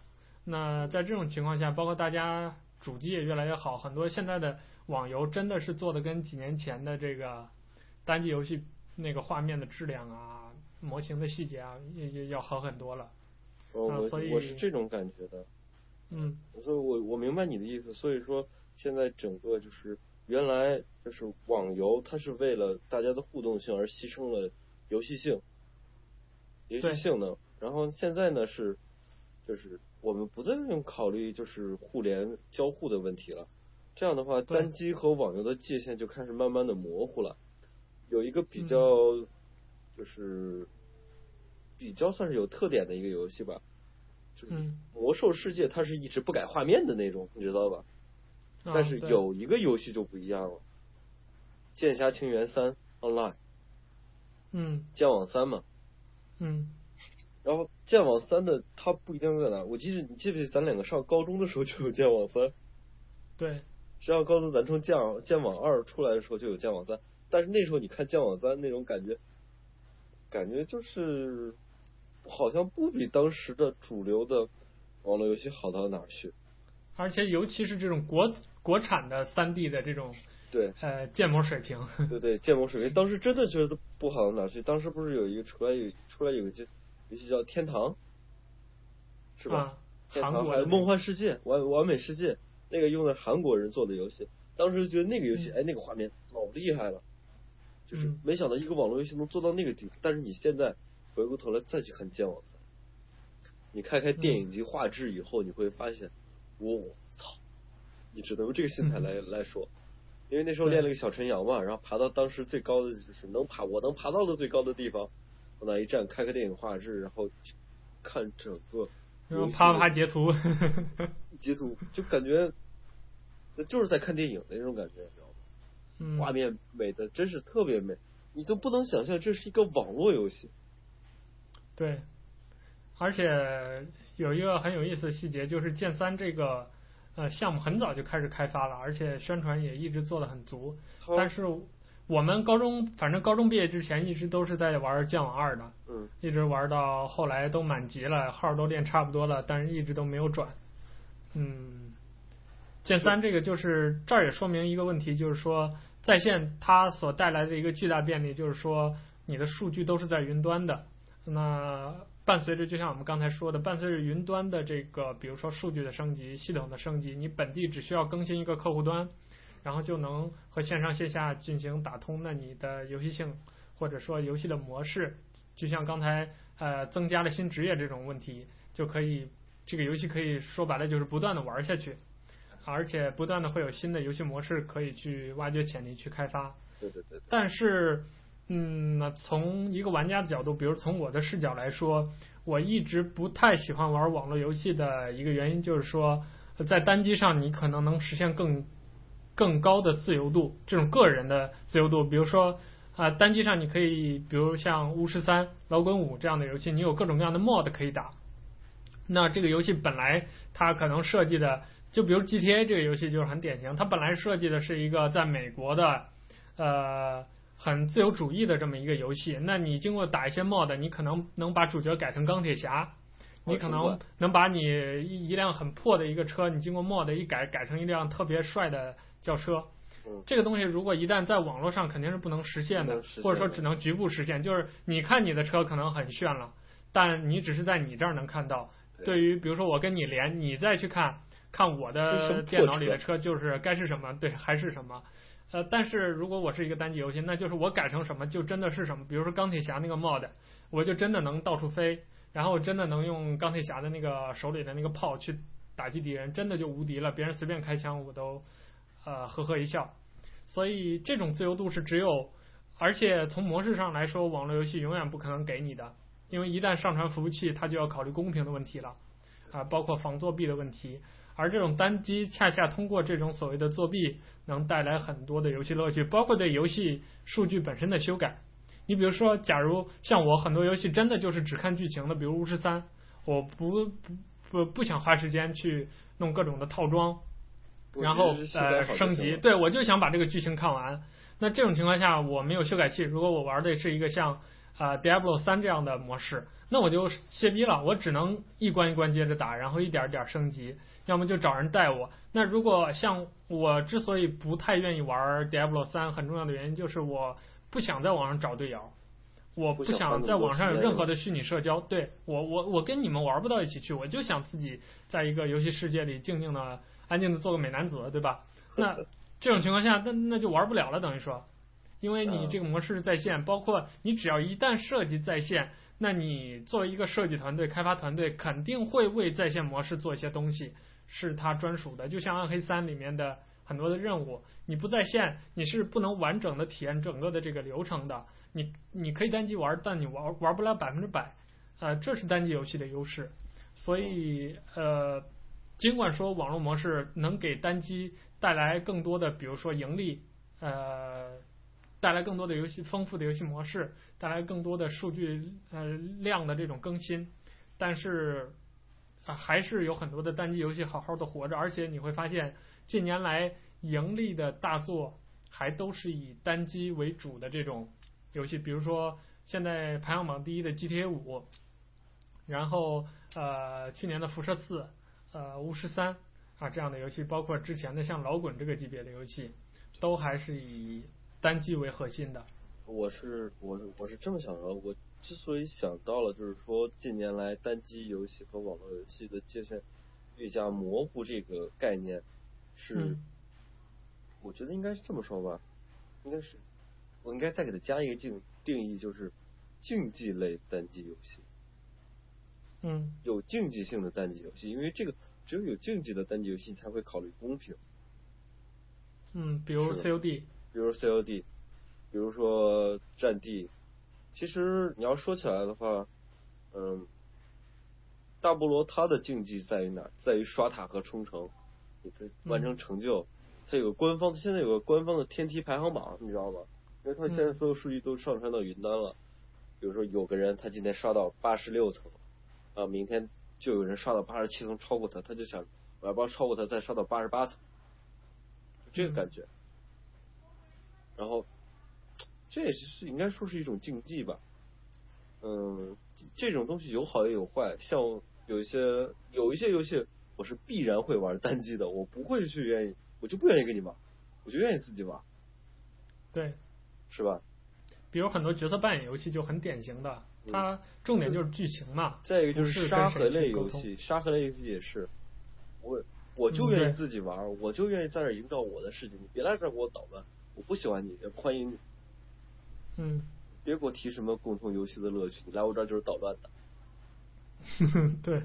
那在这种情况下，包括大家主机也越来越好，很多现在的网游真的是做的跟几年前的这个单机游戏。那个画面的质量啊，模型的细节啊，也也要好很多了。哦，我我是这种感觉的。嗯。所以我我明白你的意思。所以说，现在整个就是原来就是网游，它是为了大家的互动性而牺牲了游戏性，游戏性能。然后现在呢是，就是我们不再用考虑就是互联交互的问题了。这样的话，单机和网游的界限就开始慢慢的模糊了。有一个比较，就是比较算是有特点的一个游戏吧，就是魔兽世界，它是一直不改画面的那种，你知道吧？但是有一个游戏就不一样了，《剑侠情缘三 Online》。嗯。剑网三嘛。嗯。然后剑网三的它不一定在哪，我记得你记不记得咱两个上高中的时候就有剑网三？对。上高中咱从剑网剑网二出来的时候就有剑网三。但是那时候你看《剑网三》那种感觉，感觉就是好像不比当时的主流的网络游戏好到哪儿去？而且尤其是这种国国产的三 D 的这种，对，呃，建模水平。对对，建模水平，当时真的觉得不好到哪儿去。当时不是有一个出来有出来有一个游戏叫《天堂》，是吧？啊、天堂还有《梦幻世界》完完美世界，那个用的韩国人做的游戏，当时觉得那个游戏，嗯、哎，那个画面老厉害了，就是没想到一个网络游戏能做到那个地步。嗯、但是你现在回过头来再去看剑网三，你开开电影级画质以后，你会发现。我、哦、操！你只能用这个心态来来说，因为那时候练了个小陈阳嘛，然后爬到当时最高的就是能爬我能爬到的最高的地方，往那一站，开个电影画质，然后看整个，然后啪啪截图，截图就感觉那就是在看电影的那种感觉，你知道吗？嗯、画面美的真是特别美，你都不能想象这是一个网络游戏。对。而且有一个很有意思的细节，就是剑三这个呃项目很早就开始开发了，而且宣传也一直做得很足。但是我们高中反正高中毕业之前一直都是在玩剑网二的，嗯，一直玩到后来都满级了，号都练差不多了，但是一直都没有转。嗯，剑三这个就是这儿也说明一个问题，就是说在线它所带来的一个巨大便利，就是说你的数据都是在云端的，那。伴随着，就像我们刚才说的，伴随着云端的这个，比如说数据的升级、系统的升级，你本地只需要更新一个客户端，然后就能和线上线下进行打通。那你的游戏性或者说游戏的模式，就像刚才呃增加了新职业这种问题，就可以这个游戏可以说白了就是不断的玩下去，而且不断的会有新的游戏模式可以去挖掘潜力去开发。对对对。但是。嗯，那从一个玩家的角度，比如从我的视角来说，我一直不太喜欢玩网络游戏的一个原因就是说，在单机上你可能能实现更更高的自由度，这种个人的自由度。比如说啊、单机上你可以，比如像巫师三、老滚五这样的游戏，你有各种各样的 mod 可以打。那这个游戏本来它可能设计的，就比如 GTA 这个游戏就是很典型，它本来设计的是一个在美国的，呃。很自由主义的这么一个游戏，那你经过打一些 mod，你可能能把主角改成钢铁侠，你可能能把你一一辆很破的一个车，你经过 mod 一改，改成一辆特别帅的轿车。这个东西如果一旦在网络上肯定是不能实现的，或者说只能局部实现。就是你看你的车可能很炫了，但你只是在你这儿能看到。对于比如说我跟你连，你再去看看我的电脑里的车，就是该是什么，对，还是什么。呃，但是如果我是一个单机游戏，那就是我改成什么就真的是什么。比如说钢铁侠那个 mod，我就真的能到处飞，然后真的能用钢铁侠的那个手里的那个炮去打击敌人，真的就无敌了。别人随便开枪，我都呃呵呵一笑。所以这种自由度是只有，而且从模式上来说，网络游戏永远不可能给你的，因为一旦上传服务器，它就要考虑公平的问题了啊，包括防作弊的问题。而这种单机恰恰通过这种所谓的作弊，能带来很多的游戏乐趣，包括对游戏数据本身的修改。你比如说，假如像我很多游戏真的就是只看剧情的，比如《巫师三》，我不不不不想花时间去弄各种的套装，然后呃升级，对，我就想把这个剧情看完。那这种情况下，我没有修改器，如果我玩的是一个像啊《Diablo 三》这样的模式，那我就歇逼了，我只能一关一关接着打，然后一点一点升级。要么就找人带我。那如果像我之所以不太愿意玩 Diablo 三，很重要的原因就是我不想在网上找队友，我不想在网上有任何的虚拟社交。对我，我我跟你们玩不到一起去，我就想自己在一个游戏世界里静静的、安静的做个美男子，对吧？那 这种情况下，那那就玩不了了，等于说，因为你这个模式是在线，包括你只要一旦涉及在线，那你作为一个设计团队、开发团队，肯定会为在线模式做一些东西。是它专属的，就像《暗黑三》里面的很多的任务，你不在线，你是不能完整的体验整个的这个流程的。你你可以单机玩，但你玩玩不了百分之百，呃，这是单机游戏的优势。所以呃，尽管说网络模式能给单机带来更多的，比如说盈利，呃，带来更多的游戏丰富的游戏模式，带来更多的数据呃量的这种更新，但是。啊，还是有很多的单机游戏好好的活着，而且你会发现近年来盈利的大作还都是以单机为主的这种游戏，比如说现在排行榜第一的 GTA 五，然后呃去年的辐射四，呃巫师三啊这样的游戏，包括之前的像老滚这个级别的游戏，都还是以单机为核心的。我是我是我是这么想的，我之所以想到了，就是说近年来单机游戏和网络游戏的界限愈加模糊这个概念，是、嗯、我觉得应该是这么说吧，应该是我应该再给它加一个定定义，就是竞技类单机游戏。嗯，有竞技性的单机游戏，因为这个只有有竞技的单机游戏才会考虑公平。嗯，比如 COD，比如 COD，比如说战地。其实你要说起来的话，嗯，大菠萝它的竞技在于哪？在于刷塔和冲城，你的完成成就。嗯、它有个官方，现在有个官方的天梯排行榜，你知道吗？因为它现在所有数据都上传到云端了。嗯、比如说有个人他今天刷到八十六层。啊，明天就有人刷到八十七层超过他，他就想我要不要超过他再刷到八十八层，这个感觉。然后这也是应该说是一种竞技吧，嗯，这种东西有好也有坏，像有一些有一些游戏我是必然会玩单机的，我不会去愿意，我就不愿意跟你玩，我就愿意自己玩。对，是吧？比如很多角色扮演游戏就很典型的。它重点就是剧情嘛，再一个就是沙盒类游戏，沙盒类游戏也是，我我就愿意自己玩，嗯、我就愿意在这营造我的世界，你别来这儿给我捣乱，我不喜欢你，欢迎你，嗯，别给我提什么共同游戏的乐趣，你来我这儿就是捣乱的，对，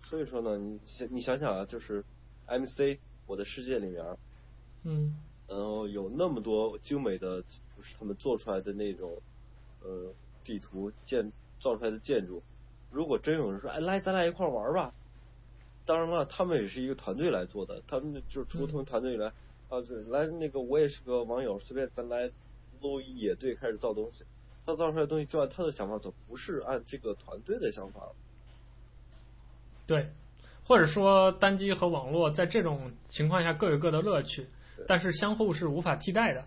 所以说呢，你想你想想啊，就是 MC 我的世界里面，嗯，然后有那么多精美的，就是他们做出来的那种，呃。地图建造出来的建筑，如果真有人说，哎，来，咱俩一块玩吧。当然了，他们也是一个团队来做的，他们就是除了他们团队来，嗯、啊，来那个我也是个网友，随便咱来撸一野队开始造东西。他造出来的东西就按他的想法走，不是按这个团队的想法。对，或者说单机和网络在这种情况下各有各的乐趣，但是相互是无法替代的，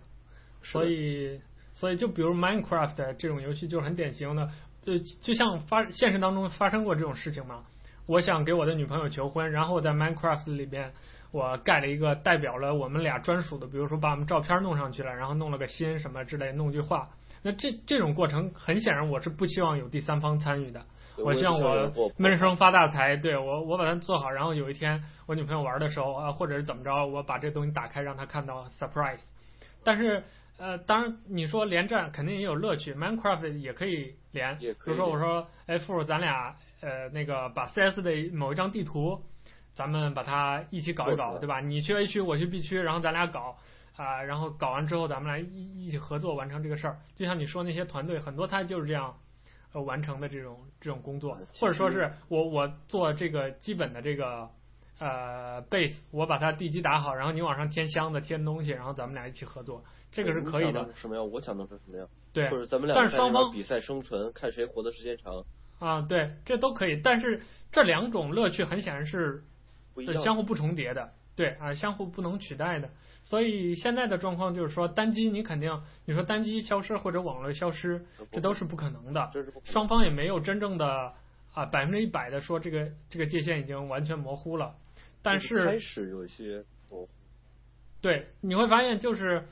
所以。所以，就比如 Minecraft 这种游戏就是很典型的，就就像发现实当中发生过这种事情嘛。我想给我的女朋友求婚，然后我在 Minecraft 里边我盖了一个代表了我们俩专属的，比如说把我们照片弄上去了，然后弄了个心什么之类，弄句话。那这这种过程很显然我是不希望有第三方参与的。我希望我闷声发大财，对我我把它做好，然后有一天我女朋友玩的时候啊，或者是怎么着，我把这东西打开让她看到 surprise。但是。呃，当然，你说连战肯定也有乐趣，Minecraft 也可以连。比如说，我说，哎，富，咱俩呃那个把 CS 的某一张地图，咱们把它一起搞一搞，对吧？你去 A 区，我去 B 区，然后咱俩搞啊、呃，然后搞完之后，咱们来一一起合作完成这个事儿。就像你说那些团队，很多他就是这样呃完成的这种这种工作，或者说是我我做这个基本的这个呃 base，我把它地基打好，然后你往上添箱子添东西，然后咱们俩一起合作。这个是可以的。什么样？我想的是什么样？对，或者咱们俩但是双方比赛生存，看谁活的时间长。啊，对，这都可以。但是这两种乐趣很显然是相互不重叠的，对啊，相互不能取代的。所以现在的状况就是说，单机你肯定，你说单机消失或者网络消失，这都是不可能的。双方也没有真正的啊百分之一百的说这个这个界限已经完全模糊了。但是开始有些模糊。对，你会发现就是。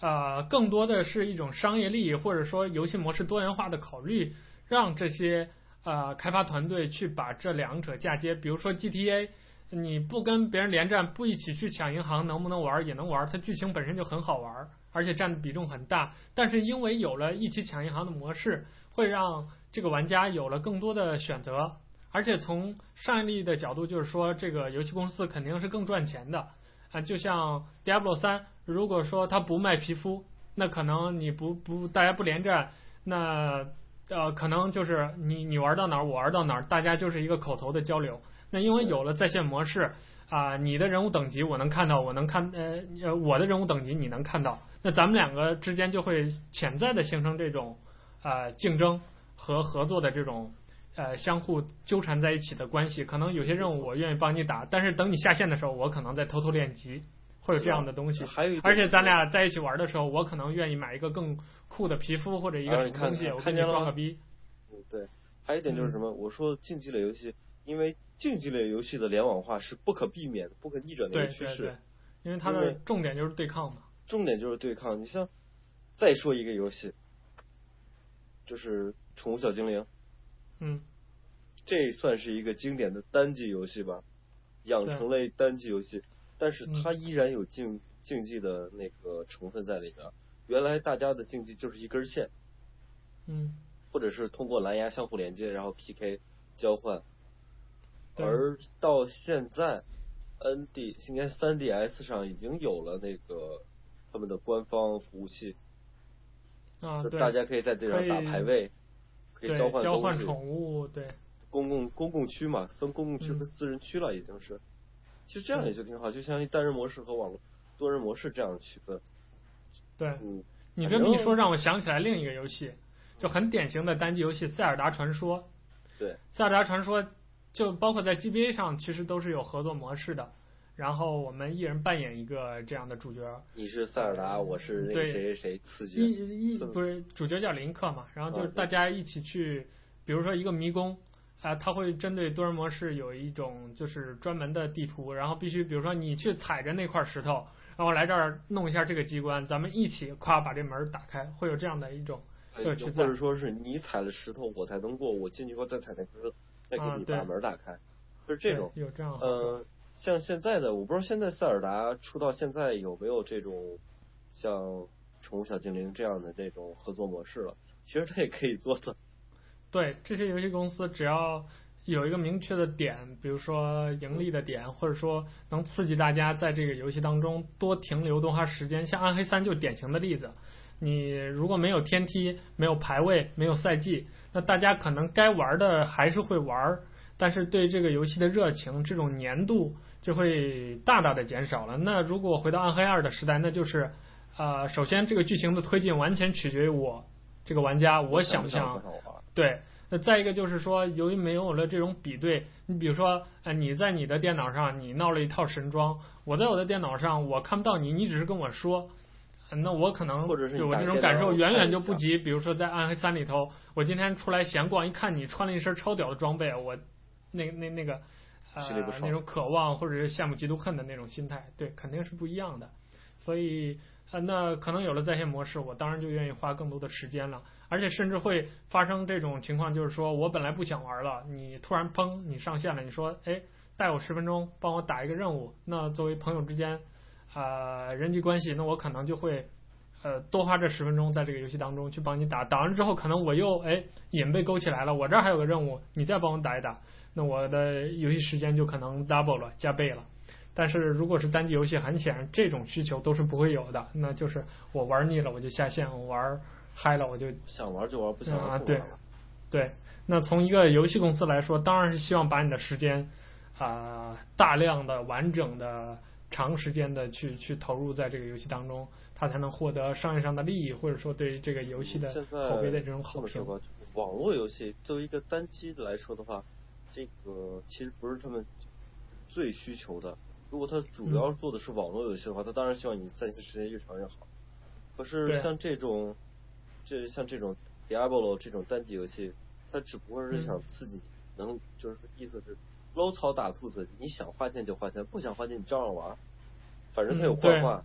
呃，更多的是一种商业利益，或者说游戏模式多元化的考虑，让这些呃开发团队去把这两者嫁接。比如说 GTA，你不跟别人连战，不一起去抢银行，能不能玩？也能玩，它剧情本身就很好玩，而且占的比重很大。但是因为有了一起抢银行的模式，会让这个玩家有了更多的选择，而且从上一例的角度，就是说这个游戏公司肯定是更赚钱的啊、就像 Diablo 三。如果说它不卖皮肤，那可能你不不大家不连战，那呃可能就是你你玩到哪儿我玩到哪儿，大家就是一个口头的交流。那因为有了在线模式啊、呃，你的人物等级我能看到，我能看呃呃我的人物等级你能看到，那咱们两个之间就会潜在的形成这种呃竞争和合作的这种呃相互纠缠在一起的关系。可能有些任务我愿意帮你打，但是等你下线的时候，我可能在偷偷练级。会有这样的东西，还有，而且咱俩在一起玩的时候，我可能愿意买一个更酷的皮肤或者一个什么东西，我跟你装个逼。嗯，对。还有一点就是什么？嗯、我说竞技类游戏，因为竞技类游戏的联网化是不可避免的、不可逆转的一个趋势。因为它的重点就是对抗嘛。重点就是对抗。你像再说一个游戏，就是《宠物小精灵》。嗯。这算是一个经典的单机游戏吧，养成类单机游戏，但是它依然有竞竞技的那个成分在里边。原来大家的竞技就是一根线，嗯，或者是通过蓝牙相互连接，然后 PK 交换。而到现在，ND 应该 3DS 上已经有了那个他们的官方服务器，啊，就大家可以在这上打排位，可以交换交换宠物，对。公共公共区嘛，分公共区和私人区了，已经是。其实这样也就挺好，就相当于单人模式和网络多人模式这样的区分。对，嗯，你这么一说，让我想起来另一个游戏，就很典型的单机游戏《塞尔达传说》。对，《塞尔达传说》就包括在 GBA 上，其实都是有合作模式的。然后我们一人扮演一个这样的主角。你是塞尔达，我是那个谁谁谁次角。一一不是主角叫林克嘛？然后就是大家一起去，比如说一个迷宫。啊，它会针对多人模式有一种就是专门的地图，然后必须比如说你去踩着那块石头，然后来这儿弄一下这个机关，咱们一起夸把这门打开，会有这样的一种乐趣。或者说是你踩了石头我才能过，我进去后再踩那个，再给你把门打开，就是这种。有这样。嗯，像现在的我不知道现在塞尔达出到现在有没有这种像宠物小精灵这样的这种合作模式了，其实它也可以做的。对这些游戏公司，只要有一个明确的点，比如说盈利的点，或者说能刺激大家在这个游戏当中多停留多花时间，像暗黑三就典型的例子。你如果没有天梯、没有排位、没有赛季，那大家可能该玩的还是会玩，但是对这个游戏的热情、这种粘度就会大大的减少了。那如果回到暗黑二的时代，那就是，呃，首先这个剧情的推进完全取决于我这个玩家，我想不想。对，那再一个就是说，由于没有了这种比对，你比如说，呃，你在你的电脑上你闹了一套神装，我在我的电脑上我看不到你，你只是跟我说，那我可能对我这种感受远远就不及，比如说在暗黑三里头，我今天出来闲逛，一看你穿了一身超屌的装备，我那那那个呃那种渴望或者是羡慕嫉妒恨的那种心态，对，肯定是不一样的，所以。呃，那可能有了在线模式，我当然就愿意花更多的时间了，而且甚至会发生这种情况，就是说我本来不想玩了，你突然砰，你上线了，你说，哎，带我十分钟，帮我打一个任务，那作为朋友之间，啊、呃，人际关系，那我可能就会，呃，多花这十分钟在这个游戏当中去帮你打，打完之后，可能我又哎瘾被勾起来了，我这儿还有个任务，你再帮我打一打，那我的游戏时间就可能 double 了，加倍了。但是如果是单机游戏，很显然这种需求都是不会有的。那就是我玩腻了我就下线，我玩嗨了我就想玩就玩，不想玩。啊，对，对。那从一个游戏公司来说，当然是希望把你的时间啊、呃、大量的、完整的、长时间的去去投入在这个游戏当中，他才能获得商业上的利益，或者说对于这个游戏的口碑的这种好评。网络游戏作为一个单机来说的话，这个其实不是他们最需求的。如果他主要做的是网络游戏的话，他当然希望你在线时间越长越好。可是像这种，这像这种 Diablo 这种单机游戏，它只不过是想刺激，能就是意思是捞草打兔子，你想花钱就花钱，不想花钱你照样玩，反正它有幻化。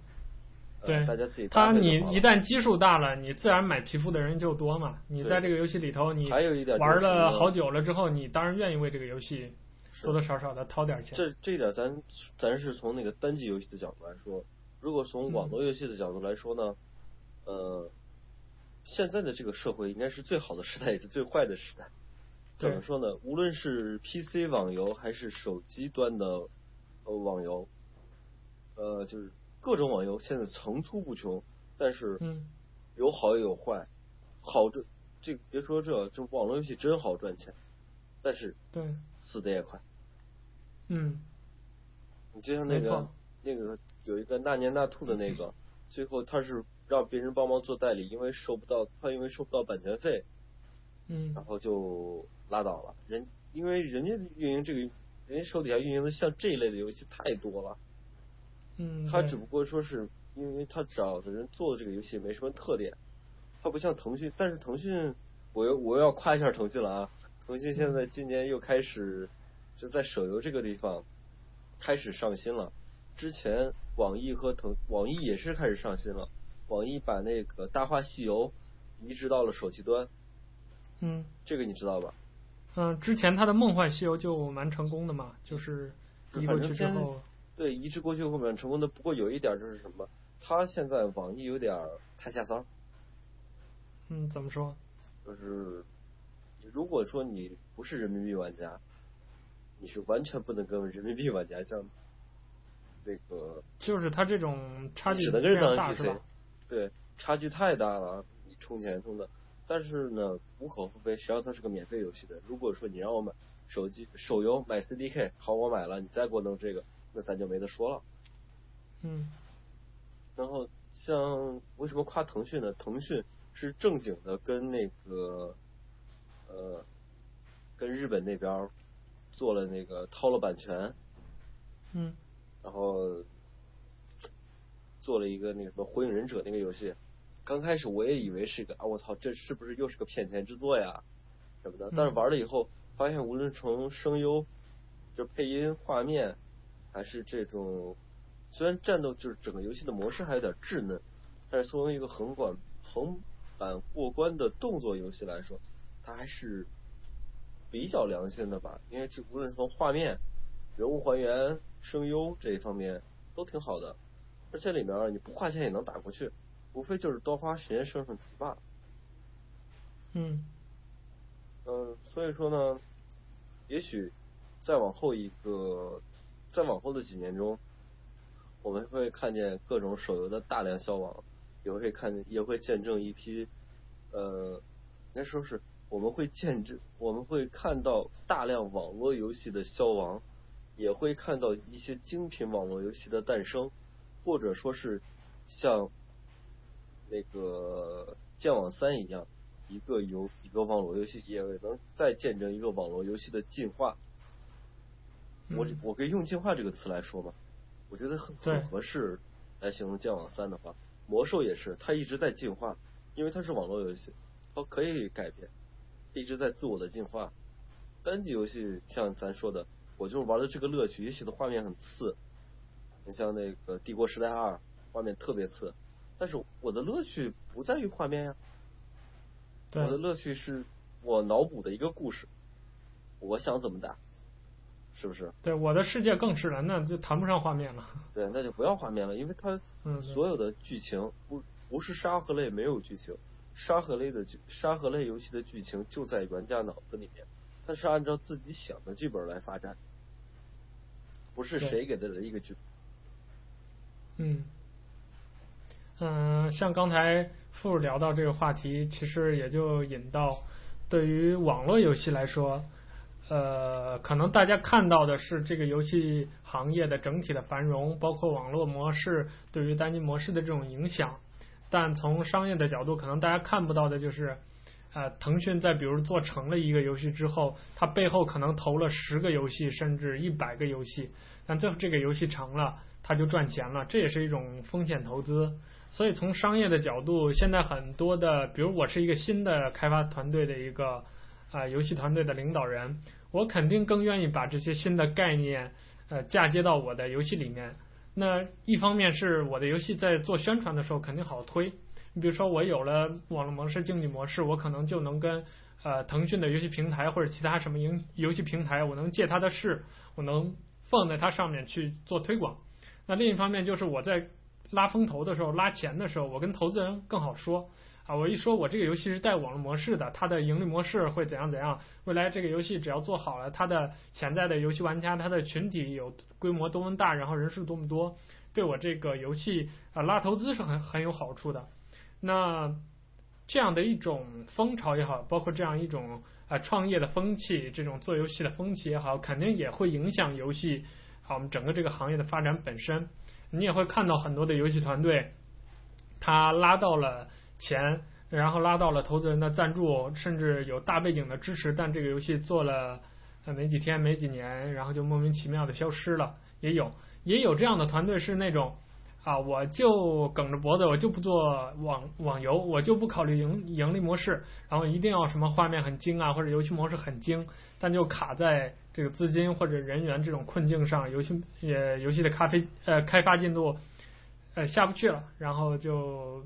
对，大家自己。他你一旦基数大了，你自然买皮肤的人就多嘛。你在这个游戏里头，你玩了好久了之后，你当然愿意为这个游戏。多多少少的掏点钱。这这一点咱咱是从那个单机游戏的角度来说，如果从网络游戏的角度来说呢，嗯、呃，现在的这个社会应该是最好的时代，也是最坏的时代。怎么说呢？无论是 PC 网游还是手机端的呃网游，呃，就是各种网游现在层出不穷，但是有好也有坏。好这这别说这，这网络游戏真好赚钱，但是对死的也快。嗯，你就像那个那个有一个那年那兔的那个，最后他是让别人帮忙做代理，因为收不到他因为收不到版权费，嗯，然后就拉倒了。人因为人家运营这个，人家手底下运营的像这一类的游戏太多了，嗯，他只不过说是因为他找的人做的这个游戏没什么特点，他不像腾讯，但是腾讯我又我又要夸一下腾讯了啊，腾讯现在今年又开始。就在手游这个地方开始上新了。之前网易和腾网易也是开始上新了，网易把那个《大话西游》移植到了手机端。嗯，这个你知道吧？嗯，之前他的《梦幻西游》就蛮成功的嘛，就是移过去之后。对，移植过去后蛮成功的。不过有一点就是什么，他现在网易有点太下骚。嗯，怎么说？就是如果说你不是人民币玩家。你是完全不能跟人民币玩家像那个，就是他这种差距只能跟人当 NPC，对，差距太大了，你充钱充的。但是呢，无可厚非，实际上它是个免费游戏的。如果说你让我买手机手游买 CDK，好，我买了，你再给我弄这个，那咱就没得说了。嗯。然后像为什么夸腾讯呢？腾讯是正经的跟那个呃，跟日本那边。做了那个掏了版权，嗯，然后做了一个那个什么火影忍者那个游戏，刚开始我也以为是个啊，我操，这是不是又是个骗钱之作呀，什么的？但是玩了以后发现，无论从声优，就配音、画面，还是这种，虽然战斗就是整个游戏的模式还有点稚嫩，但是作为一个横管横版过关的动作游戏来说，它还是。比较良心的吧，因为这无论从画面、人物还原、声优这一方面都挺好的，而且里面你不花钱也能打过去，无非就是多花时间升升级罢了。嗯。嗯，所以说呢，也许再往后一个，再往后的几年中，我们会看见各种手游的大量消亡，也会看也会见证一批，呃，应该说是。我们会见证，我们会看到大量网络游戏的消亡，也会看到一些精品网络游戏的诞生，或者说是像那个剑网三一样，一个游一个网络游戏也能再见证一个网络游戏的进化。我我可以用“进化”这个词来说吗？我觉得很很合适来形容剑网三的话，魔兽也是，它一直在进化，因为它是网络游戏，它可以改变。一直在自我的进化。单机游戏像咱说的，我就是玩的这个乐趣，也许的画面很次。你像那个《帝国时代二》，画面特别次，但是我的乐趣不在于画面呀。对。我的乐趣是我脑补的一个故事，我想怎么打，是不是？对，我的世界更是了，那就谈不上画面了。对，那就不要画面了，因为它所有的剧情不不是沙盒类没有剧情。沙盒类的剧，沙盒类游戏的剧情就在玩家脑子里面，它是按照自己想的剧本来发展，不是谁给的的一个剧本。嗯，嗯、像刚才富聊到这个话题，其实也就引到，对于网络游戏来说，呃，可能大家看到的是这个游戏行业的整体的繁荣，包括网络模式对于单机模式的这种影响。但从商业的角度，可能大家看不到的就是，呃，腾讯在比如做成了一个游戏之后，它背后可能投了十个游戏，甚至一百个游戏，但最后这个游戏成了，它就赚钱了，这也是一种风险投资。所以从商业的角度，现在很多的，比如我是一个新的开发团队的一个啊、游戏团队的领导人，我肯定更愿意把这些新的概念呃嫁接到我的游戏里面。那一方面是我的游戏在做宣传的时候肯定好推，你比如说我有了网络模式、竞技模式，我可能就能跟呃腾讯的游戏平台或者其他什么游游戏平台，我能借它的势，我能放在它上面去做推广。那另一方面就是我在拉风投的时候、拉钱的时候，我跟投资人更好说。啊，我一说，我这个游戏是带网络模式的，它的盈利模式会怎样怎样？未来这个游戏只要做好了，它的潜在的游戏玩家，它的群体有规模多么大，然后人数多么多，对我这个游戏啊拉投资是很很有好处的。那这样的一种风潮也好，包括这样一种啊创业的风气，这种做游戏的风气也好，肯定也会影响游戏啊我们整个这个行业的发展本身。你也会看到很多的游戏团队，他拉到了。钱，然后拉到了投资人的赞助，甚至有大背景的支持，但这个游戏做了没几天、没几年，然后就莫名其妙的消失了。也有，也有这样的团队是那种，啊，我就梗着脖子，我就不做网网游，我就不考虑盈盈利模式，然后一定要什么画面很精啊，或者游戏模式很精，但就卡在这个资金或者人员这种困境上，游戏呃游戏的咖啡呃开发进度呃下不去了，然后就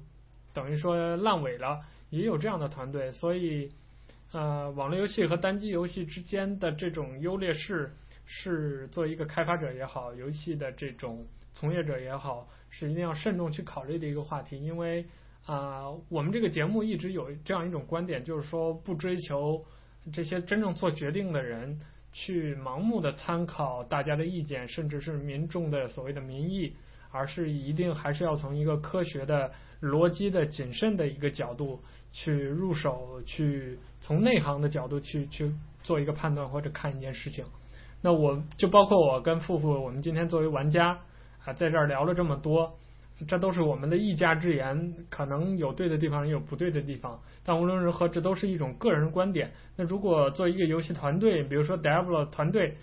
等于说烂尾了，也有这样的团队，所以呃网络游戏和单机游戏之间的这种优劣势，是作为一个开发者也好，游戏的这种从业者也好。是一定要慎重去考虑的一个话题，因为啊、我们这个节目一直有这样一种观点，就是说不追求这些真正做决定的人去盲目的参考大家的意见，甚至是民众的所谓的民意，而是一定还是要从一个科学的、逻辑的、谨慎的一个角度去入手，去从内行的角度去去做一个判断或者看一件事情。那我就包括我跟富富，我们今天作为玩家。啊，在这儿聊了这么多，这都是我们的一家之言，可能有对的地方，也有不对的地方。但无论如何，这都是一种个人观点。那如果做一个游戏团队，比如说 Devil 团队，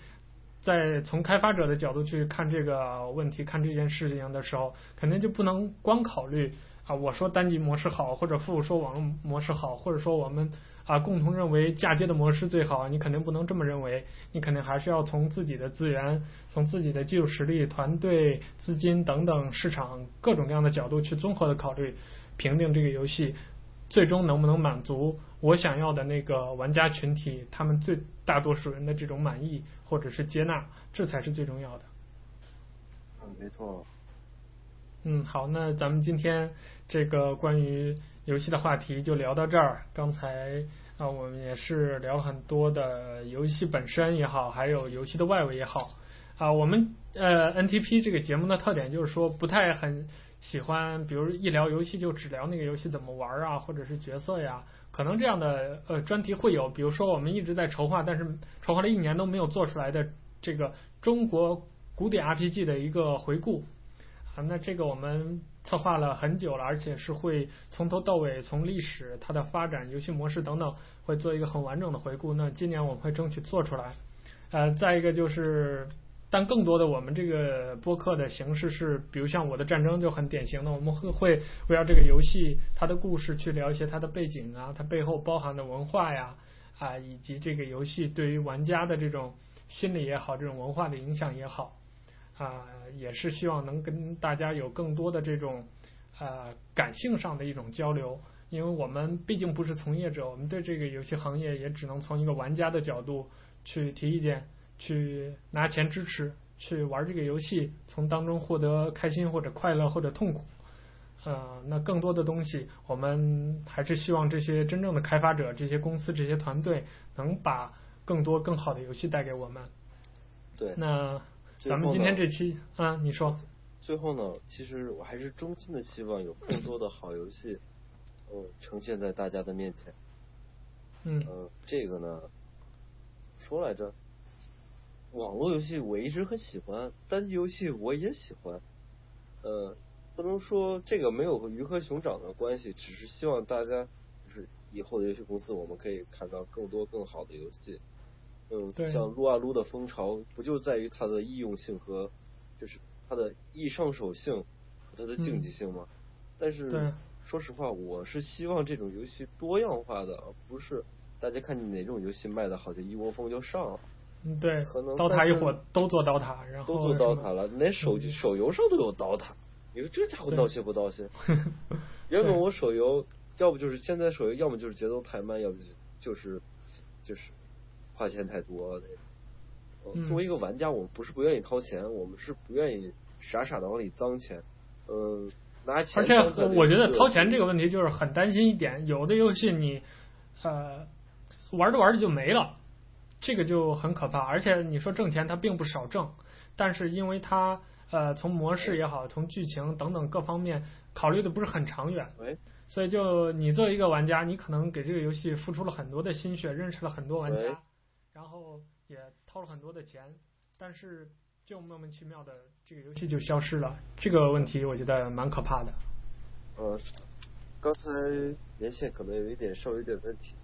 在从开发者的角度去看这个问题、看这件事情的时候，肯定就不能光考虑啊，我说单机模式好，或者父说网络模式好，或者说我们。啊，共同认为嫁接的模式最好，你肯定不能这么认为，你肯定还是要从自己的资源、从自己的技术实力、团队、资金等等市场各种各样的角度去综合的考虑，评定这个游戏最终能不能满足我想要的那个玩家群体，他们最大多数人的这种满意或者是接纳，这才是最重要的。嗯，没错。嗯，好，那咱们今天这个关于。游戏的话题就聊到这儿。刚才啊，我们也是聊了很多的游戏本身也好，还有游戏的外围也好。啊，我们呃 NTP 这个节目的特点就是说，不太很喜欢，比如一聊游戏就只聊那个游戏怎么玩啊，或者是角色呀。可能这样的呃专题会有，比如说我们一直在筹划，但是筹划了一年都没有做出来的这个中国古典 RPG 的一个回顾。啊，那这个我们。策划了很久了，而且是会从头到尾，从历史、它的发展、游戏模式等等，会做一个很完整的回顾。那今年我们会争取做出来。呃，再一个就是，但更多的我们这个播客的形式是，比如像我的战争就很典型的，我们会会围绕这个游戏它的故事去聊一些它的背景啊，它背后包含的文化呀，啊，以及这个游戏对于玩家的这种心理也好，这种文化的影响也好。啊、呃，也是希望能跟大家有更多的这种呃感性上的一种交流，因为我们毕竟不是从业者，我们对这个游戏行业也只能从一个玩家的角度去提意见，去拿钱支持，去玩这个游戏，从当中获得开心或者快乐或者痛苦。呃，那更多的东西，我们还是希望这些真正的开发者、这些公司、这些团队能把更多更好的游戏带给我们。对，那。咱们今天这期啊，你说。最后呢，其实我还是衷心的希望有更多的好游戏，嗯，呈现在大家的面前。嗯。呃，这个呢，说来着，网络游戏我一直很喜欢，单机游戏我也喜欢。呃，不能说这个没有鱼和熊掌的关系，只是希望大家就是以后的游戏公司，我们可以看到更多更好的游戏。嗯，像撸啊撸的风潮，不就在于它的易用性和，就是它的易上手性和它的竞技性吗？嗯、但是说实话，我是希望这种游戏多样化的，而不是大家看见哪种游戏卖的好，就一窝蜂就上了。嗯，对。可能刀塔一伙都做刀塔，然后都做刀塔了，连手机、嗯、手游上都有刀塔。你说这家伙闹心不闹心？原本我手游要不就是现在手游，要么就是节奏太慢，要不就是就是。花钱太多。作为一个玩家，我们不是不愿意掏钱，嗯、我们是不愿意傻傻的往里脏钱。嗯，拿钱。而且我觉得掏钱这个问题就是很担心一点，有的游戏你呃玩着玩着就没了，这个就很可怕。而且你说挣钱，它并不少挣，但是因为它呃从模式也好，从剧情等等各方面考虑的不是很长远。喂。所以就你作为一个玩家，你可能给这个游戏付出了很多的心血，认识了很多玩家。然后也掏了很多的钱，但是就莫名其妙的这个游戏就消失了，这个问题我觉得蛮可怕的。呃，刚才连线可能有一点稍微有点问题。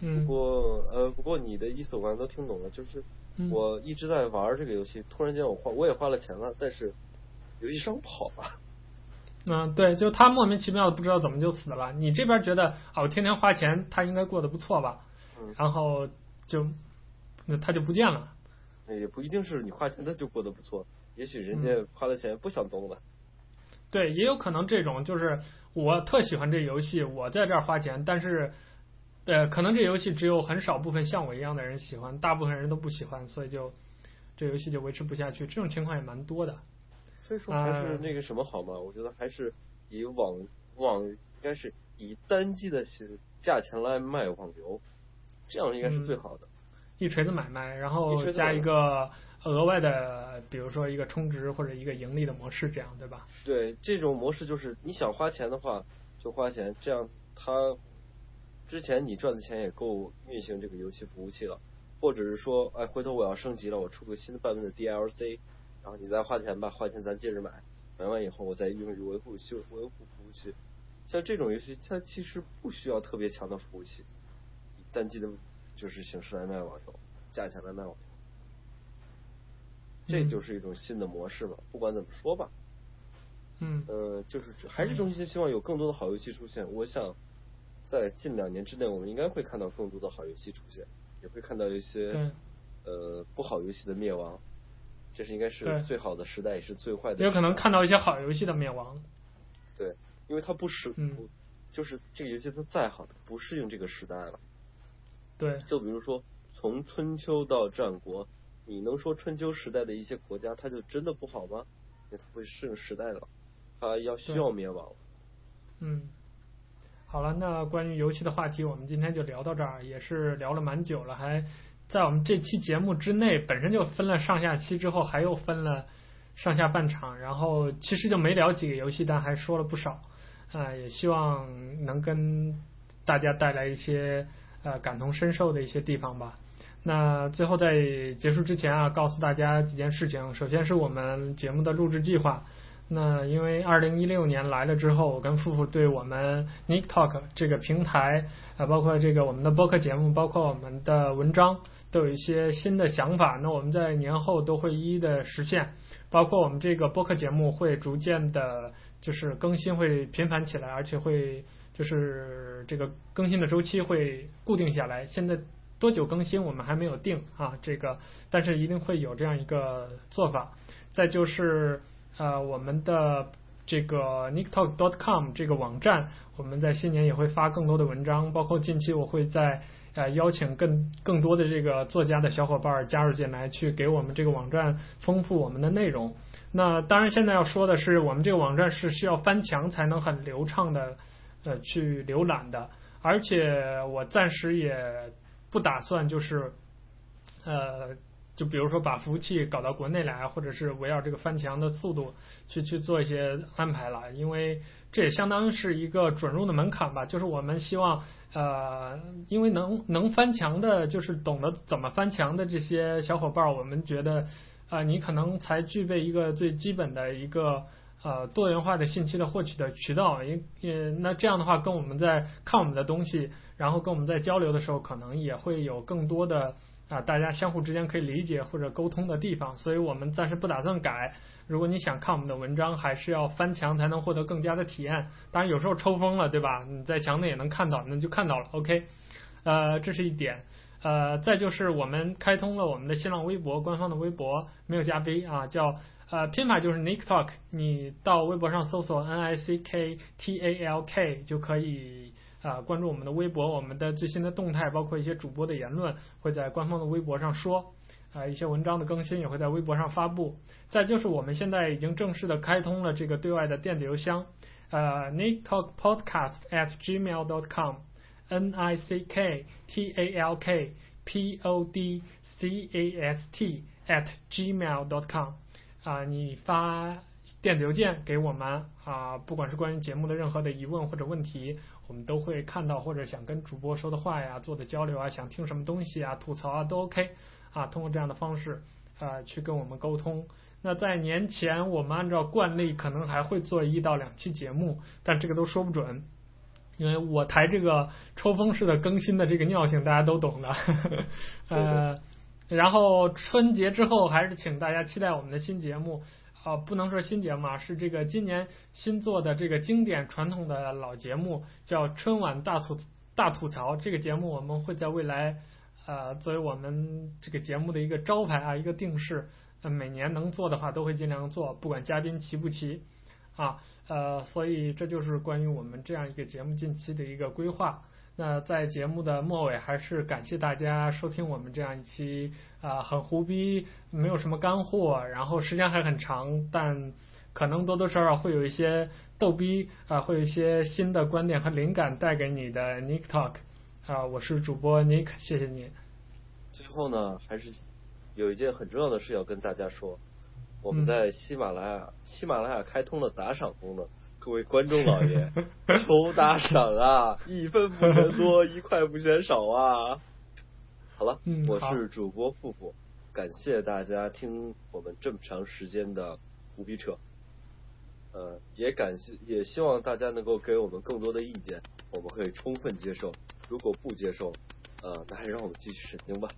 嗯。不过呃，不过你的意思我刚才都听懂了，就是我一直在玩这个游戏，突然间我花我也花了钱了，但是游戏商跑了。嗯，对，就他莫名其妙的不知道怎么就死了。你这边觉得啊，我天天花钱，他应该过得不错吧？嗯。然后就那他就不见了。也不一定是你花钱他就过得不错，也许人家花了钱不想动了。对，也有可能这种就是我特喜欢这游戏，我在这儿花钱，但是呃，可能这游戏只有很少部分像我一样的人喜欢，大部分人都不喜欢，所以就这游戏就维持不下去。这种情况也蛮多的。所以说还是那个什么好嘛？我觉得还是以网网应该是以单机的价钱来卖网游，这样应该是最好的。一锤子买卖，然后加一个额外的，比如说一个充值或者一个盈利的模式，这样对吧？对，这种模式就是你想花钱的话就花钱，这样它之前你赚的钱也够运行这个游戏服务器了，或者是说，哎，回头我要升级了，我出个新的版本的 DLC。然后你再花钱吧，花钱咱接着买，买完以后我再用于维护修维护服务器。像这种游戏，它其实不需要特别强的服务器，以单机的就是形式来卖网游，价钱来卖网游，这就是一种新的模式嘛。不管怎么说吧，嗯，呃，就是还是衷心希望有更多的好游戏出现。我想在近两年之内，我们应该会看到更多的好游戏出现，也会看到一些呃不好游戏的灭亡。这是应该是最好的时代，也是最坏的。也有可能看到一些好游戏的灭亡。对，因为它不适，嗯，就是这个游戏它再好，它不适应这个时代了。对。就比如说，从春秋到战国，你能说春秋时代的一些国家，它就真的不好吗？因为它会适应时代了，它要需要灭亡。嗯。好了，那关于游戏的话题，我们今天就聊到这儿，也是聊了蛮久了，还。在我们这期节目之内，本身就分了上下期，之后还又分了上下半场，然后其实就没聊几个游戏，但还说了不少，啊、呃，也希望能跟大家带来一些呃感同身受的一些地方吧。那最后在结束之前啊，告诉大家几件事情。首先是我们节目的录制计划。那因为二零一六年来了之后，我跟富富对我们 Nick Talk 这个平台啊，包括这个我们的播客节目，包括我们的文章，都有一些新的想法。那我们在年后都会一一的实现，包括我们这个播客节目会逐渐的，就是更新会频繁起来，而且会就是这个更新的周期会固定下来。现在多久更新我们还没有定啊，这个但是一定会有这样一个做法。再就是。呃，我们的这个 nicktalk.com 这个网站，我们在新年也会发更多的文章，包括近期我会在呃邀请更更多的这个作家的小伙伴加入进来，去给我们这个网站丰富我们的内容。那当然，现在要说的是，我们这个网站是需要翻墙才能很流畅的呃去浏览的，而且我暂时也不打算就是呃。就比如说把服务器搞到国内来，或者是围绕这个翻墙的速度去去做一些安排了，因为这也相当于是一个准入的门槛吧。就是我们希望，呃，因为能能翻墙的，就是懂得怎么翻墙的这些小伙伴，我们觉得，啊、呃，你可能才具备一个最基本的一个呃多元化的信息的获取的渠道。因呃，那这样的话，跟我们在看我们的东西，然后跟我们在交流的时候，可能也会有更多的。啊，大家相互之间可以理解或者沟通的地方，所以我们暂时不打算改。如果你想看我们的文章，还是要翻墙才能获得更加的体验。当然有时候抽风了，对吧？你在墙内也能看到，那就看到了。OK，呃，这是一点。呃，再就是我们开通了我们的新浪微博官方的微博，没有加 V 啊，叫呃拼法就是 Nick Talk，你到微博上搜索 N I C K T A L K 就可以。啊，关注我们的微博，我们的最新的动态，包括一些主播的言论，会在官方的微博上说。啊，一些文章的更新也会在微博上发布。再就是我们现在已经正式的开通了这个对外的电子邮箱，呃 Nick Talk Podcast at Gmail dot com，N I C K T A L K P O D C A S T at Gmail dot com 啊，你发电子邮件给我们啊，不管是关于节目的任何的疑问或者问题。我们都会看到或者想跟主播说的话呀，做的交流啊，想听什么东西啊，吐槽啊都 OK 啊，通过这样的方式啊去跟我们沟通。那在年前，我们按照惯例可能还会做一到两期节目，但这个都说不准，因为我台这个抽风式的更新的这个尿性大家都懂的。呃，然后春节之后还是请大家期待我们的新节目。呃，不能说新节目啊，是这个今年新做的这个经典传统的老节目，叫春晚大吐大吐槽。这个节目我们会在未来呃作为我们这个节目的一个招牌啊，一个定式。每年能做的话都会尽量做，不管嘉宾齐不齐啊。呃，所以这就是关于我们这样一个节目近期的一个规划。那在节目的末尾，还是感谢大家收听我们这样一期啊、呃，很胡逼，没有什么干货，然后时间还很长，但可能多多少少会有一些逗逼啊、呃，会有一些新的观点和灵感带给你的 Nick Talk 啊、呃，我是主播 Nick，谢谢你。最后呢，还是有一件很重要的事要跟大家说，我们在喜马拉雅，嗯、喜马拉雅开通了打赏功能。各位观众老爷，求打赏啊！一分不嫌多，一块不嫌少啊！好了，嗯、我是主播富富，感谢大家听我们这么长时间的胡逼扯。呃，也感谢，也希望大家能够给我们更多的意见，我们会充分接受。如果不接受，呃，那还是让我们继续神经吧。